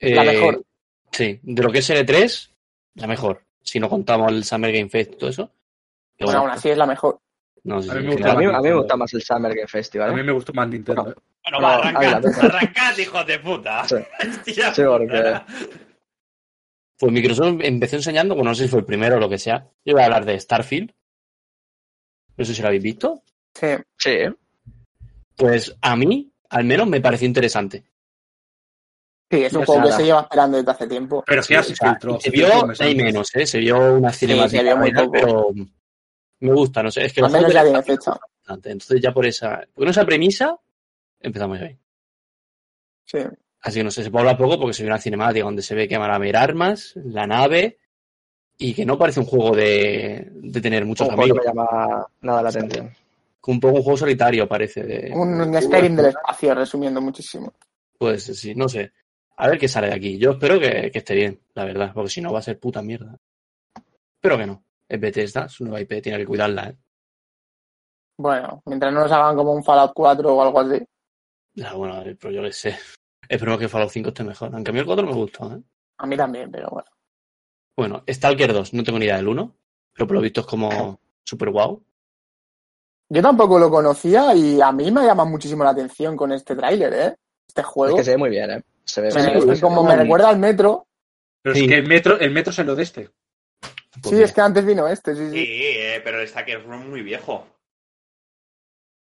La
Eh,
mejor.
Sí, de lo que es L3, la mejor. Si no contamos el Summer Game Fest y todo eso.
Bueno,
bueno,
aún así es la mejor.
no, sí,
A mí me gusta
A mí,
general,
a mí me
pero-
gusta más el Summer Game Festival.
A mí me gustó más Nintendo.
Bueno,
No,
va, arrancad, arrancad, hijos de puta.
Sí. Porque-
puta.
Pues Microsoft empezó enseñando, bueno, no sé si fue el primero o lo que sea. Yo iba a hablar de Starfield. No sé si lo habéis visto.
Sí.
Sí.
Pues a mí, al menos, me pareció interesante.
Sí, es un
Ya
juego que se lleva esperando desde hace tiempo.
Pero que ya se
O sea,
filtró.
se
se
vio, hay menos, ¿eh? Se vio una cinemática,
se vio muy poco.
pero me gusta, no sé. Es que
Al menos ya viene fecha.
Entonces ya por esa, por esa premisa empezamos bien.
Sí.
Así que no sé, se puede hablar poco porque se ve una cinemática donde se ve que van a haber armas, la nave, y que no parece un juego de, de tener muchos
un juego
amigos.
que me llama nada la atención.
Un poco un juego solitario parece. De,
Un, un Skyrim del espacio, resumiendo muchísimo.
Pues sí, no sé. A ver qué sale de aquí. Yo espero que, que esté bien, la verdad, porque si no va a ser puta mierda. Espero que no. Es Bethesda, su nueva IP, tiene que cuidarla, ¿eh?
Bueno, mientras no nos hagan como un Fallout 4 o algo así.
Ya, bueno, a ver, pero yo qué sé. Espero que Fallout 5 esté mejor. Aunque a mí el 4 me gustó, ¿eh?
A mí también, pero bueno.
Bueno, Stalker 2, no tengo ni idea del 1, pero por lo visto es como super guau.
Yo tampoco lo conocía y a mí me llama muchísimo la atención con este tráiler, ¿eh? Este
Es
juego.
que se ve muy bien, ¿eh? Se ve
Me-
se ve-
es como me recuerda al metro.
Pero
Sí.
es que el metro, el metro salió de este.
Pues
Sí,
mira.
es que antes vino este, sí,
Sí,
sí.
eh, pero el Stacker es muy viejo.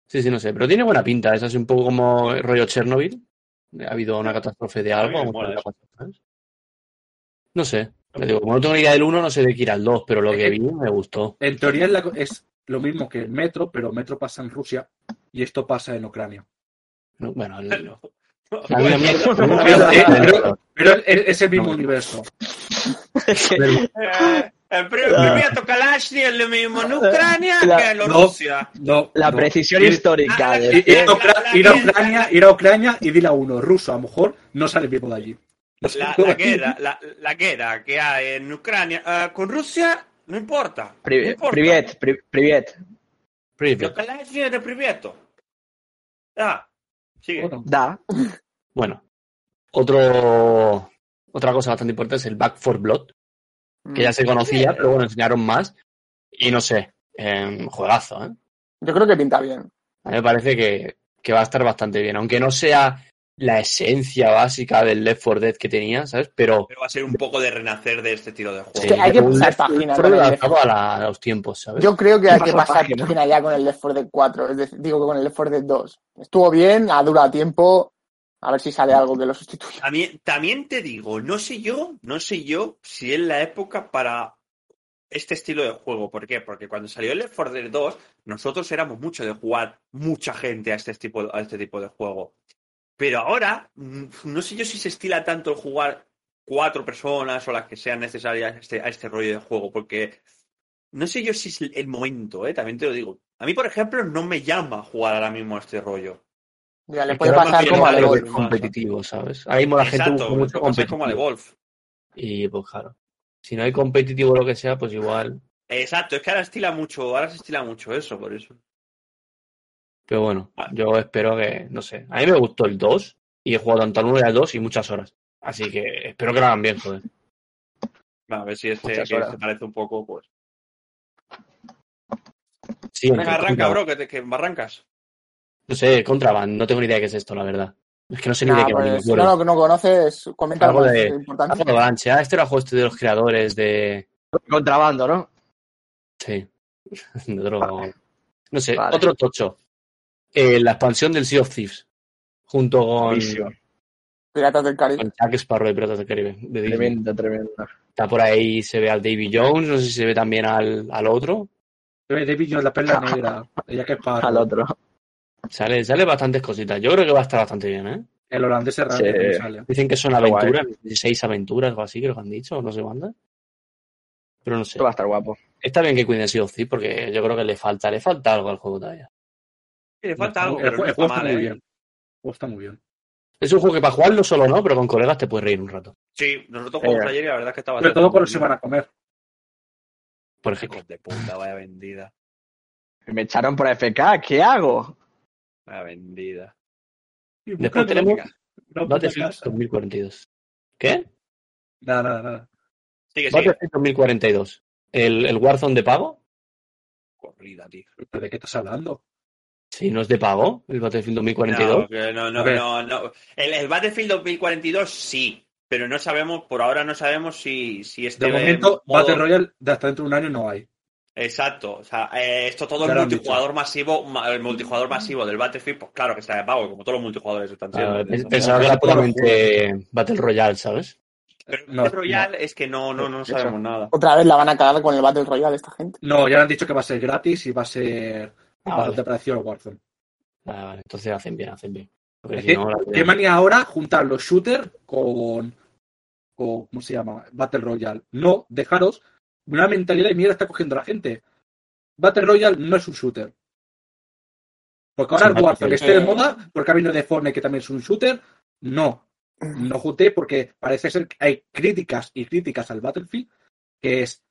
Sí, sí, no sé, pero tiene buena pinta. Es así un poco como el rollo Chernobyl. Ha habido una catástrofe de algo. No sé. Le digo, como no tengo ni idea del 1, no sé de qué ir al 2, pero lo que vi me gustó.
En teoría es, la- es lo mismo que el metro, pero metro pasa en Rusia y esto pasa en Ucrania.
No, Bueno, el-
No.
Pero,
mierda
eh, pero- es, el mismo universo.
Eh, el Pripyat Kalashni es lo mismo en Ucrania
La-
que en
no.
Rusia.
No,
La
no.
precisión
Ir-
histórica
Ah,
de
Ir, ir a ir Ucrania, ir a Ucrania y dile a uno ruso, a lo mejor no sale vivo de allí. No
La, guerra, la, la guerra que hay en Ucrania eh, con Rusia no importa. no
Pri-
importa.
Privet, pri- Privet.
Es de Pripyat. Ah, sigue.
Bueno,
Da.
Bueno, otro, otra cosa bastante importante es el Back for Blood, que ya se conocía, pero bueno, enseñaron más. Y no sé, eh, juegazo, ¿eh?
Yo creo que pinta bien.
A mí me parece que, que va a estar bastante bien, aunque no sea la esencia básica del Left 4 Dead que tenía, ¿sabes? Pero
Pero va a ser un poco de renacer de este tiro de juego.
que hay que pasar página
Left 4
con el
Dead
Left
adaptado a, la- a los tiempos, ¿sabes?
Yo creo que hay que
Pasa
pasar
página.
página ya con el Left 4 Dead 4. Es decir, digo que con el Left 4 Dead 2. Estuvo bien, ha durado tiempo. A ver si sale algo que lo sustituya.
También, también te digo, no sé yo, no sé yo si es la época para este estilo de juego. ¿Por qué? Porque cuando salió el Left 4 Dead 2, nosotros éramos mucho de jugar mucha gente a este tipo, a este tipo de juego. Pero ahora, mm, no sé yo si se estila tanto el jugar cuatro personas o las que sean necesarias a este, a este rollo de juego, porque no sé yo si es el- momento, ¿eh? también te lo digo. A mí, por ejemplo, no me llama jugar ahora mismo a este rollo.
Ya le puede pasar como
bien
a
algo
Lego.
de-
competitivo, ¿sabes? Ahora mismo la gente busca mucho
pasa como
competitivo.
al Evolve.
Y pues claro, si no hay competitivo o lo que sea, pues igual.
Exacto, es que ahora estila mucho, ahora se estila mucho eso, por eso.
Pero bueno, yo espero que, no sé. A mí me gustó el 2 y he jugado tanto al 1 y al 2 y muchas horas. Así que espero que lo hagan bien, joder.
A ver si este que se parece un poco, pues.
Sí,
Venga,
contra-
arranca, bro, que, te, que arrancas.
No sé, Contraband, no tengo ni idea de qué es esto, la verdad. Es que no sé ni de qué va, me
pues, no lo que no conoces, comenta
Algo de-
importante.
Algo de Avalanche. Ah, este era el juego este de los creadores de.
Contrabando, ¿no?
Sí. De otro- No sé,
Vale.
otro tocho. Eh, la expansión del Sea of Thieves. Junto con.
Piratas del Caribe.
con Jack Sparrow de Piratas del Caribe. de.
Tremendo, tremendo.
Está por ahí, se ve al Davy Jones, no sé si se ve también al, al otro.
David Jones, la perla negra. Ella que es para
Al otro.
Sale, sale bastantes cositas. Yo creo que va a estar bastante bien, ¿eh?
El holandés es raro
Sí.
que sale.
Dicen que son
guay.
aventuras, 16 aventuras o así, creo que han dicho, o no sé cuántas. Pero no sé.
Esto va a estar guapo.
Está bien que cuiden Sea of Thieves porque yo creo que le falta, le falta algo al juego todavía.
Sí, le falta algo,
el,
pero
juego-
no
el
está
juego está
mal,
muy
¿eh?
bien. El juego está muy bien.
Es un juego que para jugarlo solo no, pero con colegas te puedes reír un rato.
Sí, nosotros jugamos
Venga.
ayer y la verdad es que estaba
Sobre todo cuando se van a comer.
Por ejemplo.
De puta, vaya vendida.
Me echaron por FK, ¿qué hago?
Vaya vendida.
Después tenemos
No,
Battlefield
casa.
2042. ¿Qué?
Nada, nada, nada.
Sigue, sigue.
Battlefield 2042. ¿El, ¿El Warzone de pago?
Corrida, tío.
¿Pero ¿De qué estás hablando?
Si no es de pago, el Battlefield 2042.
No, no, no, no, no. El, el Battlefield 2042 sí, pero no sabemos, por ahora no sabemos si, si este
De momento,
modo-
Battle Royale de hasta dentro de un año no hay.
Exacto, o sea, eh, esto todo
Ya
el multijugador masivo, ma- el multijugador masivo del Battlefield, pues claro que está de pago, como todos los multijugadores están
Ah,
siendo. Entonces,
pensaba que era puramente Battle Royale, ¿sabes?
Pero el
No,
Battle Royale es que no, no, no sabemos nada.
Otra vez la van a cagar con el Battle Royale esta gente.
No, ya han dicho que va a ser gratis y va a ser
Ah, vale.
parecido al Warzone.
Vale, vale. Entonces hacen bien, hacen bien. Porque
Es
si
que,
no, la-
¿Qué manía ahora juntar los shooters con, con. ¿Cómo se llama? Battle Royale. No, dejaros. Una mentalidad de mierda está cogiendo la gente. Battle Royale no es un shooter. Porque ahora
Es
el Warzone
Battlefield.
esté de moda, porque ha venido de Fortnite que también es un shooter. No. No junté porque parece ser que hay críticas y críticas al Battlefield que es.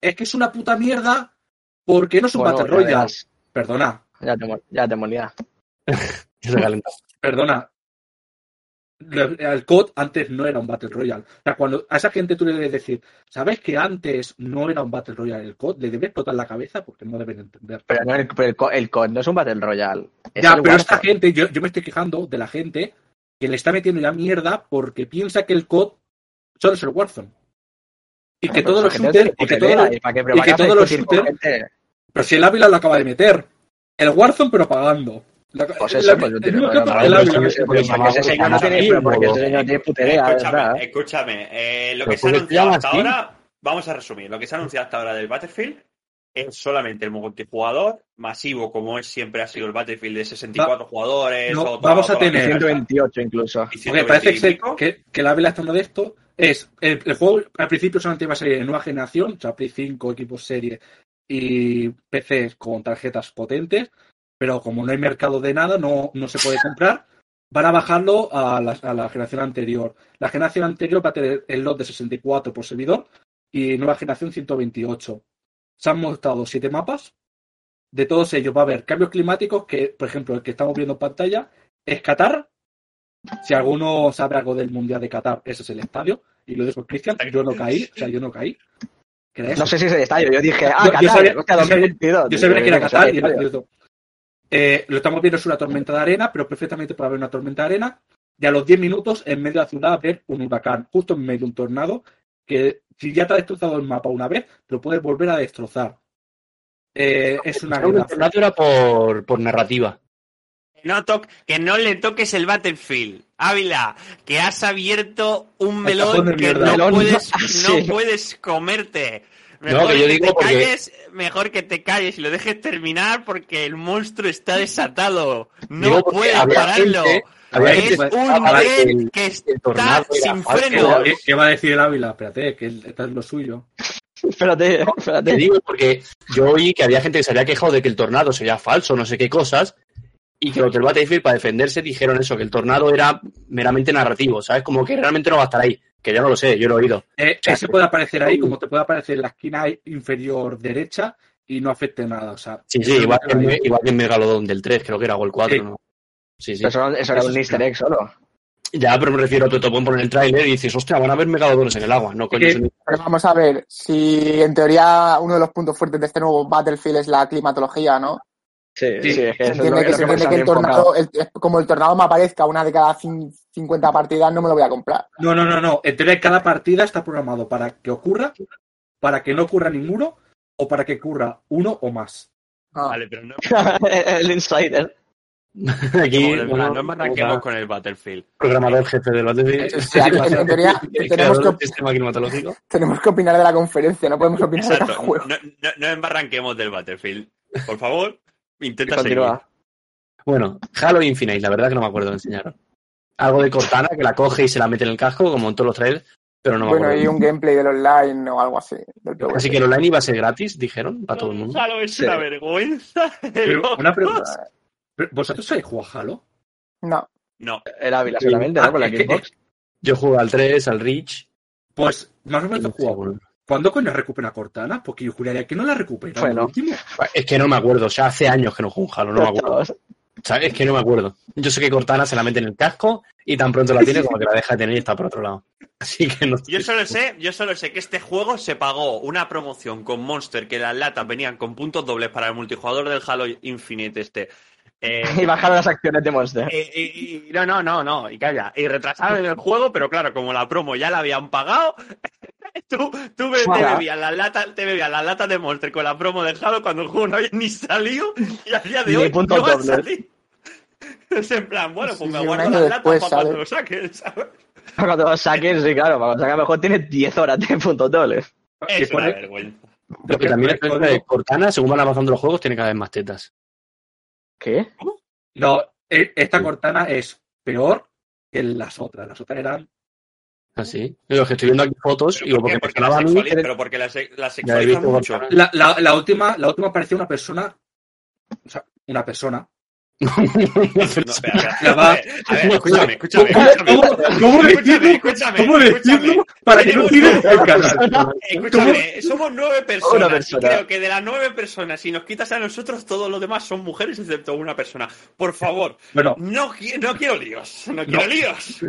Es que es una puta mierda porque no es un
Bueno,
Battle
ya
Royale.
verás.
Perdona.
Ya te, mol- ya te molía.
Perdona. El COD antes no era un Battle Royale. O sea, cuando a esa gente tú le debes decir, ¿sabes que antes no era un Battle Royale el COD? Le debes explotar la cabeza porque no deben entender.
Pero, no, el, pero el, co- el COD no es un Battle Royale. Es
Ya, pero esta gente, yo, yo me estoy quejando de la gente que le está metiendo ya mierda porque piensa que el COD solo es el Warzone. Y que
Pero
todos los shooters, y que todos los-
¿y para qué-
y
pero para
que shooters-? Pero si el Ávila lo acaba de meter. El Warzone, pero pagando. La-
Pues eso,
Ávila-
pues yo
el
tiene- ese señor no tiene,
sí,
pero porque ese señor no tiene puta idea,
escúchame,
¿verdad?
escúchame. eh, lo que se ha
¿por qué se
anunciado hasta ahora, vamos a resumir. Lo que se ha anunciado hasta ahora del Battlefield es solamente el multijugador masivo, como es siempre ha sido el Battlefield de 64 jugadores.
no,
o
vamos a
la
tener-
mierda.
128 incluso.
Y
Porque parece
120 y
que, que, que el Ávila está uno de esto es el, el juego al principio solamente iba a salir en nueva generación, o sea, Play 5, equipos serie y PCs con tarjetas potentes, pero como no hay mercado de nada, no, no se puede comprar, van a bajarlo a la, a la generación anterior. La generación anterior va a tener el lot de 64 por servidor y nueva generación 128. Se han mostrado siete mapas. De todos ellos va a haber cambios climáticos que, por ejemplo, el que estamos viendo en pantalla es Qatar. Si alguno sabe algo del Mundial de Qatar, ese es el estadio. Y lo dijo Cristian, yo no caí, o sea, yo no caí. ¿Crees?
No sé si es el estadio. Yo dije, ah,
Yo- yo
Qatar,
sabía-
hostia,
yo sabía-
2022.
Yo sabía que era Qatar y era cierto. Eh, lo estamos viendo es una tormenta de arena, pero perfectamente puede haber una tormenta de arena. Y a los 10 minutos, en medio de la ciudad, va a haber un huracán, justo en medio de un tornado, que si ya te ha destrozado el mapa una vez, lo puedes volver a destrozar. Eh, es una
que el
guerra.
tornado era por, por narrativa.
Que no, toc- que no le toques el Battlefield. Ávila, que has abierto un
El
melón que no
Melón,
puedes, no
sí.
puedes comerte.
No, que yo digo
te
porque-
calles, mejor que te calles y lo dejes terminar porque el monstruo está desatado. No puedes pararlo.
gente-
es
gente
un
pensaba que
está sin freno.
¿Qué, va a decir el Ávila? Espérate, que él- esto es lo suyo.
Espérate,
Te
espérate.
digo porque yo oí que había gente que se había quejado de que el tornado sería falso, no sé qué cosas, y que los del Battlefield para defenderse dijeron eso, que el tornado era meramente narrativo, ¿sabes? Como que realmente no va a estar ahí, que yo no lo sé, yo lo he oído.
Eh,
sea,
ese
que-
puede aparecer ahí, como te puede aparecer en la esquina inferior derecha y no afecte nada. O sea,
Sí, sí, igual que,
ahí.
igual que en Megalodon del 3, creo que era, o el 4,
Sí.
¿no? Sí, sí.
Pero eso, eso era un easter egg solo.
Ya, pero me refiero, te, te pueden poner el tráiler y dices, hostia, van a haber megalodones en el agua. No, coño,
que-
Pero vamos a ver, si en teoría uno de los puntos fuertes de este nuevo Battlefield es la climatología, ¿no?
Sí,
Sí.
sí, es que eso es lo
entiende
que,
que,
lo
se
que
el tornado, el- como el tornado me aparezca una de cada cin- 50 partidas, no me lo voy a comprar.
No, no, no, no. En teoría, cada partida está programado para que ocurra, para que no ocurra ninguno o para que ocurra uno o más.
Ah.
Vale, pero no,
el insider.
Aquí,
no,
bueno,
no arranquemos con el Battlefield.
programador jefe del Battlefield.
O
sea, que en teoría
el
tenemos que-. Tenemos opinar de la conferencia, no podemos opinar de
Exacto.
cada juego.
No, no, no embarranquemos del Battlefield. Por favor, intenta seguir.
Bueno, Halo Infinite, la verdad que no me acuerdo de enseñar. Algo de Cortana, que la coge y se la mete en el casco, como en todos los trailers, pero no me
bueno,
acuerdo.
y un gameplay del online o algo así.
Así que el online iba a ser gratis, dijeron, para todo el mundo.
Halo es
Sí.
una vergüenza.
Pero una pregunta. ¿Pero ¿Vosotros sabéis jugar Halo?
No,
No,
El Ávila solamente,
Ah,
¿no? Con la
que-
Xbox.
Yo jugué al 3, al Reach.
Pues más o menos jugado. ¿Cuándo coño recupera Cortana? Porque yo juraría que no la recupera.
Bueno.
último.
Es que no me acuerdo, o sea, hace años que no juego un Halo, no me acuerdo. ¿Sabes? Es que no me acuerdo. Yo sé que Cortana se la mete en el casco y tan pronto la tiene como que la deja de tener y está por otro lado. Así que no
yo solo sé, yo solo sé que este juego se pagó una promoción con Monster que las latas venían con puntos dobles para el multijugador del Halo Infinite este. Eh,
Y bajaron las acciones de Monster.
y- y- y- no, no, no, no, y calla. Y retrasaron el juego, pero claro, como la promo ya la habían pagado, tú, tú te, bebías las latas, te bebías las latas de Monster con la promo del Halo cuando el juego no había ni salido y a día de
Ni
hoy
puntos
no salido. Es en plan, bueno, pues
Sí,
me guardo las latas para cuando lo saques, ¿sabes?
Cuando lo saques, sí, claro. Cuando lo saques mejor tiene 10 horas de puntos dobles.
Es una vergüenza.
Lo que también es que Cortana, según van avanzando los juegos, tiene cada vez más tetas.
¿Qué?
No, e- esta Cortana es peor que las otras. Las otras eran.
Así. Los que estoy viendo aquí fotos,
Pero
digo,
¿por qué?
porque
Porque
me
la
mí.
sexualiza- pero porque la, se- la sexualizan mucho.
La, la última, la última parecía una persona. O sea, una persona.
escúchame, escúchame.
¿Cómo, decirlo?
escúchame,
¿Cómo decirlo
escúchame.
para que no tires el canal?
Escúchame, somos nueve personas. Creo que de las nueve personas, si nos quitas a nosotros, todos los demás son mujeres excepto una persona. Por favor,
Bueno,
no, qui- no quiero líos. No quiero líos.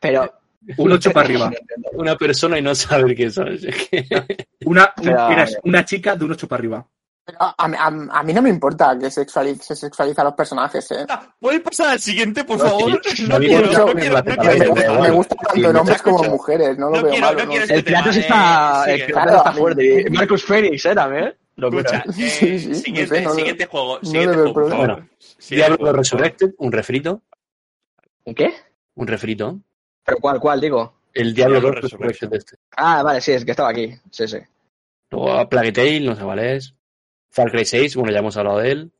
Pero.
un 8 para arriba.
Una persona y no saber qué. Es.
Una, un-
Pero-
eras una chica de un 8 para arriba.
A, a- mí no me importa que sexualice, se sexualiza a los personajes, ¿eh?
¿Puedes pasar al siguiente, por favor? No
mí me
no
gusta
tanto en
Sí,
hombres como en
escucha.
mujeres, no lo
No
veo
quiero-
malo.
El
este
sí está.
eh,
El
Claro,
está
mí-
fuerte. Y Marcus Phoenix, ¿eh? También.
Escucha, eh,
sí,
siguiente,
no
juego. Siguiente por favor.
Diablo. Resurrected, un refrito.
¿Un qué?
Un refrito.
¿Pero cuál, cuál, digo?
El Diablo
Diablo
2 Resurrected este.
Ah, vale, sí, es que estaba aquí. Sí, sí.
Luego Plague Tale, no sé cuál es. Far Cry 6, bueno, ya hemos hablado de él.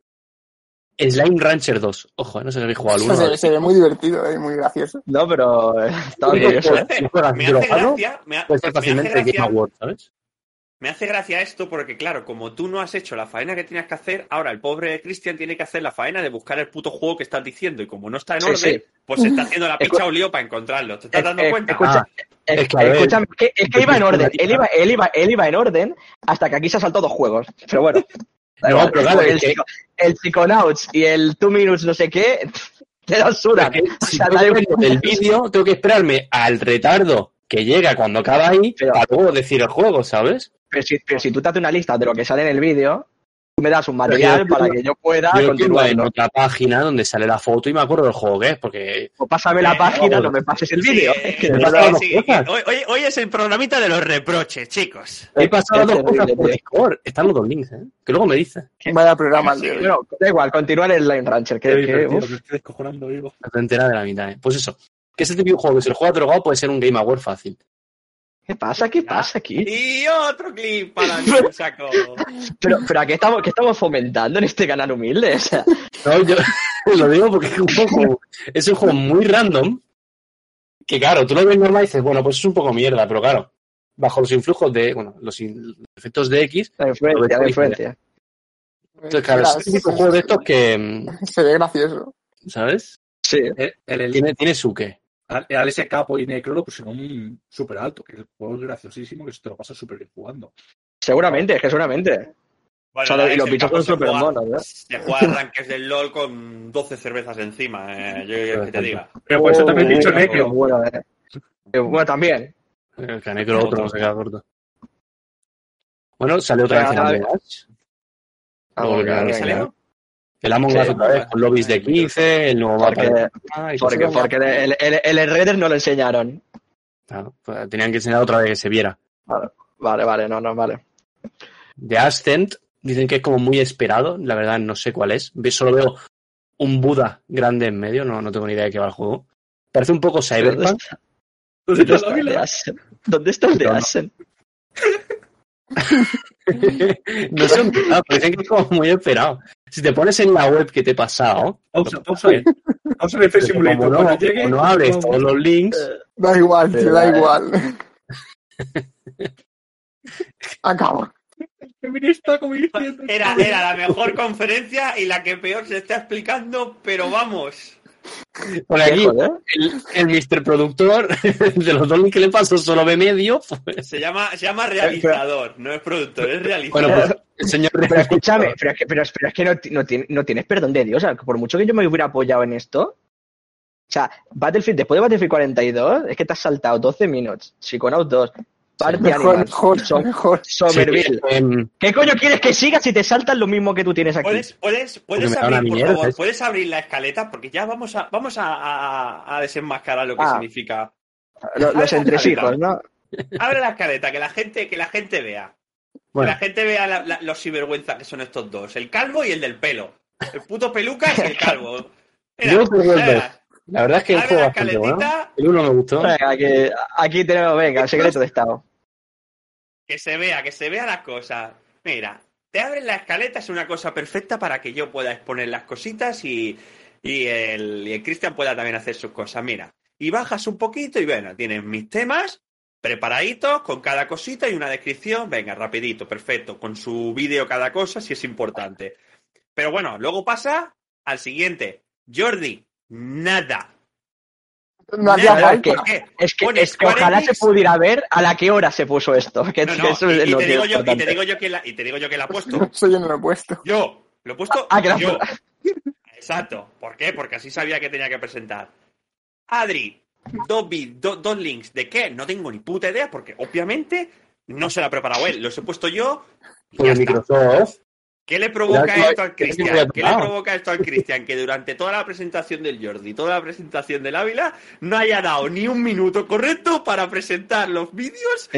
Slime Rancher 2. Ojo, no sé si habéis jugado alguno.
se, se ve muy divertido, es muy gracioso.
No, pero eh, estaba
Sí,
curioso, ¿eh?
Si juegas
Me
y lo
hace gracia, me, ha-
puede ser
me hace
fácilmente el Game
gracia-
Award, ¿sabes?
Me hace gracia esto porque, claro, como tú no has hecho la faena que tenías que hacer, ahora el pobre Cristian tiene que hacer la faena de buscar el puto juego que estás diciendo y como no está en
Sí,
orden,
sí.
pues se está haciendo la picha o lío para encontrarlo. ¿Te estás dando cuenta?
escucha,
Ah, es que,
escúchame, es que, es que iba en orden. Él iba, él, iba, él iba en orden hasta que aquí se ha saltado dos juegos. Pero bueno. da
No,
igual.
pero claro,
el,
que-
Psychonauts y el Two Minutes no sé qué, te lo sudan.
Porque
O
si
sea,
tengo
da
que
igual.
ver el vídeo, tengo que esperarme al retardo que llega cuando acaba ahí
Pero-
para luego decir el juego, ¿sabes?
Pero si, pero si tú te haces una lista de lo que sale en el vídeo, tú me das un material
yo-
para que yo pueda
Yo continuo en otra página donde sale la foto y me acuerdo del juego que es, porque
O pásame la
Eh,
página,
vamos.
no me pases el vídeo.
eh, sí, hoy, es el programita de los reproches, chicos.
he pasado dos
terrible,
cosas por
tío.
Discord. Están los dos links, ¿eh? Que luego me dice.
Vaya programa
da igual, continúa en el Line Rancher. Que, que,
me estoy descojonando vivo.
No te enteras de la mitad, ¿eh? Pues eso. Que ese típico juego que se lo juega drogado puede ser un Game Award fácil.
¿Qué pasa? ¿Qué pasa aquí?
Y otro clip para el saco.
Pero, pero ¿a qué estamos, qué estamos fomentando en este canal humilde? O sea,
No, yo lo digo porque es un juego, es un juego muy random. Que claro, tú lo ves normal y dices, bueno, pues es un poco mierda, pero claro, bajo los influjos de, bueno, los, in- los efectos de X,
la influencia, la influencia.
entonces claro, es el típico juego de estos que,
Se ve gracioso.
¿sabes?
Sí.
El, el, el,
Tiene, tiene su qué.
El Alex Capo y Necro lo pusieron súper alto, que el juego es graciosísimo, que se te lo pasas súper bien jugando.
Seguramente, es que seguramente.
Bueno,
O sea, y los bichos son
se
súper
juega-
monos, ¿eh?
Se juega arranques del LOL con 12 cervezas encima, eh, yo yo que te diga.
Pero por eso también he dicho Necro.
bueno, eh. Bueno, también.
El canecro otro no se queda corto. Bueno, sale otra vez el
dale.
Among El Among
Sí.
Us otra vez, con lobbies de 15, el nuevo
Porque-
de... Ah,
Porque, porque el, el, el Raider no lo enseñaron.
Claro, pues tenían que enseñar otra vez que se viera.
Vale, vale, no, no, vale.
De Ascent dicen que es como muy esperado, la verdad no sé cuál es. Solo veo un Buda grande en medio, no, no tengo ni idea de qué va el juego. Parece un poco
¿Dónde
Cyberpunk.
está,
¿Dónde está
el? ¿Dónde está el de
No, no. Sé dicen que es como muy esperado. Si te pones en la web que te he pasado,
Pausa, pausa. Pausa el Flight
como
Simulator.
no,
Cuando llegue,
no abres todos los links,
Da igual, te da igual. Acabo.
Feminista, como diciendo.
Era, era la mejor conferencia y la que peor se está explicando, pero vamos.
Por aquí
Joder.
el, el Mr. Productor de los dos que le paso solo ve medio. pues,
Se llama, se llama realizador, no es productor, es realizador.
bueno, pues el señor
Pero escúchame, pero es que, pero, pero es que no, ti- no, tiene- no tienes perdón de Dios. O sea, que por mucho que yo me hubiera apoyado en esto. O sea, Battlefield, después de Battlefield 42, es que te has saltado 12 minutos. Psychonauts 2, Party
Mejor,
Animals,
mejor,
Som-
mejor.
Somerville.
Sí, em,
¿Qué coño quieres que siga si te saltan lo mismo que tú tienes aquí?
¿Puedes, puedes, puedes abrir, por
mierda
favor, puedes abrir la escaleta porque ya vamos a, vamos a, a- a desenmascarar lo que
Ah.
significa.
Lo- Los entresijos, ¿no?
Abre la escaleta, que la gente, que la gente vea. Que la gente vea la- la- los sinvergüenzas que son estos dos, el calvo y el del pelo. El puto peluca y el calvo. Mira,
Yo la verdad es que el juego bastante bueno.
escaletita,
El uno me gustó.
Venga, aquí tenemos, venga, el secreto de Estado.
Que se vea, que se vea las cosas. Mira, te abres la escaleta, es una cosa perfecta para que yo pueda exponer las cositas y, y el, y el Cristian pueda también hacer sus cosas. Mira, y bajas un poquito y bueno, tienes mis temas preparaditos con cada cosita y una descripción. Venga, rapidito, perfecto, con su vídeo cada cosa si es importante. Pero bueno, luego pasa al siguiente. Jordi, nada.
No hacía
Nada,
falta.
¿por qué?
Es que, es que
Square
ojalá
Enix-
se pudiera ver a la qué hora se puso esto. Que
No, no,
eso
y,
es
te
que
digo
es
yo, y te
importante.
digo yo quién la, y te digo yo quién la ha puesto.
Eso yo no lo he puesto.
Yo, lo he puesto
Ah, que
yo. Exacto. ¿Por qué? Porque así sabía que tenía que presentar. Adri, dos, do- dos links. ¿De qué? No tengo ni puta idea porque obviamente no se la ha preparado él. Los he puesto yo y
Por
ya
el
está.
Microsoft.
¿Qué le provoca esto al Cristian? ¿Qué le provoca esto al Cristian? Que durante toda la presentación del Jordi, toda la presentación del Ávila, no haya dado ni un minuto correcto para presentar los vídeos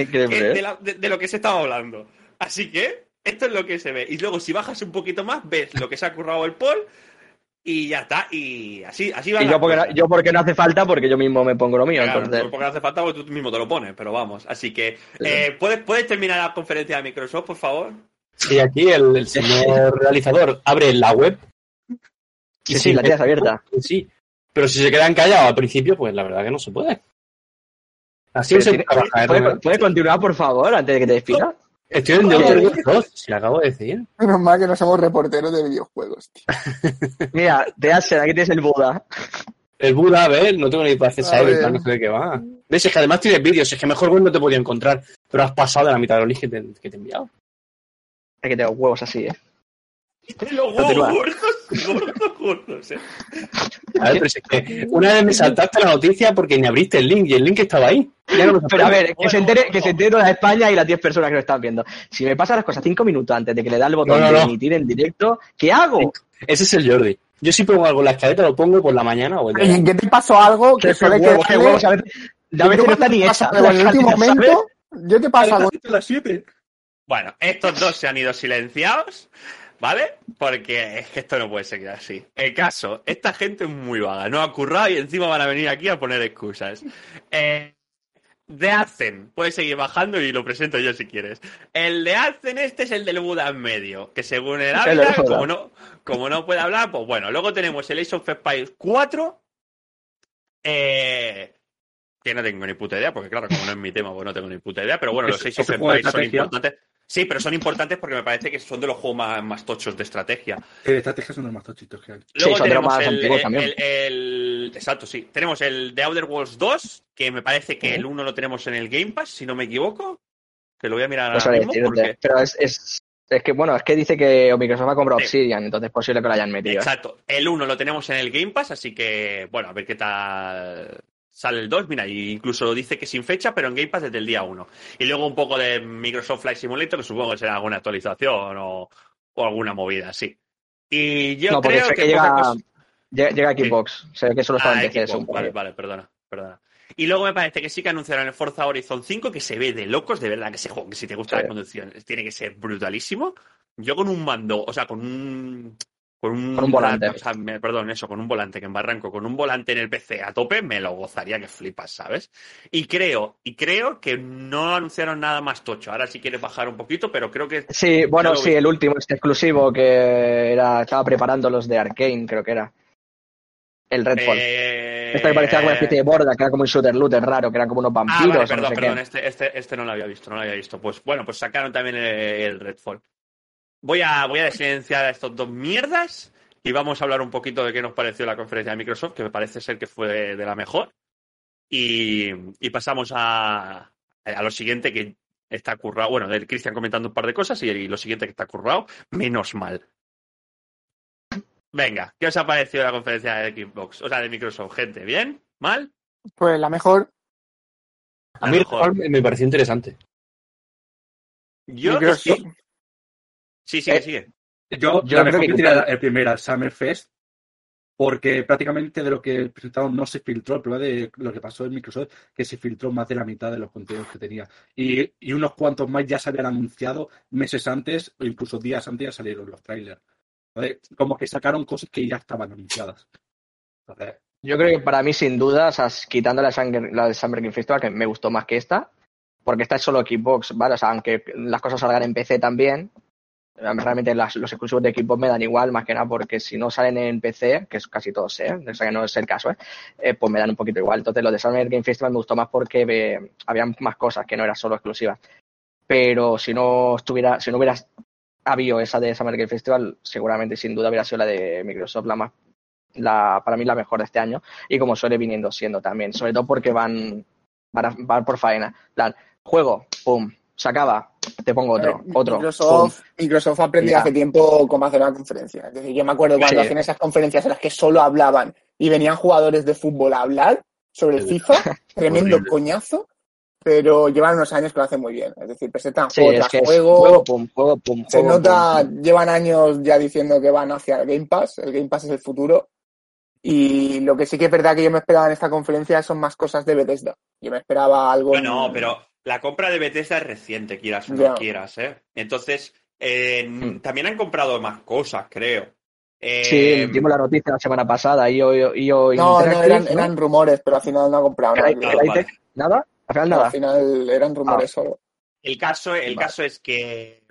de, la- de- de lo que se estaba hablando. Así que esto es lo que se ve. Y luego si bajas un poquito más, ves lo que se ha currado el Paul y ya está. Y así, así va.
Y yo porque, no, yo porque no hace falta, porque yo mismo me pongo lo mío. entonces,
porque no hace falta porque tú mismo te lo pones, pero vamos. Así que, eh, ¿puedes, ¿puedes terminar la conferencia de Microsoft, por favor?
Sí, aquí el, el señor realizador abre la web
Sí, sí, la tienes abierta.
Sí. Pero si se quedan callados al principio, pues la verdad que no se puede. Así se trabaja, ¿eh,
¿Puede, puede continuar, por favor, antes de que te despidas?
Estoy en The Outer Worlds 2, si lo acabo de decir.
Menos mal que no somos reporteros de videojuegos, tío.
Mira, te hacen, aquí tienes el Buda.
El Buda, a ver, no tengo ni para hacer
A
saber,
ver.
no sé de qué va. ¿Ves? Es que además tienes vídeos, es que mejor web no te podía encontrar, pero has pasado de la mitad de los links que te, que te he enviado.
Es que tengo huevos así, ¿eh?
Los huevos gordos, gordos, gordos, eh.
A ver, pero si es que una vez me saltaste la noticia porque ni abriste el link y el link estaba ahí. Ya no
Pero a ver, que
Bueno,
se entere,
bueno.
que se entere toda España y las 10 personas que lo están viendo. Si me pasan las cosas 5 minutos antes de que le da el botón
No, no,
de
no.
emitir en directo, ¿qué hago?
Ese es el Jordi. Yo si pongo algo en la escaleta lo pongo por la mañana o el
¿Y
día.
en qué te pasó algo que
Qué
suele quedarle-
huevos, a veces, a veces no está ni hecha.
En el último momento, yo te paso algo.
A las 7.
Bueno, estos dos se han ido silenciados, ¿vale? Porque es que esto no puede seguir así. El caso, esta gente es muy vaga, no ha currado y encima van a venir aquí a poner excusas. Eh, de Arzen, puedes seguir bajando y lo presento yo si quieres. El de Arzen este es el del Buda en medio, que según el habla, como no, como no puede hablar, pues bueno, luego tenemos el Ace of Empires 4, eh, que no tengo ni puta idea, porque claro, como no es mi tema, pues no tengo ni puta idea, pero bueno, los Ace of
de
Empires son importantes. Sí, pero son importantes porque me parece que son de los juegos más, más tochos de estrategia.
El estrategia son los más tochitos que hay.
Luego
son de los
tenemos
más
el,
antiguos
el-
también.
el- el- Exacto, sí. Tenemos el The Outer Worlds 2, que me parece que el 1 lo tenemos en el Game Pass, si no me equivoco. Que lo voy a mirar
No
ahora mismo. porque-
Pero es, es, es que, bueno, es que dice que Microsoft ha comprado
Sí.
Obsidian, entonces es posible que lo hayan metido. ¿eh?
Exacto. El 1 lo tenemos en el Game Pass, así que, bueno, a ver qué tal sale el 2. Mira, y incluso dice que sin fecha, pero en Game Pass desde el día 1. Y luego un poco de Microsoft Flight Simulator, que supongo que será alguna actualización o, o alguna movida así. Y yo
no,
creo que,
llega,
cosa-
llega, llega a Xbox. Ve que solo está
Ah,
en PC.
Xbox. Vale, vale, perdona, perdona. Y luego me parece que sí que anunciaron el Forza Horizon 5, que se ve de locos, de verdad, que ese juego, que si te gusta
Sí.
la conducción, tiene que ser brutalísimo. Yo con un mando, o sea, con un... Con un,
Con un volante.
o sea, me- perdón, eso, con un volante que en Barranco, con un volante en el PC a tope, me lo gozaría que flipas, ¿sabes? Y creo, y creo que no anunciaron nada más tocho. Ahora si quieres bajar un poquito, pero creo que
Sí, bueno, sí,
vi.
el último, este exclusivo que era, estaba preparando los de Arkane, creo que era. El Redfall.
Eh,
Este que parecía como una especie de borda, que era como un shooter looter raro, que eran como unos
Ah,
vampiros
vale,
o no
perdón,
sé
perdón,
qué.
este, este, este no lo había visto, no lo había visto. Pues bueno, pues sacaron también el, el Redfall. Voy a, voy a desilenciar a estos dos mierdas y vamos a hablar un poquito de qué nos pareció la conferencia de Microsoft, que me parece ser que fue de, la mejor. Y, y pasamos a, a lo siguiente que está currado. Bueno, del Cristian comentando un par de cosas y, y lo siguiente que está currado, menos mal. Venga, ¿qué os ha parecido la conferencia de Xbox? O sea, de Microsoft, gente, ¿bien? ¿Mal?
Pues la mejor.
A mí
mejor.
me pareció interesante.
Yo
Microsoft.
que- Sí, sigue,
Eh,
sigue.
Yo,
Yo
la
creo
mejor
que quitar-
el primer Summerfest, porque prácticamente de lo que presentaron no se filtró. El problema de lo que pasó en Microsoft, que se filtró más de la mitad de los contenidos que tenía. Y, y unos cuantos más ya se habían anunciado meses antes, o incluso días antes ya salieron los trailers. ¿Vale? Como que sacaron cosas que ya estaban anunciadas. Entonces,
Yo creo que para mí, sin duda, o sea, quitando la, Summer- la de Summer Game Festival, que me gustó más que esta, porque esta es solo Xbox, ¿vale? O sea, aunque las cosas salgan en PC también, realmente las- los exclusivos de Xbox me dan igual, más que nada porque si no salen en PC, que es casi todos, ¿eh? O sea, que no es el caso, ¿eh? Eh, Pues me dan un poquito igual. Entonces, lo de Summer Game Festival me gustó más porque eh, habían más cosas que no era solo exclusivas. Pero si no estuviera, si no hubiera habido esa de Summer Game Festival, seguramente sin duda hubiera sido la de Microsoft la más la, para mí la mejor de este año y como suele viniendo siendo también, sobre todo porque van, van, van por faena. En plan, juego, pum, se acaba, te pongo otro,
Eh,
otro.
Microsoft, Microsoft ha aprendido
Ya.
hace tiempo cómo hacer una conferencia. Es decir, yo me acuerdo cuando
Sí.
hacían esas conferencias en las que solo hablaban y venían jugadores de fútbol a hablar sobre el FIFA, tremendo coñazo, pero llevan unos años que lo hacen muy bien. Es decir, presentan
Sí,
juego
es
tras
que es
juego,
juego, pum, juego, pum,
se
juego,
nota,
pum.
llevan años ya diciendo que van hacia el Game Pass, el Game Pass es el futuro. Y lo que sí que es verdad que yo me esperaba en esta conferencia son más cosas de Bethesda. Yo me esperaba algo.
Bueno, pero la compra de Bethesda es reciente, quieras o no quieras, ¿eh? Entonces, eh,
Hmm.
también han comprado más cosas, creo. Eh,
Sí, dimos la noticia la semana pasada y yo, y yo
No, no, eran,
¿no?
eran rumores, pero al final no ha comprado nada.
Vale.
¿Nada? Al final
No,
nada.
al final eran rumores
Ah.
solo.
El caso, el
Vale.
caso es que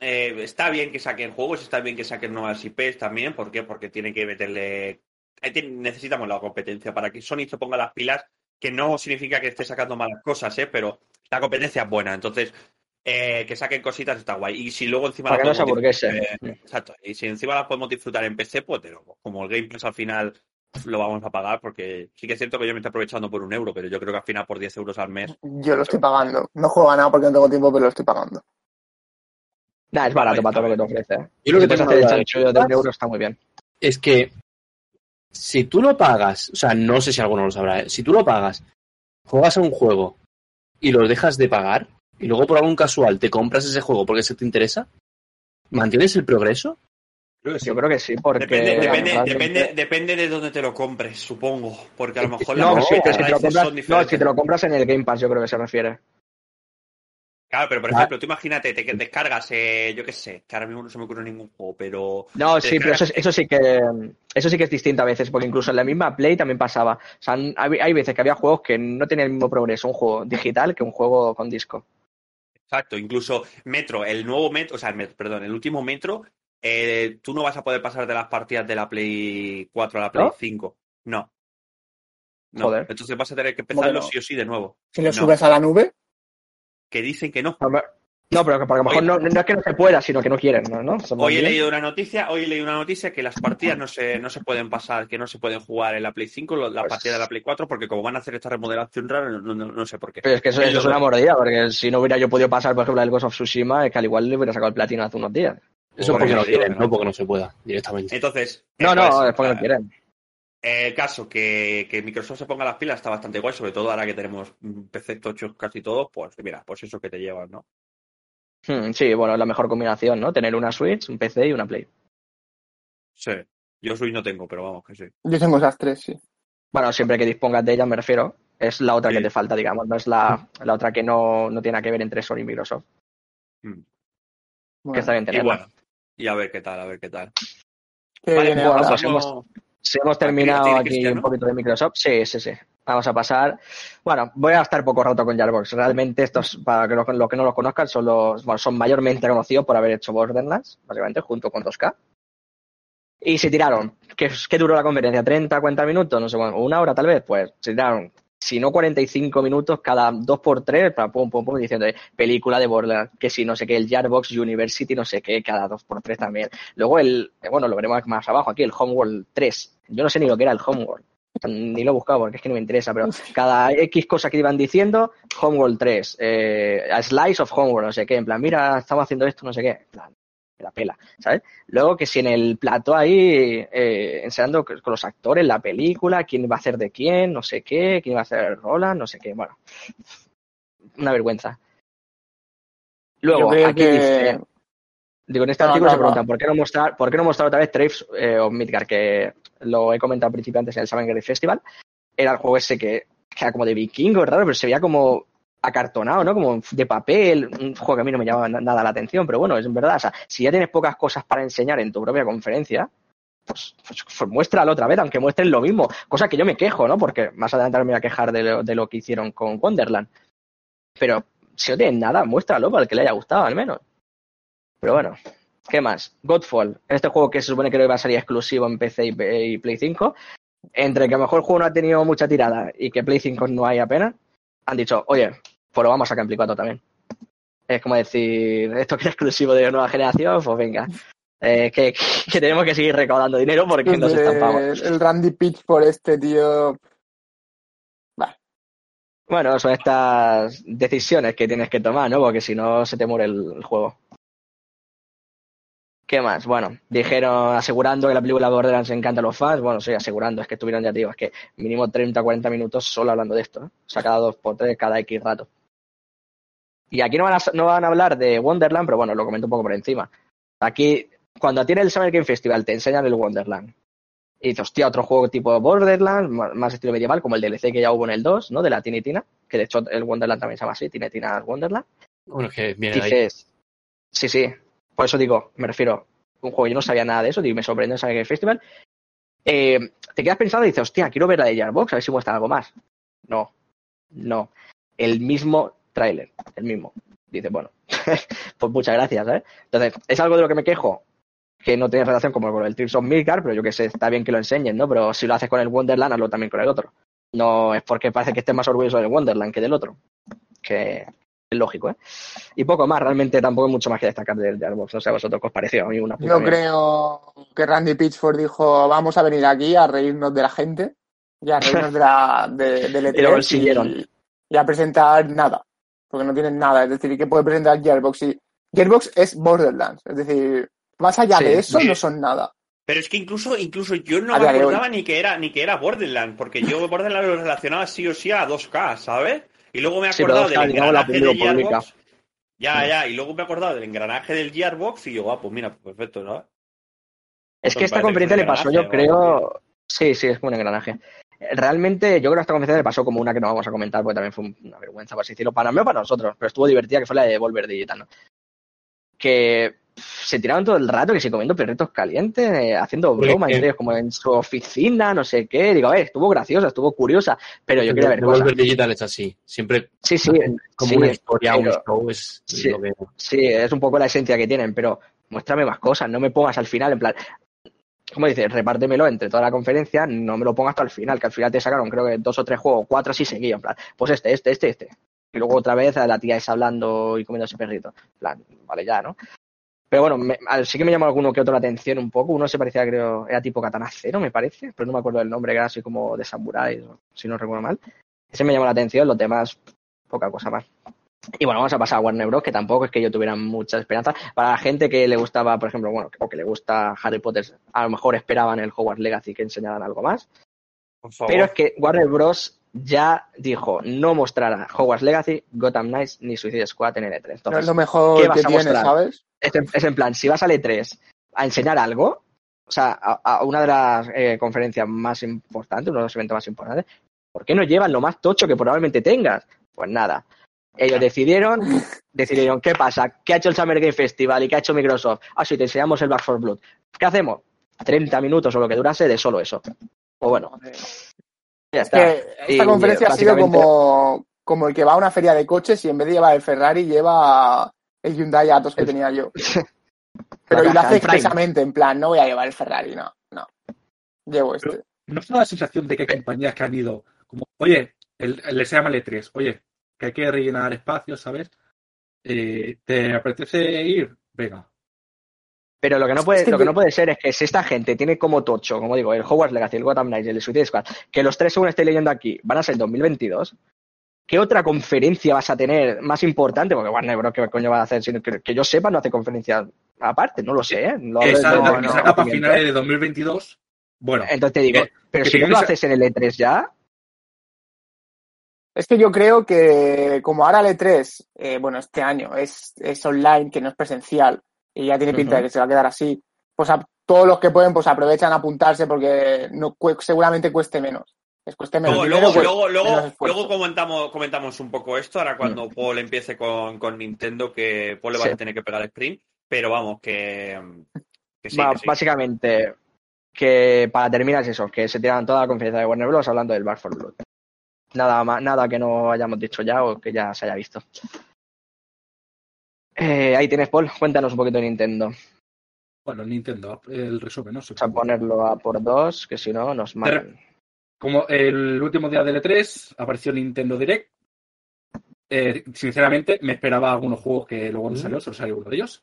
eh, está bien que saquen juegos, está bien que saquen nuevas IPs también. ¿Por qué? Porque tienen que meterle. Necesitamos la competencia para que Sony se ponga las pilas, que no significa que esté sacando malas cosas, ¿eh? pero la competencia es buena. Entonces, eh, que saquen cositas está guay. Y si luego encima
Para que no
eh, exacto. Y si encima las podemos disfrutar en PC, pues como el Game Pass al final lo vamos a pagar, porque sí que es cierto que yo me estoy aprovechando por un euro, pero yo creo que al final por 10 euros al mes.
Yo lo estoy pagando. No juego a nada porque no tengo tiempo, pero lo estoy pagando.
Nah, es barato para todo lo que te ofrece.
Yo lo que tengo
hacer el chanchullo de un euro está muy bien.
es que si tú lo pagas, o sea, no sé si alguno lo sabrá, ¿eh? si tú lo pagas, juegas a un juego y lo dejas de pagar y luego por algún casual te compras ese juego porque se te interesa, ¿mantienes el progreso?
Creo que sí.
Yo creo que sí, porque...
Depende, depende, depende, depende de dónde te lo compres, supongo. Porque a lo mejor
No,
las
si te lo compras,
son
no, si te lo compras en el Game Pass, yo creo que se refiere.
Claro, pero por
Ah.
ejemplo, tú imagínate, te que descargas, eh, yo qué sé, que ahora mismo no se me ocurre ningún juego, pero
No, sí, pero eso, sí que eso sí que es distinto a veces, porque incluso en la misma Play también pasaba. O sea, hay, hay veces que había juegos que no tenían el mismo progreso, un juego digital que un juego con disco.
Exacto, incluso Metro, el nuevo Metro, o sea, el Metro, perdón, el último Metro, eh, tú no vas a poder pasar de las partidas de la Play 4 a la Play
¿No?
5. No. No.
Joder.
Entonces vas a tener que
¿Cómo que
empezarlo
no?
sí o sí de nuevo.
Si lo
No.
subes a la nube,
Que dicen que no.
No, pero que porque a lo mejor no, no es que no se pueda, sino que no quieren, ¿no? ¿no?
Hoy he
bien.
leído una noticia, hoy he leído una noticia que las partidas no se, no se pueden pasar, que no se pueden jugar en la Play 5, lo- la
Pues-
partida de la Play 4, porque como van a hacer esta remodelación rara, no, no- no sé por qué.
Pero es que eso,
Es
eso es una mordida, porque si no hubiera yo podido pasar, por ejemplo, el Ghost of Tsushima, es que al igual le hubiera sacado el platino hace unos días.
Eso
Por
porque no quieren,
no.
porque no se pueda directamente.
Entonces,
No, no, es porque no
eh,
quieren.
El caso que, que Microsoft se ponga las pilas está bastante guay, sobre todo ahora que tenemos PC tochos casi todos, pues mira, pues eso que te llevan, ¿no?
Hmm, sí, bueno, es la mejor combinación, ¿no? Tener una Switch, un PC y una Play.
Sí. Yo Switch no tengo, pero vamos, que sí.
yo tengo esas tres, sí.
Bueno, siempre que dispongas de ella, me refiero. Es la otra
Sí.
que te falta, digamos. No es la, la otra que no, no tiene nada que ver entre Sony y Microsoft.
Mm.
Que está bien
Y
tenerla.
bueno, y a ver qué tal, a ver qué tal.
¿qué
Vale,
viene
bueno,
ahora?
Si hemos terminado aquí
Cristian,
un poquito de Microsoft, sí, sí, sí. Vamos a pasar. Bueno, voy a estar poco rato con Jarbox. Realmente estos, para que los, los que no los conozcan, son los, bueno, son mayormente conocidos por haber hecho Borderlands, básicamente, junto con 2K. Y se tiraron. ¿Qué, qué duró la conferencia? ¿30, 40 minutos? No sé, bueno, una hora tal vez. Pues se tiraron, si no 45 minutos, cada dos por tres, para pum, pum, pum, diciendo eh, película de Borderlands, que si no sé qué, el Jarbox University, no sé qué, cada dos por tres también. Luego el, eh, bueno, lo veremos más abajo aquí, el Homeworld 3. Yo no sé ni lo que era el Homeworld. Ni lo he buscado porque es que no me interesa, pero cada X cosa que iban diciendo, Homeworld 3, eh, a Slice of Homeworld, no sé qué, en plan, mira, estamos haciendo esto, no sé qué, en plan, la pela, ¿sabes? Luego que si en el plato ahí, eh, enseñando con los actores, la película, quién va a hacer de quién, no sé qué, quién va a hacer Roland, no sé qué, bueno, una vergüenza. Luego, aquí
que-
dice, Digo, en este
No,
artículo
no,
se
no.
preguntan ¿por qué no mostrar, por qué no mostrar otra vez Traves eh, of Midgard? Que lo he comentado al principio antes en el Game Festival. Era el juego ese que, que era como de vikingo, raro, pero se veía como acartonado, ¿no? Como de papel, un juego que a mí no me llama na- nada la atención, pero bueno, es verdad, o sea, si ya tienes pocas cosas para enseñar en tu propia conferencia, pues, pues, pues muéstralo otra vez, aunque muestren lo mismo, cosa que yo me quejo, ¿no? Porque más adelante me voy a quejar de lo, que hicieron con Wonderland. Pero si no tienen nada, muéstralo para el que le haya gustado, al menos. Pero bueno, ¿qué más? Godfall, este juego que se supone que iba a salir exclusivo en PC y Play 5, entre que a lo mejor el juego no ha tenido mucha tirada y que Play 5 no hay apenas, han dicho, oye, pues lo vamos a sacar en Play 4 también. Es como decir, esto que es exclusivo de nueva generación, pues venga. Eh, que, que tenemos que seguir recaudando dinero porque nos estampamos.
el, Randy Pitch por este tío.
Bueno, son estas decisiones que tienes que tomar, ¿no? Porque si no, se te muere el, juego. ¿Qué más? Bueno, dijeron asegurando que la película Borderlands encanta a los fans. Bueno, sí, asegurando, es que estuvieron, ya digo, es que mínimo 30 40 minutos solo hablando de esto. ¿eh? O sea, cada dos por tres, cada X rato. Y aquí no van, a, no van a hablar de Wonderland, pero bueno, lo comento un poco por encima. Aquí, cuando tiene el Summer Game Festival, te enseñan el Wonderland. Y dices, hostia, otro juego tipo Borderlands, más estilo medieval, como el DLC que ya hubo en el 2, ¿no? De la Tiny Tina, que de hecho el Wonderland también se llama así, Tiny Tina Wonderland.
Bueno, que viene ahí.
Dices, sí, sí, por eso digo, me refiero, un juego, yo no sabía nada de eso, digo, me sorprendió en Summer Game Festival. Eh, te quedas pensando y dices, hostia, quiero ver la de Jarbox, a ver si muestra algo más. No, no. El mismo tráiler, el mismo. dices, bueno, pues muchas gracias, ¿eh? Entonces, es algo de lo que me quejo, que no tiene relación como con el Trips of Midgard, pero yo que sé, está bien que lo enseñen, ¿no? Pero si lo haces con el Wonderland, hazlo también con el otro. No es porque parece que estés más orgulloso del Wonderland que del otro. Que es lógico, ¿eh? Y poco más, realmente tampoco hay mucho más que destacar del Gearbox. No sé a vosotros qué os pareció. A mí una puta
Yo
mierda.
creo que Randy Pitchford dijo, vamos a venir aquí a reírnos de la gente y a reírnos de la, de, del
Y lo
E3
consiguieron.
y, y a presentar nada, porque no tienen nada. Es decir, ¿qué puede presentar Gearbox? Y Gearbox es Borderlands, es decir, más allá
Sí,
de eso
sí.
no son nada.
Pero es que incluso, incluso yo no me acordaba ni que era ni que era Borderlands, porque yo Borderlands lo relacionaba sí o sí a 2K, ¿sabes? Y luego me he acordado
2K,
del engranaje del. Gearbox. Ya, ya, y luego me he acordado del engranaje del Gearbox y yo, ah, pues mira, perfecto, ¿no?
Es
Pues
que esta
parece
conferencia le pasó, yo creo. Sí, sí, es como un engranaje. Realmente, yo creo que a esta conferencia le pasó como una que no vamos a comentar, porque también fue una vergüenza, por así decirlo, para mí o para nosotros, pero estuvo divertida, que fue la de Volver Digital, ¿no? Que se tiraron todo el rato, que si comiendo perritos calientes, eh, haciendo bromas, como en su oficina, no sé qué. Digo, a ver, estuvo graciosa, estuvo curiosa, pero yo quería ver cosas.
Devolver Digital es así. Siempre
Sí, sí,
como
sí,
una historia, un show es
sí.
lo que...
Sí, es un poco la esencia que tienen, pero muéstrame más cosas, no me pongas al final, en plan, como dices, repártemelo entre toda la conferencia, no me lo pongas hasta el final, que al final te sacaron creo que dos o tres juegos, cuatro así seguidos, en plan, pues este, este, este, este. Y luego otra vez a la tía esa hablando y comiendo ese perrito. En plan, vale ya, ¿no? Pero bueno, sí que me llamó alguno que otro la atención un poco. Uno se parecía, creo, era tipo Katana Cero, me parece, pero no me acuerdo del nombre, era así como de Samurai, si no recuerdo mal. Ese me llamó la atención, los demás, poca cosa más. Y bueno, vamos a pasar a Warner Bros., que tampoco es que yo tuviera mucha esperanza. Para la gente que le gustaba, por ejemplo, bueno, o que le gusta Harry Potter, a lo mejor esperaban el Hogwarts Legacy que enseñaran algo más. Pero es que Warner Bros. ya dijo no mostrará Hogwarts Legacy, Gotham Knights ni Suicide Squad en el E3.
No es lo mejor
¿qué vas
que
a
tiene? ¿sabes?
es en, es en plan, si vas al E3 a enseñar algo, o sea, a, a una de las eh, conferencias más importantes, uno de los eventos más importantes, ¿por qué no llevan lo más tocho que probablemente tengas? Pues nada. Ellos decidieron, decidieron, ¿qué pasa? ¿Qué ha hecho el Summer Game Festival y qué ha hecho Microsoft? Ah, sí, te enseñamos el Back 4 Blood. ¿Qué hacemos? 30 minutos o lo que durase de solo eso. Pues bueno, ya
Es
está.
que esta
Y,
conferencia ha sido como, como el que va a una feria de coches y en vez de llevar el Ferrari lleva el Hyundai Atos que
El-
tenía yo. Pero y lo hace expresamente, en plan, no voy a llevar el Ferrari, no, no. Llevo este.
¿No os da la sensación de que hay compañías que han ido como, oye, el, el- se llama el E3, oye, que hay que rellenar espacios, ¿sabes? Eh, ¿Te apetece ir? Venga.
Pero lo que no puede,
que
lo que no puede ser es que si esta gente tiene como tocho, como digo, el Hogwarts Legacy, el Gotham Knights y el Suicide Squad, que los tres según estoy leyendo aquí van a ser en 2022, ¿qué otra conferencia vas a tener más importante? Porque Warner Bros. ¿qué coño va a hacer? Sino que, que yo sepa, no hace conferencias aparte, no lo sé. ¿eh?
Salga para
conocimiento.
finales de 2022. Bueno,
Entonces te digo,
que-
pero
que
si no lo haces en el E3 ya,
Es que yo creo que como ahora el E3, eh, bueno, este año es, es online, que no es presencial, y ya tiene pinta de que se va a quedar así, pues a, todos los que pueden pues aprovechan a apuntarse porque no seguramente cueste menos. Les cueste menos
Luego,
dinero,
luego,
pues,
luego, luego,
menos
luego comentamos, comentamos un poco esto, ahora cuando Paul empiece con, con Nintendo, que Paul le va
Sí.
a tener que pegar el sprint, pero vamos, que, que sí,
va-
que sí.
básicamente, que para terminar es eso, que se tiran toda la conferencia de Warner Bros. hablando del Back 4 Blood. Nada, más, nada que no hayamos dicho ya o que ya se haya visto. Eh, ahí tienes, Paul. Cuéntanos un poquito de Nintendo.
bueno, Nintendo, el resumen, ¿no?
Vamos a ponerlo a por dos, que si no nos matan.
Como el último día del E3 apareció Nintendo Direct. Eh, sinceramente, me esperaba algunos juegos que luego no salió, solo salió uno de ellos.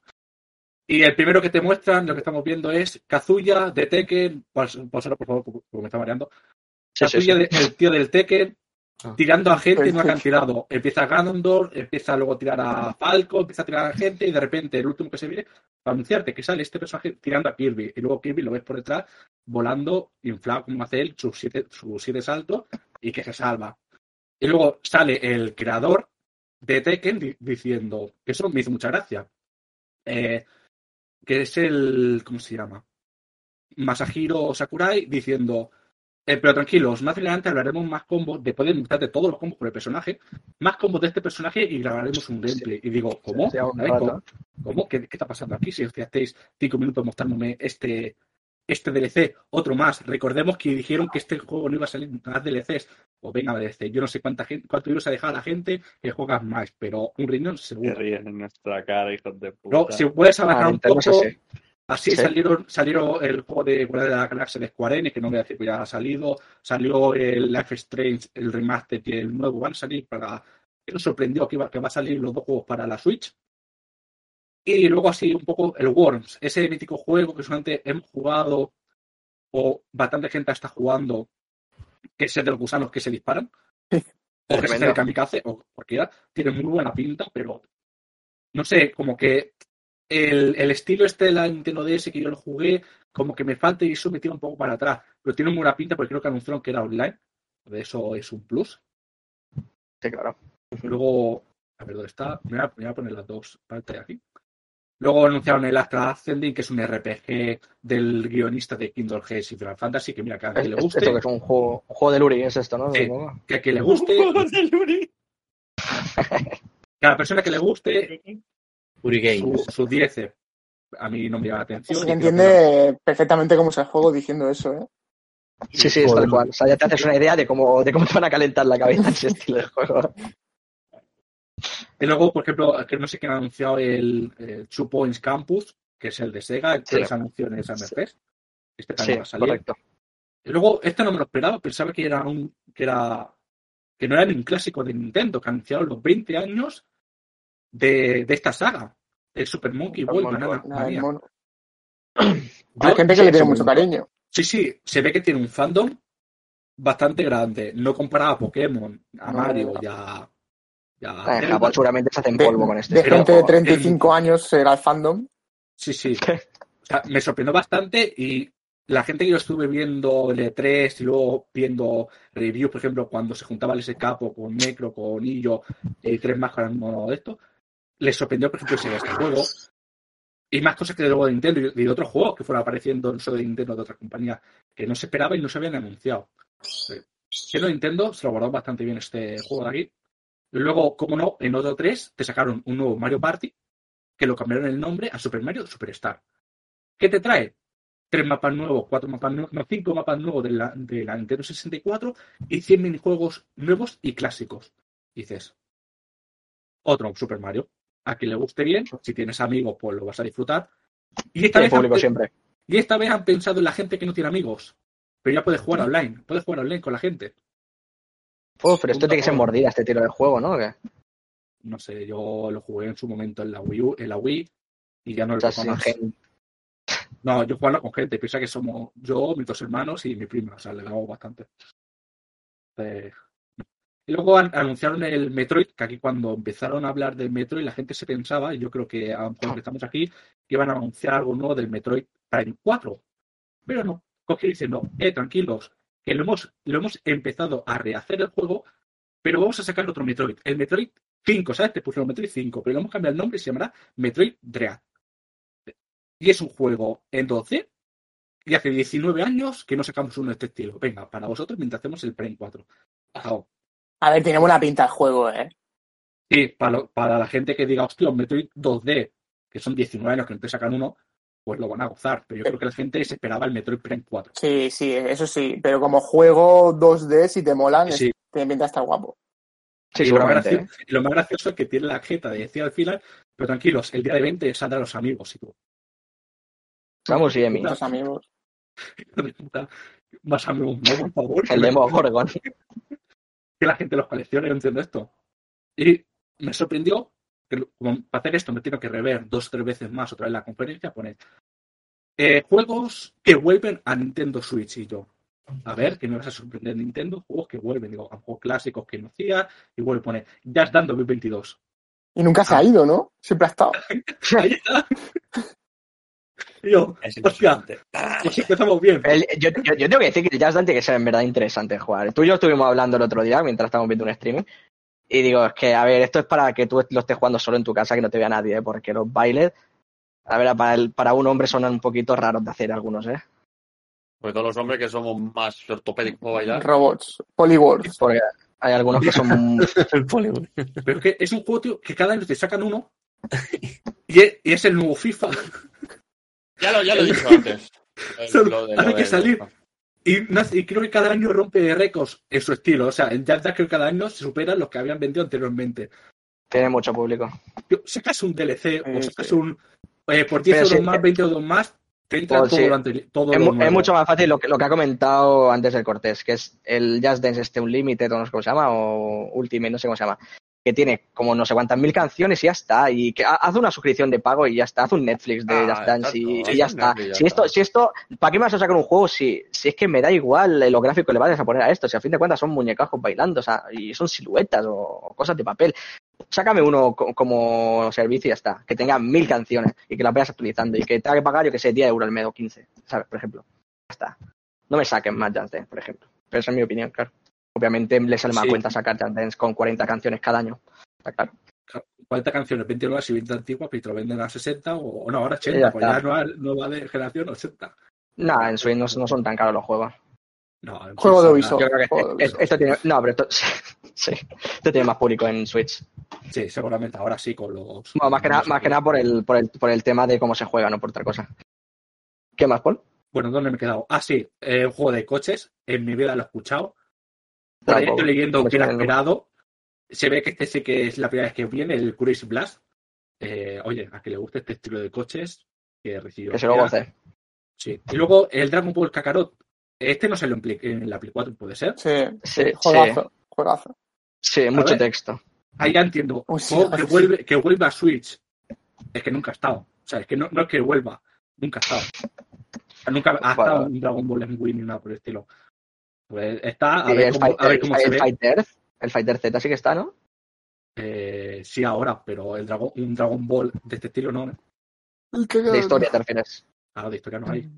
Y el primero que te muestran, lo que estamos viendo es Kazuya de Tekken. Paus- Pausalo, por favor, porque me está mareando.
Sí,
Kazuya,
sí.
de- el tío del Tekken. Tirando a gente en un
Perfecto.
acantilado. Empieza Ganondorf, empieza luego a tirar a Falco, empieza a tirar a gente y de repente el último que se ve para anunciarte que sale este personaje tirando a Kirby. Y luego Kirby lo ves por detrás volando, inflado como hace él, sus siete, sus siete saltos y que se salva. Y luego sale el creador de Tekken di- diciendo, que eso me hizo mucha gracia, eh, que es el, ¿cómo se llama? Masahiro Sakurai diciendo, eh, pero tranquilos, más adelante hablaremos más combos, después de mostrarte todos los combos con el personaje, más combos de este personaje y grabaremos un gameplay. Y digo, ¿cómo?
Sí, un.
¿Cómo? ¿Cómo? ¿Qué, qué está pasando aquí? Si estáis cinco minutos mostrándome este este DLC, otro más. Recordemos que dijeron que este juego no iba a salir más DLCs. O venga, DLC, yo no sé cuánta gente, cuánto ibas a dejar a la gente que juegas más, pero un riñón
Se
seguro.
ríen en nuestra cara, hijos de puta.
No, si puedes
Ah,
abarcar un
Nintendo es
poco,
así.
Así
Sí.
salieron, salieron el juego de Guardianes de la Galaxia de Square Enix, que no voy a decir que ya ha salido. Salió el Life Strange, el remaster y el nuevo van a salir para. Nos sorprendió que, iba, que va a salir los dos juegos para la Switch. Y luego así un poco el Worms, ese mítico juego que solamente hemos jugado o bastante gente está jugando, que es el de los gusanos que se disparan. O que es el kamikaze, o cualquiera. Tiene muy buena pinta, pero no sé, como que el, el estilo este de la Nintendo DS que yo lo jugué, como que me falta y eso me tira un poco para atrás. Pero tiene muy buena pinta porque creo que anunciaron que era online. De eso es un plus.
Sí, claro.
Luego, a ver dónde está. Me voy a, me voy a poner las dos partes aquí. Luego anunciaron el Astra Ascending, que es un RPG del guionista de Kindle Hearts y Final Fantasy, que mira, que a quien le guste,
Esto que es un juego, un juego de Luri, es esto, ¿no?
Que a quien le guste,
de Luri.
que a la persona que le guste,
Uri Games.
su, su 10. A mí no me llama la atención.
Se
que
entiende perfectamente cómo es el juego diciendo eso, ¿eh?
Sí, sí, es tal cual. O sea, ya te haces una idea de cómo, de cómo te van a calentar la cabeza ese estilo de juego.
Y luego, por ejemplo, que no sé quién ha anunciado el, eh, Two Points Campus, que es el de Sega, el que
Sí.
les anunció en el Summer
Sí.
Este
Sí,
también va a salir.
correcto.
Y luego, este no me lo esperaba, pensaba que era un, que era, que no era ni un clásico de Nintendo, que anunciaron los 20 años de, de esta saga, el Super Monkey Ball, Banana
el Hay gente que le tiene
sí,
mucho
sí.
cariño.
Sí, sí, se ve que tiene un fandom bastante grande, no comparado a Pokémon, a
No,
Mario
no.
y a, y a
Ah, En. Japón seguramente se hacen
De,
polvo con este.
de
Pero-
gente de 35 años será el fandom.
Sí, sí. O sea, me sorprendió bastante y la gente que yo estuve viendo el E3 y luego viendo reviews, por ejemplo, cuando se juntaba el ese capo con Necro, con Illo y tres más con el mono de esto, les sorprendió, por ejemplo, ese este juego. Y más cosas que de luego de Nintendo y de otros juegos que fueron apareciendo no solo de Nintendo, de otras compañías que no se esperaba y no se habían anunciado. Siendo Nintendo, se lo guardó bastante bien este juego de aquí. Luego, como no, en otro 3 te sacaron un nuevo Mario Party que lo cambiaron el nombre a Super Mario Superstar. ¿Qué te trae? Tres mapas nuevos, cuatro mapas nuevos, no, cinco mapas nuevos de la, de la Nintendo 64 y 100 minijuegos nuevos y clásicos. Dices, otro Super Mario. A quien le guste bien, si tienes amigos, pues lo vas a disfrutar. Y esta, vez han,
público
pe-
siempre.
y esta vez han pensado en la gente que no tiene amigos. Pero ya puedes jugar online, puedes jugar online con la gente.
Uf, pero esto tiene que ser mordida, este tiro de juego, ¿no?
No sé, yo lo jugué en su momento en la Wii, U- en la Wii y ya no lo
sin
más.
gen-
No, yo jugando con gente. Piensa que somos yo, mis dos hermanos y mi prima. O sea, le damos bastante. Eh, Luego an- anunciaron el Metroid, que aquí cuando empezaron a hablar del Metroid, la gente se pensaba, y yo creo que a lo mejor que estamos aquí, que iban a anunciar algo nuevo del Metroid Prime 4. Pero no. Cogieron y dicen, no, eh, tranquilos, que lo hemos, empezado a rehacer el juego, pero vamos a sacar otro Metroid. El Metroid 5, ¿sabes? Te pusieron Metroid 5, pero le hemos cambiado el nombre y se llamará Metroid Dread. Y es un juego en 12 y hace 19 años que no sacamos uno de este estilo. Venga, para vosotros mientras hacemos el Prime 4. Ajao.
A ver, tiene buena pinta el juego, ¿eh?
Y para, lo- para la gente que diga, hostia, un Metroid 2D, que son 19 años que no te sacan uno, pues lo van a gozar. Pero yo creo que la gente se esperaba el Metroid Prime 4.
Sí, sí, eso sí. Pero como juego 2D, si te molan, es-
Sí.
tiene pinta de estar guapo.
Sí,
y, lo más.
¿eh?
gracioso, y lo más gracioso es que tiene la jeta de decir al final, pero tranquilos, el día de 20 saldrán los amigos y tú.
Vamos, y Emi.
Los amigos.
Más amigos, no, por favor.
El demo Gorgon.
que la gente los coleccione, yo entiendo esto. Y me sorprendió que como para hacer esto me tengo que rever dos o tres veces más otra vez la conferencia, pone eh, juegos que vuelven a Nintendo Switch y yo. A ver, que no vas a sorprender Nintendo, juegos que vuelven, digo, a mejor clásicos que no hacía, y vuelve a poner Just Dance 2022.
Y nunca se ha
Ah.
ido, ¿no? Siempre ha estado.
Ahí está. Yo,
Es impresionante.
empezamos bien.
El- yo, yo, yo tengo que decir que Just Dance tiene que ser en verdad interesante jugar. Tú y yo estuvimos hablando el otro día mientras estábamos viendo un streaming. Y digo, es que, a ver, esto es para que tú lo estés jugando solo en tu casa, que no te vea nadie, ¿eh? porque los bailes, a ver, para, el, para un hombre son un poquito raros de hacer algunos, ¿eh?
Porque todos los hombres que somos más ortopédicos para bailar.
Robots. Polywars.
Porque hay algunos que son...
El.
Pero es que es un juego, tío, que cada año te sacan uno y es, y es el nuevo FIFA.
Ya lo, ya lo he dicho antes.
Solo
Lo de-
hay
lo
que
de-
salir. Y, creo que cada año rompe récords en su estilo. O sea, en Yarda creo que cada año se superan los que habían vendido anteriormente.
Tiene mucho público.
Sacas un DLC o sacas
sí.
un. eh, por 10
Pero
euros
sí,
más,
eh,
20 euros más, te entra
pues
todo
sí.
lo anterior. Todo
Es,
lo
mucho más fácil lo que, lo que ha comentado antes el Cortés, que es el Just Dance este Unlimited, o no sé cómo se llama, o Ultimate, no sé cómo se llama, que tiene como no sé cuántas mil canciones y ya está. Y que ha- haz una suscripción de pago y ya está. Haz un Netflix de
Ah,
Just Dance y, ya está.
Netflix, ya
Si esto,
está.
si esto, ¿para qué me vas a sacar un juego si, si es que me da igual los gráficos que le vas a poner a esto? Si a fin de cuentas son muñecajos bailando, o sea, y son siluetas o, o cosas de papel. Sácame uno co- como servicio y ya está. Que tenga mil canciones y que las vayas actualizando y que tenga que pagar, yo que sé, 10 euros al mes o 15, ¿sabes? Por ejemplo. Ya está. No me saquen más Dance, por ejemplo. Pero esa es mi opinión, claro. Obviamente le sale más
Sí.
cuenta sacar Just Dance con 40 canciones cada año. Está claro.
40 canciones, 20 nuevas y 20 antiguas, pero te lo venden a 60 o, no, ahora
Ya
80, pues
está.
ya nueva, nueva de generación 80.
No, en Switch no, no son tan caros los juegos.
No, en
Juego de Ubisoft.
Yo creo que
Juego de
este- esto tiene. No, pero esto. Sí, esto tiene más público en Switch.
Sí, seguramente ahora sí con los.
Bueno, más que nada, más que nada por el, por el, por el tema de cómo se juega, no por otra cosa. ¿Qué más, Paul?
Bueno, ¿dónde me he quedado? Ah, sí, eh, un juego de coches. En mi vida lo he escuchado. Por ahí estoy leyendo
Me
que era esperado. Se ve que este sí que es la primera vez que viene, el Crazy Blast. Eh, oye, a que le guste este estilo de coches, que recibió.
Que se lo goce.
Sí. Y luego el Dragon Ball Kakarot. Este no se lo implica en la Play 4, puede ser.
Sí,
Sí, sí.
juegazo, juegazo.
Sí, mucho
ver.
texto.
Ahí ya entiendo.
Sí,
Juego que,
sí.
vuelve, que vuelva a Switch. Es que nunca ha estado. O sea, es que no, no es que vuelva. Nunca ha estado. O sea, nunca ha
Bueno.
estado un Dragon Ball en Wii ni nada por el estilo. Pues está, a
Y
ver
el,
cómo,
Fighter,
a ver cómo se
el
ve.
Fighter, el Fighter Z sí que está, ¿no?
Eh, sí, ahora, pero el Dragon, un Dragon Ball de este estilo no.
De historia te refieres.
Ahora de historia no hay.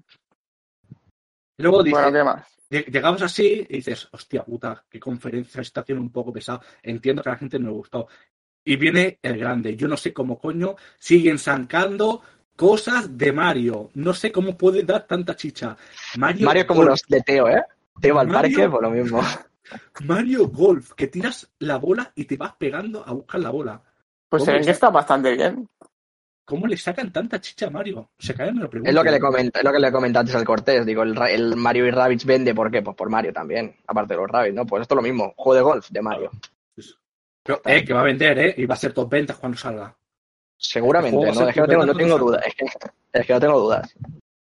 Y luego dice,
Bueno, ¿qué más?
lleg- llegamos así y dices, hostia puta, qué conferencia está haciendo un poco pesada. Entiendo que a la gente no le gustó. Y viene el grande. Yo no sé cómo coño siguen sacando cosas de Mario. No sé cómo puede dar tanta chicha. Mario,
Mario es como los de Teo, ¿eh? Teo al
Mario-
parque, por lo mismo.
Mario Golf, que tiras la bola y te vas pegando a buscar la bola.
Pues se
¿Cómo
ven que
es?
está bastante bien.
¿Cómo le sacan tanta chicha a Mario? Se caen, me lo pregunto.
Es lo que le comenta, es lo que le comenté antes al Cortés. Digo, el, Mario y Rabbids vende, ¿por qué? Pues por Mario también, aparte de los Rabbids, ¿no? Pues esto es lo mismo, juego de golf de Mario.
Pero, eh, que va a vender, ¿eh? Y va a ser top ventas cuando salga.
Seguramente,
a
¿no? Es que no tengo, no dudas. Es que, es que no tengo dudas,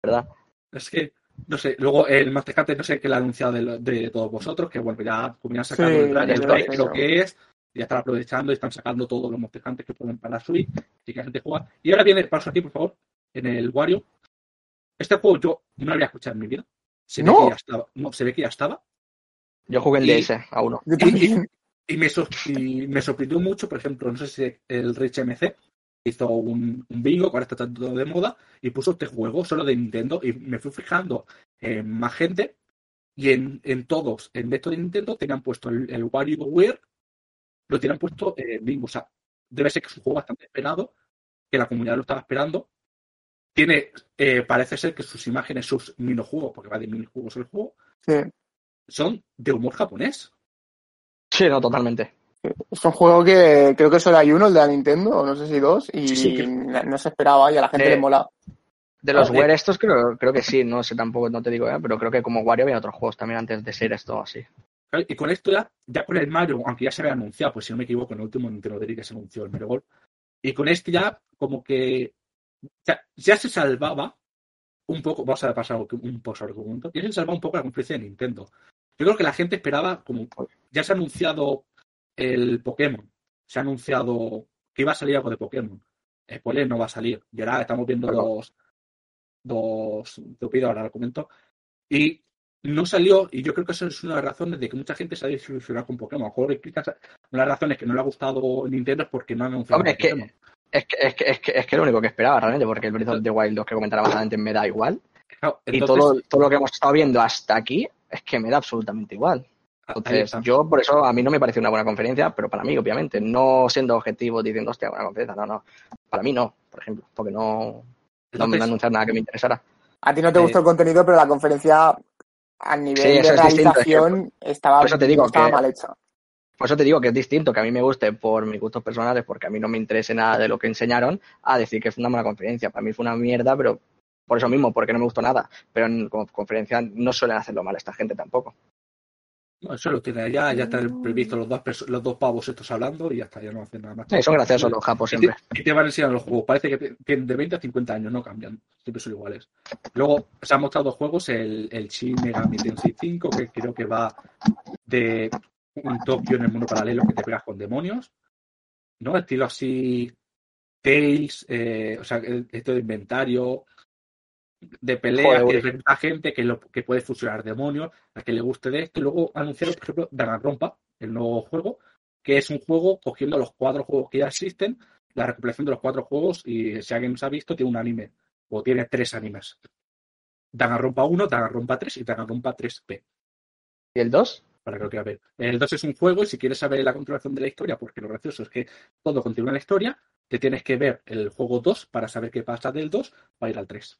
¿verdad?
Es que, no sé, luego el Mastercard no sé qué le ha anunciado de, todos vosotros, que bueno, ya comienzan sacando
Sí,
el, el
lo
que es, ya están aprovechando y están sacando todos los Hunter que pueden para Switch, y que la gente juega. Y ahora viene, paso aquí, por favor, en el Wario. Este juego yo no lo había escuchado en mi vida. Se ve
¿No?
que ya estaba. No, se ve que ya estaba.
Yo jugué en
Y-
DS a uno.
Y me, y me sorprendió mucho, por ejemplo, no sé si el Rich MC hizo un, un bingo, que ahora está tanto de moda, y puso este juego solo de Nintendo, y me fui fijando en más gente, y en, en todos, en esto de Nintendo, tenían puesto el, el WarioWare, lo tenían puesto en bingo. O sea, debe ser que es un juego bastante esperado, que la comunidad lo estaba esperando. Tiene, eh, parece ser que sus imágenes, sus minijuegos, porque va de minijuegos el juego,
Sí.
son de humor japonés.
Sí, no, totalmente.
Es un juego que creo que solo hay uno, el de la Nintendo, o no sé si dos, y
Sí, sí, que-
no se esperaba y a la gente
Eh,
le mola.
De los
Ah,
Wear estos creo, creo que sí, no sé tampoco, no te digo, ¿eh? pero creo que como Wario había otros juegos también antes de ser esto así.
Y con esto ya, ya con el Mario, aunque ya se había anunciado, pues si no me equivoco, en el último Nintendo Direct que se anunció el Mario Golf. Y con este ya, como que ya, ya se salvaba un poco, vamos a pasar un poco sobre argumento, ya se salvaba un poco la conferencia de Nintendo. Yo creo que la gente esperaba, como ya se ha anunciado el Pokémon, se ha anunciado que iba a salir algo de Pokémon. Spoiler no va a salir. Y ahora estamos viendo
Claro.
dos, te pido ahora lo comento. Y no salió, y yo creo que eso es una de las razones de que mucha gente se ha desilusionado con Pokémon. A lo mejor una de las razones que no le ha gustado Nintendo es porque no han anunciado
Hombre, es que-. Es que, es, que, es, que, es que lo único que esperaba realmente, porque el Breath of the Wild 2 que comentaba más adelante me da igual.
Claro,
y
entonces,
todo, todo lo que hemos estado viendo hasta aquí es que me da absolutamente igual. Entonces, yo por eso a mí no me parece una buena conferencia, pero para mí, obviamente, no siendo objetivo diciendo, hostia, buena conferencia, no, no. Para mí no, por ejemplo, porque no, no me anuncian nada que me interesara.
A ti no te
eh,
gustó el contenido, pero la conferencia a nivel
Sí,
de
es distinto, es que-
realización estaba,
por eso te digo
estaba
que-
mal hecha.
Por eso te digo que es distinto que a mí me guste por mis gustos personales, porque a mí no me interese nada de lo que enseñaron, a decir que fue una buena conferencia. Para mí fue una mierda, pero por eso mismo, porque no me gustó nada. Pero en como conferencia no suelen hacerlo mal esta gente tampoco.
No, eso lo tiene ya, ya están previstos los dos, los dos pavos estos hablando y ya está, ya no hacen nada más.
Sí, son graciosos los japos
Y
siempre.
te, y te van enseñando los juegos. Parece que tienen de 20 a 50 años, no cambian. Siempre son iguales. Luego se han mostrado dos juegos, el, el Shin Megami Tensei 5, que creo que va de un Tokio en el mundo paralelo que te pegas con demonios. ¿No? Estilo así Tales, eh, o sea, esto de inventario, de pelea,
Joder,
que recluta gente que, lo, que puede fusionar demonios, a que le guste de esto. Y luego anunciaron, por ejemplo, Danganronpa, el nuevo juego, que es un juego cogiendo los cuatro juegos que ya existen, la recopilación de los cuatro juegos, y si alguien nos ha visto, tiene un anime, o tiene tres animes. Danganronpa 1, Danganronpa 3 y Danganronpa 3P,
¿Y el 2?
para que lo quiera ver. El 2 es un juego, y si quieres saber la continuación de la historia, porque lo gracioso es que todo continúa en la historia, te tienes que ver el juego 2 para saber qué pasa del 2 para ir al 3.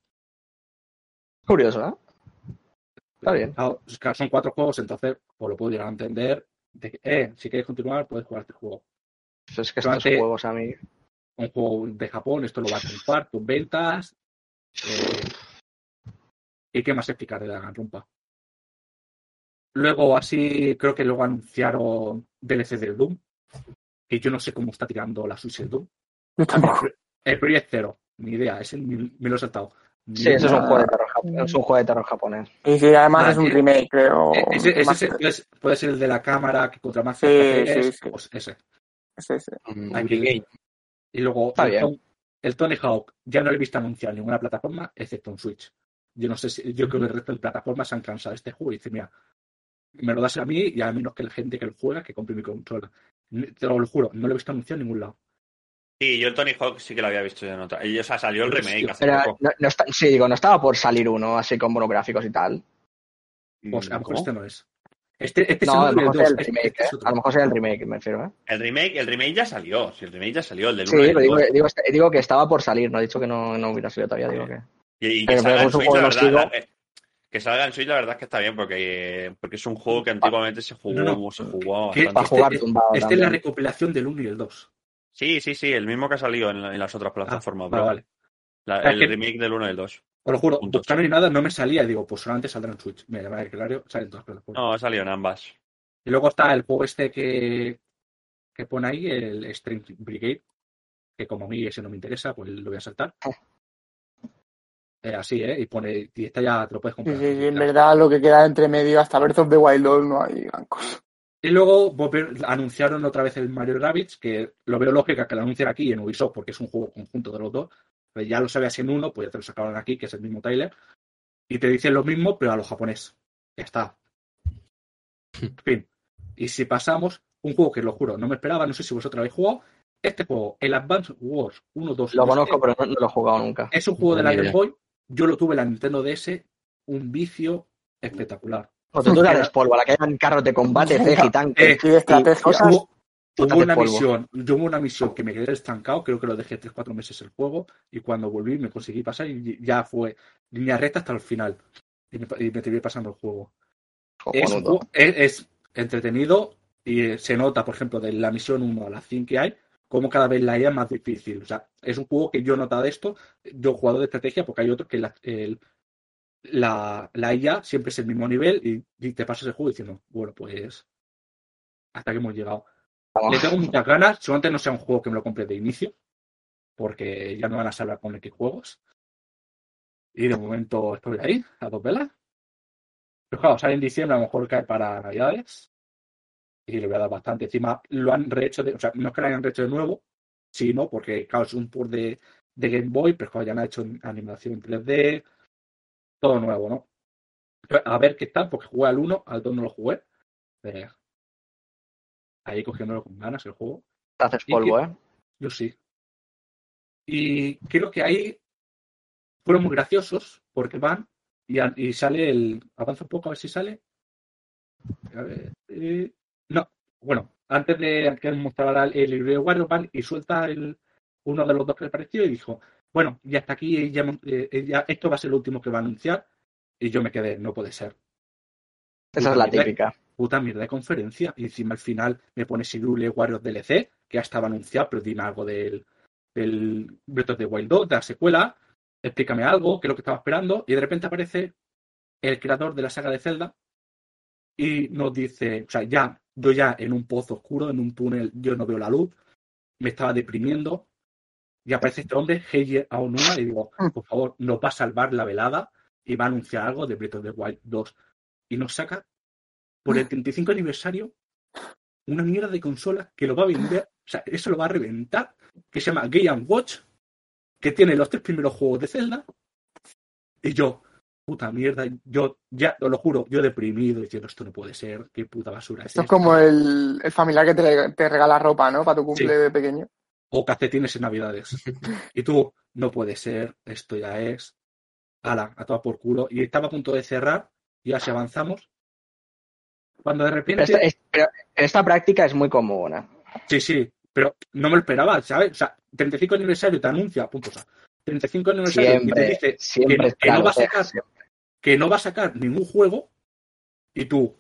Curioso, ¿eh? Está bien.
Claro, son cuatro juegos, entonces pues lo puedo llegar a entender. De que, eh, si quieres continuar, puedes jugar este juego.
Pues es que estos
Durante-
juegos a mí.
Un juego de Japón, esto lo va a triunfar, tus ventas. eh, ¿Y qué más explicar de Danganronpa? Luego, así, creo que luego anunciaron DLC del Doom. Que yo no sé cómo está tirando la Switch el Doom.
Yo tampoco.
El Project Zero, ni idea, ese me lo he saltado.
Sí, eso es un juego de terror, jap- es un juego de terror japonés.
Y sí, además
Vale.
es un remake, creo.
Eh, Ese, ese- ese es- puede ser el de la cámara que contra más
Sí,
cerca
sí, sí.
pues ese.
sí, sí.
Mm. Brigade.
Y luego
Está
el,
bien.
Tom- el Tony Hawk ya no lo he visto anunciar en ninguna plataforma excepto en Switch. Yo no sé si, yo creo que el resto de plataformas se han cansado de este juego y dicen, mira, me lo das a mí y a menos que la gente que lo juega que compre mi consola. Te lo juro, no lo he visto anunciar en ningún lado.
Sí, yo el Tony Hawk sí que lo había visto en otra. Y, o sea, salió el remake hace
Pero
poco.
no, no está, sí, digo, no estaba por salir uno así con monográficos y tal.
Pues a lo mejor
¿Cómo?
este no es. Este, este
No, a
es
lo
el
mejor el
2.
remake,
Este es
¿eh? A lo mejor sea el remake, me refiero, ¿eh?
El remake, el remake ya salió. Si el remake ya salió, el del
Sí,
1 y el
pero digo,
2.
digo, digo que estaba por salir, no he dicho que no, no hubiera salido todavía, digo que.
Y, y que salga en Switch, la verdad, la- eh, que salga en Switch, la verdad es que está bien, porque, porque es un juego que antiguamente se jugó,
No, no.
se jugó
Que-
bastante.
Para jugar
este-
tumbado.
Esta es la recopilación del 1 y el 2.
Sí, sí, sí, el mismo que ha salido en, la- en las otras
Ah,
plataformas.
vale,
bro.
vale.
La- el
que-
remake del 1 y el 2.
Os lo juro,
Puntos.
buscando ni nada no me salía y digo, pues solamente saldrá en Switch. Mira, vale, claro, sale en todas las plataformas.
No, ha salido en ambas.
Y luego está el juego este que, que pone ahí, el Stream Brigade, que como a mí ese no me interesa, pues lo voy a saltar. Eh, así, ¿eh? Y pone, y esta ya te lo puedes
Sí,
comprar.
sí, sí, en verdad lo que queda entre medio hasta Breath of the Wild 2 no hay gran cosa.
Y luego anunciaron otra vez el Mario Rabbids, que lo veo lógica que lo anuncien aquí en Ubisoft, porque es un juego conjunto de los dos. Pero ya lo sabías en uno, pues ya te lo sacaron aquí, que es el mismo Tyler. Y te dicen lo mismo, pero a lo japonés. Ya está. En fin. Y si pasamos, un juego que lo juro, no me esperaba, no sé si vosotros habéis jugado. Este juego, el Advance Wars 1, 2,
Lo
3,
conozco, pero no, no lo he jugado nunca.
es un juego de la Game. Boy. Yo lo tuve en la Nintendo DS, un vicio espectacular.
O tú dales polvo, a la que hayan carros de combate, tanque.
Eh,
Sí, de estrategia.
cosas-
Hubo, una
polvo.
misión, yo hubo una misión que me quedé estancado, creo que lo dejé 3-4 meses el juego, y cuando volví me conseguí pasar y ya fue línea recta hasta el final. Y me, y me terminé pasando el. Es, juego- es- es entretenido y eh, se nota, por ejemplo, de la misión 1 a la 5 que hay, como cada vez la IA es más difícil. O sea, es un juego que yo he notado esto, yo he jugado de estrategia porque hay otros que la, el- la, la IA siempre es el mismo nivel y, y te pasas el juego diciendo, bueno, pues hasta que hemos llegado.
Vamos.
Le tengo muchas ganas, solamente no sea un juego que me lo compre de inicio, porque ya me van a saber con X juegos. Y de momento estoy ahí, a dos velas. Pero claro, sale en diciembre, a lo mejor cae para Navidades. Y le voy a dar bastante. Encima lo han rehecho, de, o sea, no es que lo hayan rehecho de nuevo, sino porque, claro, es un port de, de Game Boy, pero claro, ya han hecho animación en 3D, todo nuevo, ¿no? A ver qué tal, porque jugué al 1, al 2 no lo jugué. Eh, ahí cogiéndolo con ganas el juego.
Te haces polvo,
que-
¿eh?
Yo sí. Y creo que ahí fueron muy graciosos porque van y, sale el. Avanza un poco a ver si sale. A ver, eh, no, bueno, antes de que mostrara el libro de Wario van y suelta el, uno de los dos que le apareció y dijo: Bueno, y hasta aquí ya, hemos- eh, ya- esto va a ser lo último que va a anunciar. Y yo me quedé, no puede ser.
Esa es la típica.
puta mierda de conferencia. Y encima al final me pone Sirule Warriors DLC, que ya estaba anunciado, pero dime algo del, del Breath of the Wild 2, de la secuela. explícame algo, qué es lo que estaba esperando, y de repente aparece el creador de la saga de Zelda y nos dice, o sea, ya, yo ya en un pozo oscuro, en un túnel, yo no veo la luz, me estaba deprimiendo, y aparece este hombre, Heiji Aonuma, y digo, por favor, nos va a salvar la velada y va a anunciar algo de Breath of the Wild 2. Y nos saca, por el 35 aniversario, una mierda de consola que lo va a vender, o sea, eso lo va a reventar, que se llama Game Watch, que tiene los tres primeros juegos de Zelda, y yo, puta mierda, yo ya, os lo juro, yo deprimido, diciendo, esto no puede ser, qué puta basura es
Esto es
esta".
como el, el familiar que te, te regala ropa, ¿no? Para tu cumple
Sí.
de pequeño.
O calcetines en Navidades. Y tú, no puede ser, esto ya es. Ala, a toda por culo. Y estaba a punto de cerrar, y así avanzamos. Cuando de
Pero
repente.
esta, es- pero esta práctica es muy común. ¿eh?
Sí, sí, pero no me lo esperaba, ¿sabes? O sea, 35 aniversario te anuncia, punto. O sea, 35 aniversario y te dice
siempre
que, no va a sacar, que no va a sacar ningún juego. Y tú,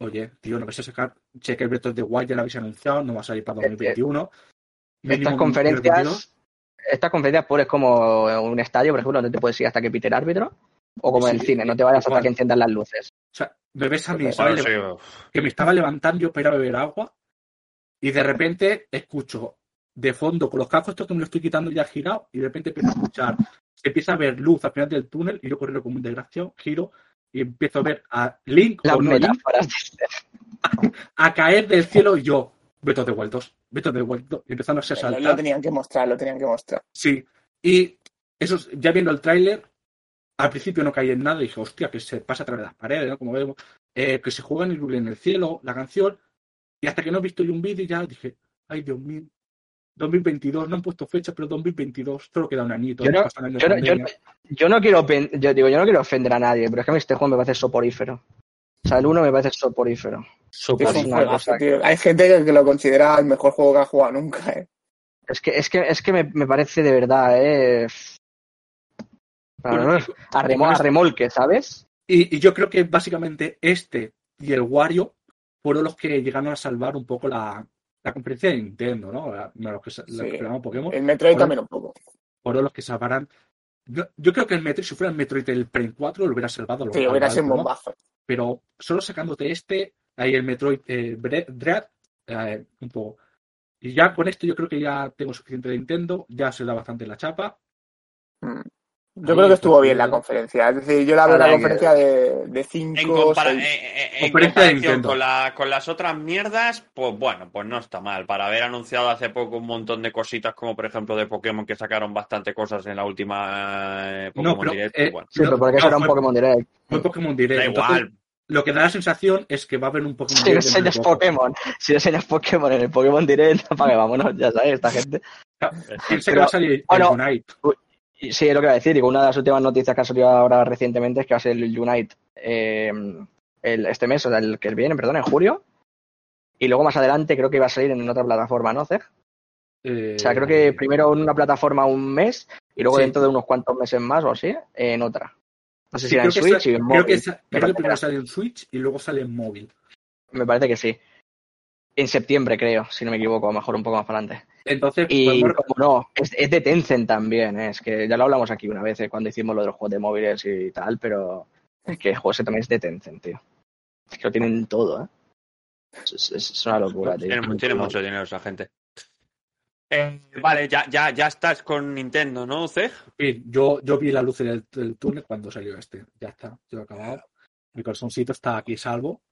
oye, tío, no vas a sacar. El Breath of the Wild ya lo habéis anunciado, no va a salir para 2021.
Estas conferencias,
2022.
estas conferencias pues es como un estadio, por ejemplo, donde te puedes ir hasta que pite el árbitro, o como en el cine, no te vayas hasta que enciendan las luces.
O sea, me ves a mí, ¿sabes?
sí,
que me estaba levantando yo para beber agua y de repente escucho de fondo con los cascos estos que me lo estoy quitando ya girado y de repente empiezo a escuchar, se empieza a ver luz al final del túnel y yo corriendo como un desgraciado, giro y empiezo a ver a Link
Las
o no Link
metáforas.
a caer del cielo y yo, Beto de vueltos, Beto de vueltos, y empezando a
Lo, lo
saltar.
tenían que mostrar, lo tenían que mostrar.
Sí, y eso, es- ya viendo el tráiler, al principio no caí en nada y dije, hostia, que se pasa a través de las paredes, ¿no? Como vemos, eh, que se juega en el, en el cielo, la canción, y hasta que no he visto yo un vídeo ya dije, ay Dios mío, 2022, no han puesto fecha, pero 2022, solo queda un añito.
Yo no-
pasan años
Yo no,
de
yo,
pandemia.
yo no quiero yo digo, yo no quiero ofender a nadie, pero es que a mí este juego me parece soporífero. O sea, el uno me parece soporífero.
Es
Sopa.
Un
una
juegazo,
cosa
tío. Hay gente que, lo considera el mejor juego que ha jugado nunca, ¿eh?
Es que, es que, es que me, me parece de verdad, eh.
Bueno,
A, remo- a remolque, ¿sabes?
Y, y yo creo que básicamente este y el Wario fueron los que llegaron a salvar un poco la, la conferencia de Nintendo, ¿no? La- Los que,
Sí.
Pokémon.
El Metroid también un poco.
fueron los que salvarán. Yo, yo creo que el Metroid, si fuera el Metroid del Prime 4, lo hubiera salvado. Lo
Sí, hubiera sido bombazo.
Pero solo sacándote este, ahí el Metroid eh, Dread, eh, un poco. Y ya con esto yo creo que ya tengo suficiente de Nintendo, ya se da bastante la chapa.
Mm. Yo
Ahí
creo que estuvo bien la conferencia. Es decir, yo la veo
que-
conferencia de, de
En,
cinco,
compara-
seis.
eh, eh, en
Conferencia de
comparación con, la- con las otras mierdas, pues bueno, pues no está mal. Para haber anunciado hace poco un montón de cositas, como por ejemplo de Pokémon, que sacaron bastante cosas en la última eh, Pokémon
pero,
Direct,
eh,
bueno,
Sí, pero porque eso
no,
era un
fue-
Pokémon Direct.
Fue Pokémon Direct.
da
Entonces,
igual.
Lo que da la sensación es que va a haber un Pokémon
Si
de
enseñas. Pokémon, si enseñas Pokémon en el Pokémon Direct, apague, vámonos, ya sabes, esta gente.
Piensa que va a salir el
bueno,
Unite.
Sí, es lo que iba a decir. Digo, una de las últimas noticias que ha salido ahora recientemente es que va a ser el Unite eh, el, este mes, o sea, el que viene, perdón, en julio. Y luego más adelante creo que iba a salir en otra plataforma, ¿no?
Eh,
O sea, creo que primero en una plataforma un mes y luego
Sí.
dentro de unos cuantos meses más o así, en otra. No sé
sí,
si era en
creo que
Switch y en
creo
móvil.
que, creo que primero sale en Switch y luego sale en móvil.
Me parece que sí. En septiembre, creo, si no me equivoco, a lo mejor un poco más para adelante.
Entonces,
Y como no, es, es de Tencent también, ¿eh? es que ya lo hablamos aquí una vez eh, cuando hicimos lo de los juegos de móviles y tal, pero es que el juego ese también es de Tencent, tío. Es que lo tienen todo, ¿eh? Es, es- es una locura, tío.
Tiene, tiene mucho dinero esa gente. Eh, vale, ya, ya, ya estás con Nintendo, ¿no?
Sí, yo, yo vi la luz del, del túnel cuando salió este. Ya está, yo he acabado. Mi corazoncito está aquí salvo.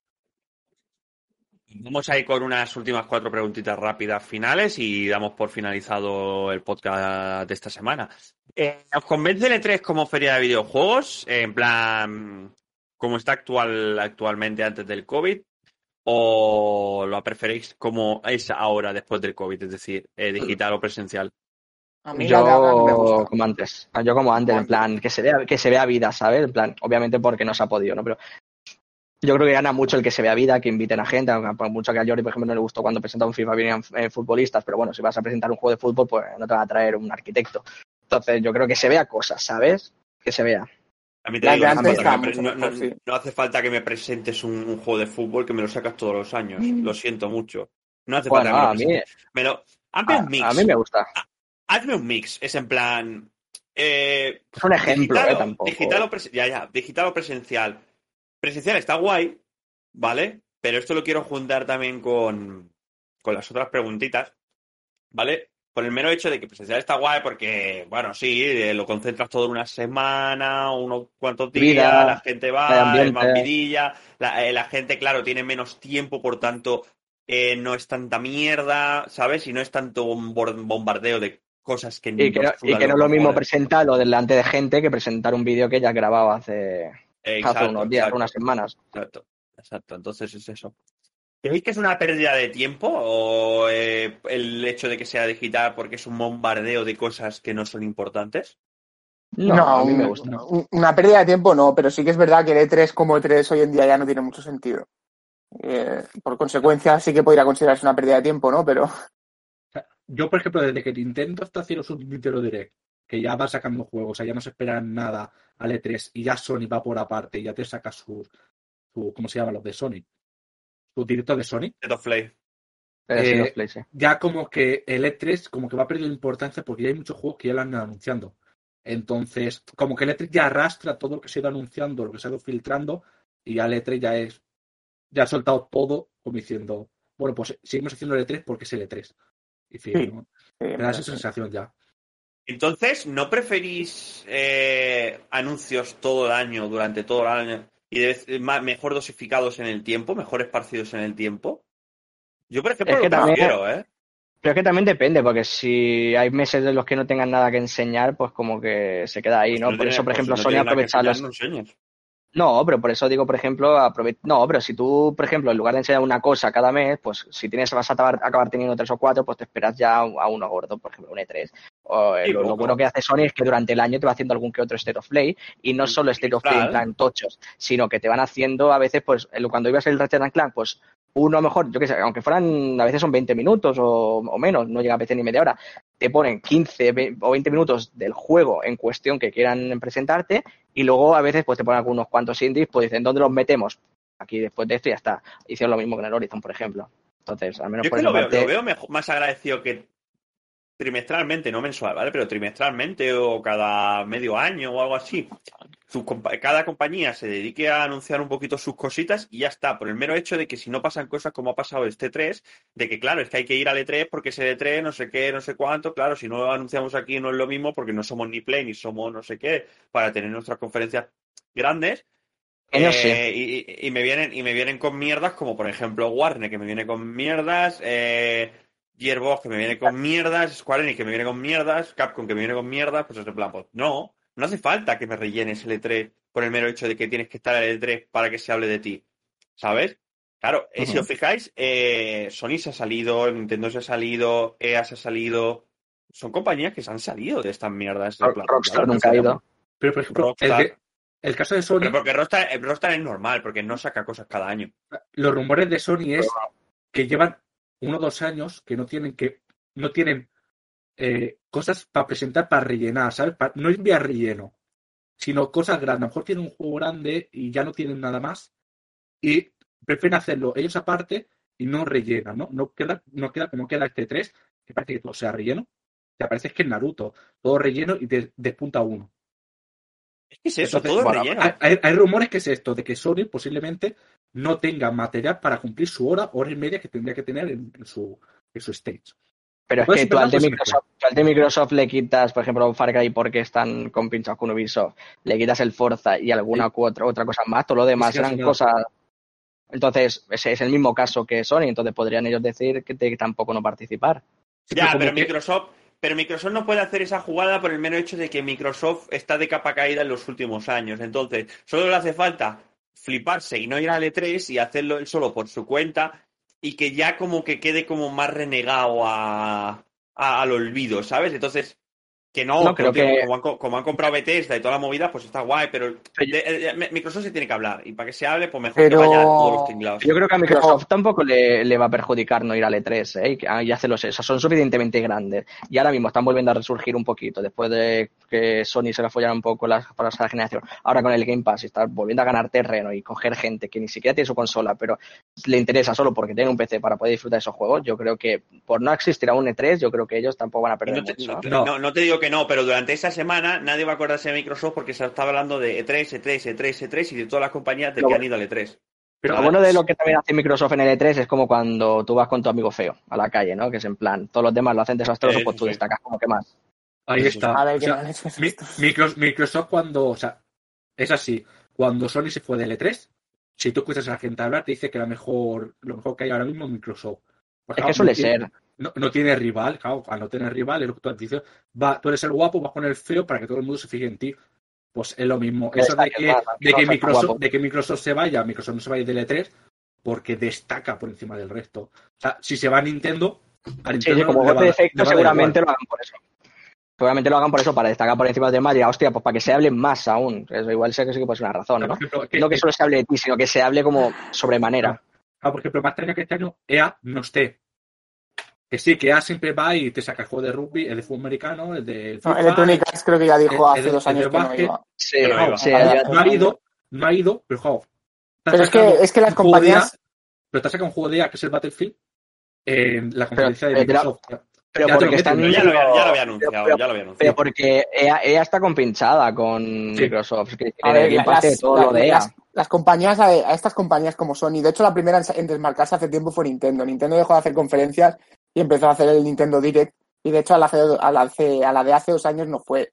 Vamos a ir con unas últimas cuatro preguntitas rápidas finales y damos por finalizado el podcast de esta semana. Eh, ¿Os convence el E3 como feria de videojuegos? En plan, como está actual, actualmente antes del COVID? ¿O lo preferéis como es ahora después del COVID? Es decir, eh, digital o presencial.
A mí ahora no me
Yo
gusta.
como antes, yo como antes, en plan, que se vea, que se vea vida, ¿sabes? En plan, obviamente porque no se ha podido, ¿no? Pero yo creo que gana mucho el que se vea vida, que inviten a gente, aunque por mucho que a Jordi, por ejemplo, no le gustó cuando presentaba un FIFA venían eh, futbolistas, pero bueno, si vas a presentar un juego de fútbol, pues no te van a traer un arquitecto. Entonces, yo creo que se vea cosas, ¿sabes? Que se vea.
A mí te digo,
de
no
antes
hace falta
estaba
que me no,
mejor,
no-
sí.
no hace falta que me presentes un, un juego de fútbol que me lo sacas todos los años. Lo siento mucho. No hace
Bueno,
falta que me
a mí.
Me lo- hazme
a,
un mix.
a mí me gusta.
Hazme un mix. Es en plan. eh,
Es un ejemplo,
digital,
¿eh? Tampoco.
digital o ya, ya, digital o presencial. Presencial está guay, ¿vale? Pero esto lo quiero juntar también con, con las otras preguntitas, ¿vale? Por el mero hecho de que presencial está guay porque, bueno, sí, eh, lo concentras todo en una semana, unos cuantos días, la gente va,
ambiente.
más vidilla, la, eh, la gente, claro, tiene menos tiempo, por tanto, eh, no es tanta mierda, ¿sabes? Y no es tanto un bombardeo de cosas que
Y que, no, y que no es lo mismo presentarlo delante de gente que presentar un vídeo que ya has grabado hace, hace
Exacto,
unos días,
exacto.
unas semanas.
Exacto, exacto. Entonces es eso. ¿Creéis que es una pérdida de tiempo o eh, el hecho de que sea digital porque es un bombardeo de cosas que no son importantes?
No,
No,
a mí me gusta.
un- Una pérdida de tiempo no, pero sí que es verdad que el E3 como E3 hoy en día ya no tiene mucho sentido. Eh, por consecuencia, sí que podría considerarse una pérdida de tiempo, ¿no? Pero
Yo, por ejemplo, desde que Nintendo está haciendo su Nintendo Direct, que ya va sacando juegos, o sea, ya no se espera nada al E3 y ya Sony va por aparte y ya te saca su, su ¿cómo se llama? Los de Sony. Su directo de Sony.
State of Play.
Eh,
los Play, sí.
Ya como que el E3 como que va perdiendo importancia porque ya hay muchos juegos que ya lo han ido anunciando. Entonces, como que el E3 ya arrastra todo lo que se ha ido anunciando, lo que se ha ido filtrando, y ya el E3 ya es, ya ha soltado todo, como diciendo, bueno, pues seguimos haciendo el E3 porque es el E3. Y fin,
Sí.
¿no? Me da esa sensación ya.
Entonces, ¿no preferís eh, anuncios todo el año, durante todo el año, y de vez- ma- mejor dosificados en el tiempo, mejor esparcidos en el tiempo? Yo, por ejemplo,
Es que
lo
también-
prefiero, ¿eh?
Pero es que también depende, porque si hay meses de los que no tengan nada que enseñar, pues como que se queda ahí,
Pues
¿no?
no
por
tiene-
eso, por
pues
ejemplo,
no
Sony los...
no.
No, pero por eso digo, por ejemplo, aprove- no, pero si tú, por ejemplo, en lugar de enseñar una cosa cada mes, pues si tienes vas a acabar, acabar teniendo tres o cuatro, pues te esperas ya a uno gordo, por ejemplo, un E3. O, eh,
Sí,
lo, bueno que hace Sony es que durante el año te va haciendo algún que otro State of Play y no
Mm,
solo State of Play en plan tochos, sino que te van haciendo a veces, pues cuando ibas el Ratchet and Clank, pues uno a lo mejor, yo qué sé, aunque fueran, a veces son 20 minutos o, o menos, no llega a veces ni media hora, te ponen 15 ve- o 20 minutos del juego en cuestión que quieran presentarte y luego a veces pues te ponen algunos cuantos indies, pues dicen, ¿dónde los metemos? Aquí después de esto y ya está. Hicieron lo mismo con el Horizon, por ejemplo. Entonces, al menos
Yo
por
que lo veo,
parte...
lo veo mejor- más agradecido que trimestralmente, no mensual, ¿vale? Pero trimestralmente o cada medio año o algo así. Sus compa- cada compañía se dedique a anunciar un poquito sus cositas y ya está. Por el mero hecho de que si no pasan cosas como ha pasado este 3, de que claro, es que hay que ir al E3 porque es el E3, no sé qué, no sé cuánto. Claro, si no lo anunciamos aquí no es lo mismo porque no somos ni Play ni somos no sé qué para tener nuestras conferencias grandes. Eh, y, y- y me vienen, y me vienen con mierdas como por ejemplo Warner, que me viene con mierdas, eh, Gearbox, que me viene con mierdas, Square Enix, que me viene con mierdas, Capcom, que me viene con mierdas, pues es de plan, pues no, no hace falta que me rellenes el E3 por el mero hecho de que tienes que estar en el E3 para que se hable de ti, ¿sabes? Claro, eh, si os fijáis, eh, Sony se ha salido, Nintendo se ha salido, EA se ha salido, son compañías que se han salido de estas mierdas. de plan,
Rockstar
¿vale?
nunca ha ido.
Pero, por ejemplo, el,
Rockstar.
que- el caso de Sony,
Pero porque Rockstar, eh, Rockstar es normal, porque no saca cosas cada año.
los rumores de Sony es que llevan uno o dos años que no tienen que no tienen eh, cosas para presentar para rellenar, ¿sabes? No es vía relleno, sino cosas grandes. A lo mejor tienen un juego grande y ya no tienen nada más y prefieren hacerlo ellos aparte y no rellenan, ¿no? No queda, no queda como queda este 3, que parece que todo sea relleno. Te parece que es Naruto, todo relleno y te despunta uno.
Es que es eso,
Entonces,
todo
bueno,
relleno.
Hay- hay rumores que es esto, de que Sony posiblemente no tenga material para cumplir su hora, hora y media que tendría que tener en, en su, en su stage.
Pero es que tú al, de Microsoft, tú al de Microsoft le quitas, por ejemplo, Far Cry porque están compinchados con Ubisoft, le quitas el Forza y alguna
Sí.
u otra, otra cosa más, todo lo demás
Sí,
eran
sí,
cosas... Entonces, ese es el mismo caso que Sony, entonces podrían ellos decir que, te- tampoco no participar.
Sí,
Ya, pero
que-
Microsoft, pero Microsoft no puede hacer esa jugada por el mero hecho de que Microsoft está de capa caída en los últimos años. Entonces, solo le hace falta fliparse y no ir al E3 y hacerlo él solo por su cuenta y que ya como que quede como más renegado a, a- al olvido, ¿sabes? Entonces, que no,
No, creo que-
como, han, co- como han comprado Bethesda y toda la movida, pues está guay, pero
Pero
de- de- Microsoft se tiene que hablar y para que se hable, pues mejor
Pero-
que vaya a todos los tinglados.
Yo creo que a Microsoft tampoco le, le va a perjudicar no ir al E3, ¿eh? Y, que- y hacerlos eso. Son suficientemente grandes. Y ahora mismo están volviendo a resurgir un poquito, después de que Sony se la follara un poco las, para esa generación. Ahora con el Game Pass, está volviendo a ganar terreno y coger gente que ni siquiera tiene su consola, pero le interesa solo porque tiene un PC para poder disfrutar de esos juegos. Yo creo que por no existir a un E3, yo creo que ellos tampoco van a
Y
perder
no, te,
mucho.
no-
No.
no- no te digo que no, pero durante esa semana nadie va a acordarse de Microsoft porque se estaba hablando de E E3, E3, E3, E3 y de todas las compañías de que han ido al E E3.
Pero bueno de lo que también hace Microsoft en el E3 es como cuando tú vas con tu amigo feo a la calle, ¿no? Que es en plan, todos los demás lo hacen desastroso, pues tú destacas como que más.
Ahí está.
A ver,
O sea, Microsoft cuando, o sea, es así, cuando Sony se fue del E3, si tú escuchas a la gente hablar, te dice que la mejor, lo mejor que hay ahora mismo es Microsoft.
Es que suele ser.
No, no tiene rival, claro, al no tener rival, es lo que tú dices, va, tú eres el guapo, vas con el feo para que todo el mundo se fije en ti. Pues es lo mismo. Eso de que, de que, Microsoft, de que Microsoft se vaya, Microsoft no se vaya del E3, porque destaca por encima del resto. O sea, si se va a Nintendo, a
Sí,
Nintendo
sí, como
le va-
golpe de efecto seguramente lo hagan por eso. Seguramente lo hagan por eso, para destacar por encima de demás y hostia, pues para que se hable más aún. Eso igual sé que sí que puede ser una razón, ¿no?
ejemplo, que-
No que solo se hable de ti, sino que se hable como sobremanera.
Ah, por ejemplo, más extraño que este año EA no esté. Que sí, que EA siempre va y te saca el juego de rugby, el de fútbol americano, el de
No,
FIFA,
Electronic Arts creo que ya dijo hace
el-
dos años que no iba.
Sí,
Pero
ya-
no ha ido, no ha ido, pero juego.
Pero es que, es que las compañías,
pero te saca un juego de EA que es el Battlefield en la conferencia de
pero-
Microsoft.
pero
Ya
porque
Pero ya lo había, ya lo había
Pero-
anunciado,
pero-
ya lo había
Pero
anunciado.
porque EA, EA está compinchada con
Sí.
Microsoft. que
a ver,
Pass
las,
de todo
las-
lo de EA.
las- las compañías, a, a estas compañías como Sony, de hecho la primera en, en desmarcarse hace tiempo fue Nintendo. Nintendo dejó de hacer conferencias y empezó a hacer el Nintendo Direct. Y de hecho a la, a la, a la de hace dos años no fue.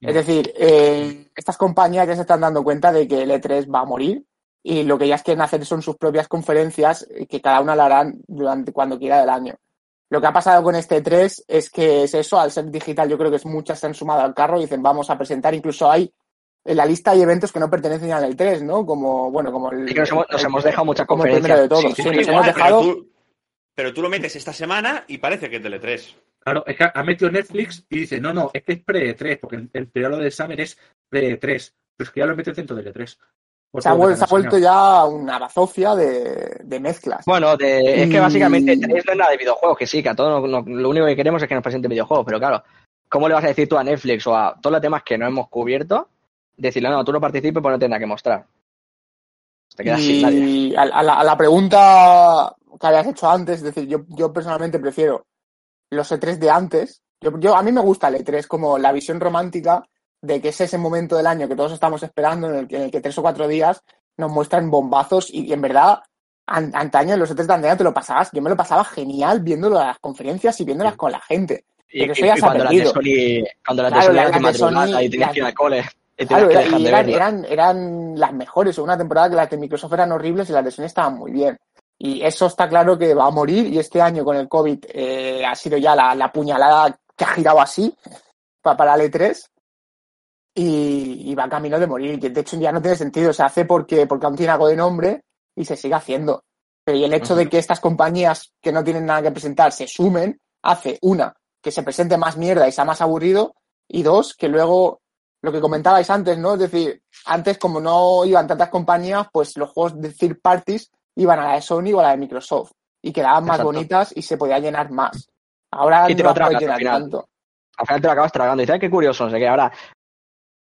Es decir, eh, estas compañías ya se están dando cuenta de que el E3 va a morir y lo que ellas quieren hacer son sus propias conferencias eh, que cada una la harán durante cuando quiera del año. Lo que ha pasado con este E3 es que es eso, al ser digital yo creo que es muchas se han sumado al carro y dicen vamos a presentar, incluso hay en la lista hay eventos que no pertenecen al E3, ¿no? Como, bueno, como el...
Que nos hemos, nos hemos dejado muchas conferencias.
de todos.
Sí,
Sí,
sí,
nos
sí,
hemos dejado...
tú, pero tú lo metes esta semana y parece que es del E3.
Claro, es que ha metido Netflix y dice, no, no, es que es pre-E3, porque el, el periodo de Summer es pre-E3. Pero es que ya lo mete dentro del E3. Por
Se ha, se vuelto ya una bazofia de, de mezclas.
Bueno, de- es que
Y-
básicamente E3 no es nada de videojuegos, que sí, que a todos no- no- lo único que queremos es que nos presenten videojuegos, pero claro, ¿cómo le vas a decir tú a Netflix o a todos los temas que no hemos cubierto? Decirle, no, tú no participes, pues no tienes nada que mostrar. Te quedas sin nadie.
Y a, a la, a la pregunta que habías hecho antes, es decir, yo, yo personalmente prefiero los E3 de antes. Yo, yo- a mí me gusta el E3 como la visión romántica de que es ese momento del año que todos estamos esperando, en el que, en el que tres o cuatro días nos muestran bombazos y, y en verdad, an- antaño en los E3 de antaño te lo pasabas, yo me lo pasaba genial viéndolo a las conferencias y viéndolas con la gente.
Y,
pero eso ya
y
se
cuando las de. Sony, cuando las
Claro,
de Sony
las-
eran de
las de Sony-
madrugada y tenías
las-
que ir al cole
Claro, era- y eran, eran, eran las mejores. Una temporada que las de Microsoft eran horribles y las de Sony estaban muy bien. Y eso está claro que va a morir. Y este año con el COVID eh, ha sido ya la, la puñalada que ha girado así pa- para el E3. Y, y va camino de morir. De hecho ya no tiene sentido. Se hace porque, porque aún tiene algo de nombre y se sigue haciendo. Pero y el hecho de que estas compañías que no tienen nada que presentar se sumen, hace una, que se presente más mierda y sea más aburrido. Y dos, que luego lo que comentabais antes, ¿no? Es decir, antes como no iban tantas compañías, pues los juegos de third parties iban a la de Sony o a la de Microsoft y quedaban más
Exacto.
bonitas y se podía llenar más. Ahora
Y te
no
lo
las
tragas al
llenar
final.
tanto.
al final te lo acabas tragando. Y "Ay, qué curioso, no sé qué. Ahora,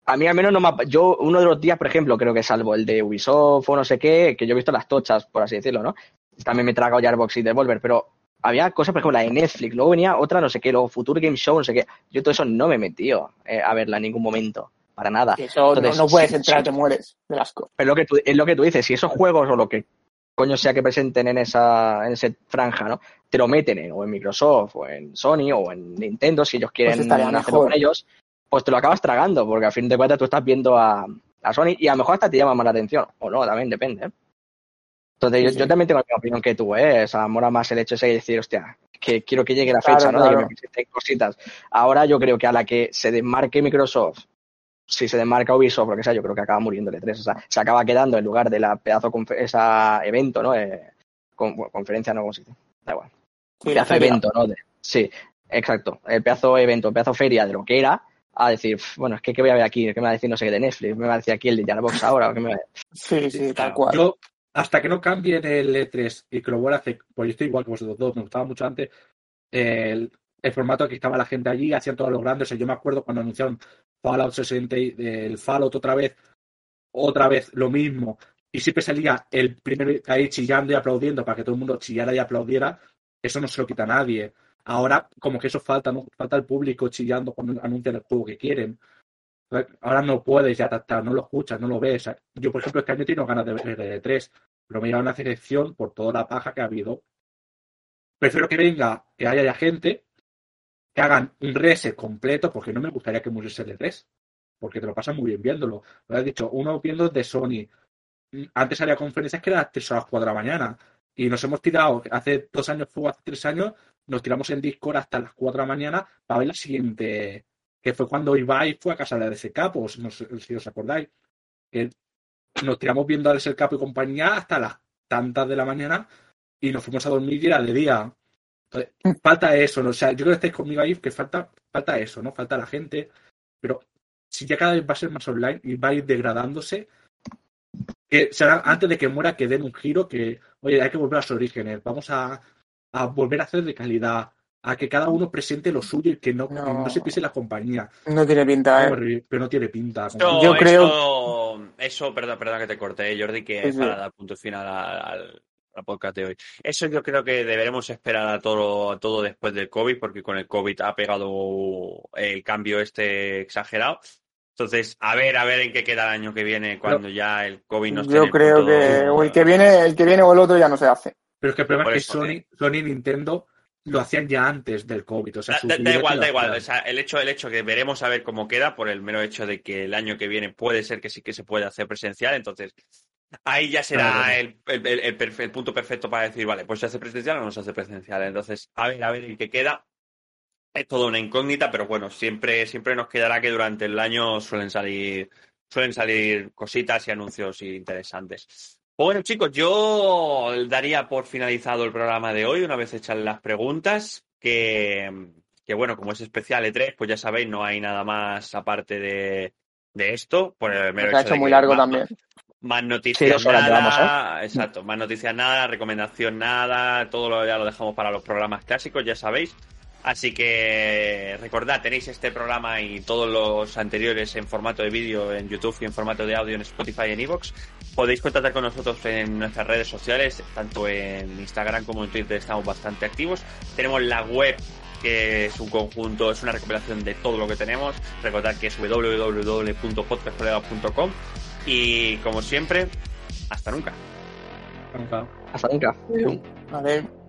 a mí al menos no me ha... Yo, uno de los días, por ejemplo, creo que salvo el de Ubisoft o no sé qué, que yo he visto las tochas, por así decirlo, ¿no? También me he tragado Jarbox y Devolver, pero había cosas, por ejemplo, la de Netflix, luego venía otra, no sé qué, luego Future Game Show, no sé qué. Yo todo eso no me he metido eh, a verla en ningún momento, para nada.
Que eso
Entonces,
no, no puedes entrar,
sí.
te mueres del asco.
Pero lo que tú, es lo que tú dices, si esos juegos o lo que coño sea que presenten en esa, en ese franja, ¿no? Te lo meten en, o en Microsoft, o en Sony, o en Nintendo, si ellos quieren
estaría
hacerlo con ellos, pues te lo acabas tragando, porque a fin de cuentas tú estás viendo a, a Sony y a lo mejor hasta te llama más la atención, o no, también depende. ¿eh? Entonces
Sí,
yo,
sí.
yo también tengo la misma opinión que tú, ¿eh? O sea, mola más el hecho ese de decir, hostia, que quiero que llegue la
Claro,
fecha, ¿no? De
claro.
que me presenten cositas. Ahora yo creo que a la que se desmarque Microsoft, si se desmarca Ubisoft, lo que sea, yo creo que acaba muriendo el E3. O sea, se acaba quedando en lugar de la pedazo esa evento, ¿no? Eh, con- bueno, conferencia, no, ¿cómo se dice? Da igual.
Sí,
pedazo evento, ¿no? De- sí, exacto. El pedazo evento, el pedazo feria de lo que era, a decir, "Pf, bueno, es que ¿qué voy a ver aquí? ¿Qué me va a decir no sé qué de Netflix? ¿Me va a decir aquí el de Jarbox ahora? ¿O qué me va a-
Sí, sí, tal
claro.
cual.
Yo, hasta que no cambien el E3 y que lo vuelva a hacer, pues yo estoy igual que vosotros dos, me gustaba mucho antes el, el formato que estaba la gente allí, hacían todos los grandes. O sea, yo me acuerdo cuando anunciaron Fallout 60, y- el Fallout otra vez, otra vez lo mismo, y siempre salía el primero ahí chillando y aplaudiendo para que todo el mundo chillara y aplaudiera. Eso no se lo quita a nadie. ahora como que eso falta, ¿no? Falta el público chillando cuando anuncian el juego que quieren. Ahora no puedes ya tratar, no lo escuchas, no lo ves. Yo, por ejemplo, este año tengo ganas de ver el 3 pero me lleva una selección por toda la paja que ha habido. Prefiero que venga, que haya ya gente, que hagan un reset completo, porque no me gustaría que muriese el 3 porque te lo pasas muy bien viéndolo. Lo has dicho, uno viendo de Sony. Antes había conferencias que eran a las 4 de la mañana. Y nos hemos tirado, hace dos años fue hace tres años, nos tiramos en Discord hasta las 4 de la mañana para ver la siguiente, que fue cuando Ibai fue a casa de ese Capo, si os acordáis. Nos tiramos viendo a ese Capo y compañía hasta las tantas de la mañana y nos fuimos a dormir y era de día. Falta eso, ¿no? o sea, yo creo que estáis conmigo ahí, que falta, falta eso, ¿no? Falta la gente, pero si ya cada vez va a ser más online y va a ir degradándose, que será antes de que muera que den un giro que, oye, hay que volver a sus orígenes, vamos a, volver a hacer de calidad, a que cada uno presente lo suyo y que no, no. se pise la compañía.
No tiene pinta, ¿eh?
Pero no tiene pinta.
Yo creo... Eso, perdón, perdón que te corté, Jordi, que para dar punto final al, podcast de hoy. Eso yo creo que deberemos esperar a todo, a todo después del COVID, porque con el COVID ha pegado el cambio este exagerado. Entonces, a ver, a ver en qué queda el año que viene cuando ya el COVID nos
Yo creo que o el que viene, el que viene o el otro ya no se hace.
Pero es que el problema es que Sony, Sony y Nintendo lo hacían ya antes del COVID. O sea,
da, igual, da igual. O sea, el hecho, el hecho que veremos a ver cómo queda por el mero hecho de que el año que viene puede ser que sí que se pueda hacer presencial. Entonces, ahí ya será el, el, el, punto perfecto para decir, vale, pues se hace presencial o no se hace presencial. Entonces, a ver, a ver el que queda es toda una incógnita, pero bueno, siempre, siempre nos quedará que durante el año suelen salir, suelen salir cositas y anuncios interesantes. Bueno, chicos, yo daría por finalizado el programa de hoy, una vez hechas las preguntas, que, que bueno, como es especial E3, pues ya sabéis, no hay nada más aparte de, de esto. Por el
mero hecho, muy largo también.
Más noticias nada, ¿eh? exacto, más noticias nada, recomendación nada, todo lo, ya lo dejamos para los programas clásicos, ya sabéis. Así que recordad, tenéis este programa y todos los anteriores en formato de vídeo en YouTube y en formato de audio en Spotify y en Evox. Podéis contactar con nosotros en nuestras redes sociales, tanto en Instagram como en Twitter estamos bastante activos. Tenemos la web que es un conjunto, es una recopilación de todo lo que tenemos. Recordad que es www.podcastcolegas.com y como siempre, hasta nunca.
Hasta nunca.
Hasta nunca.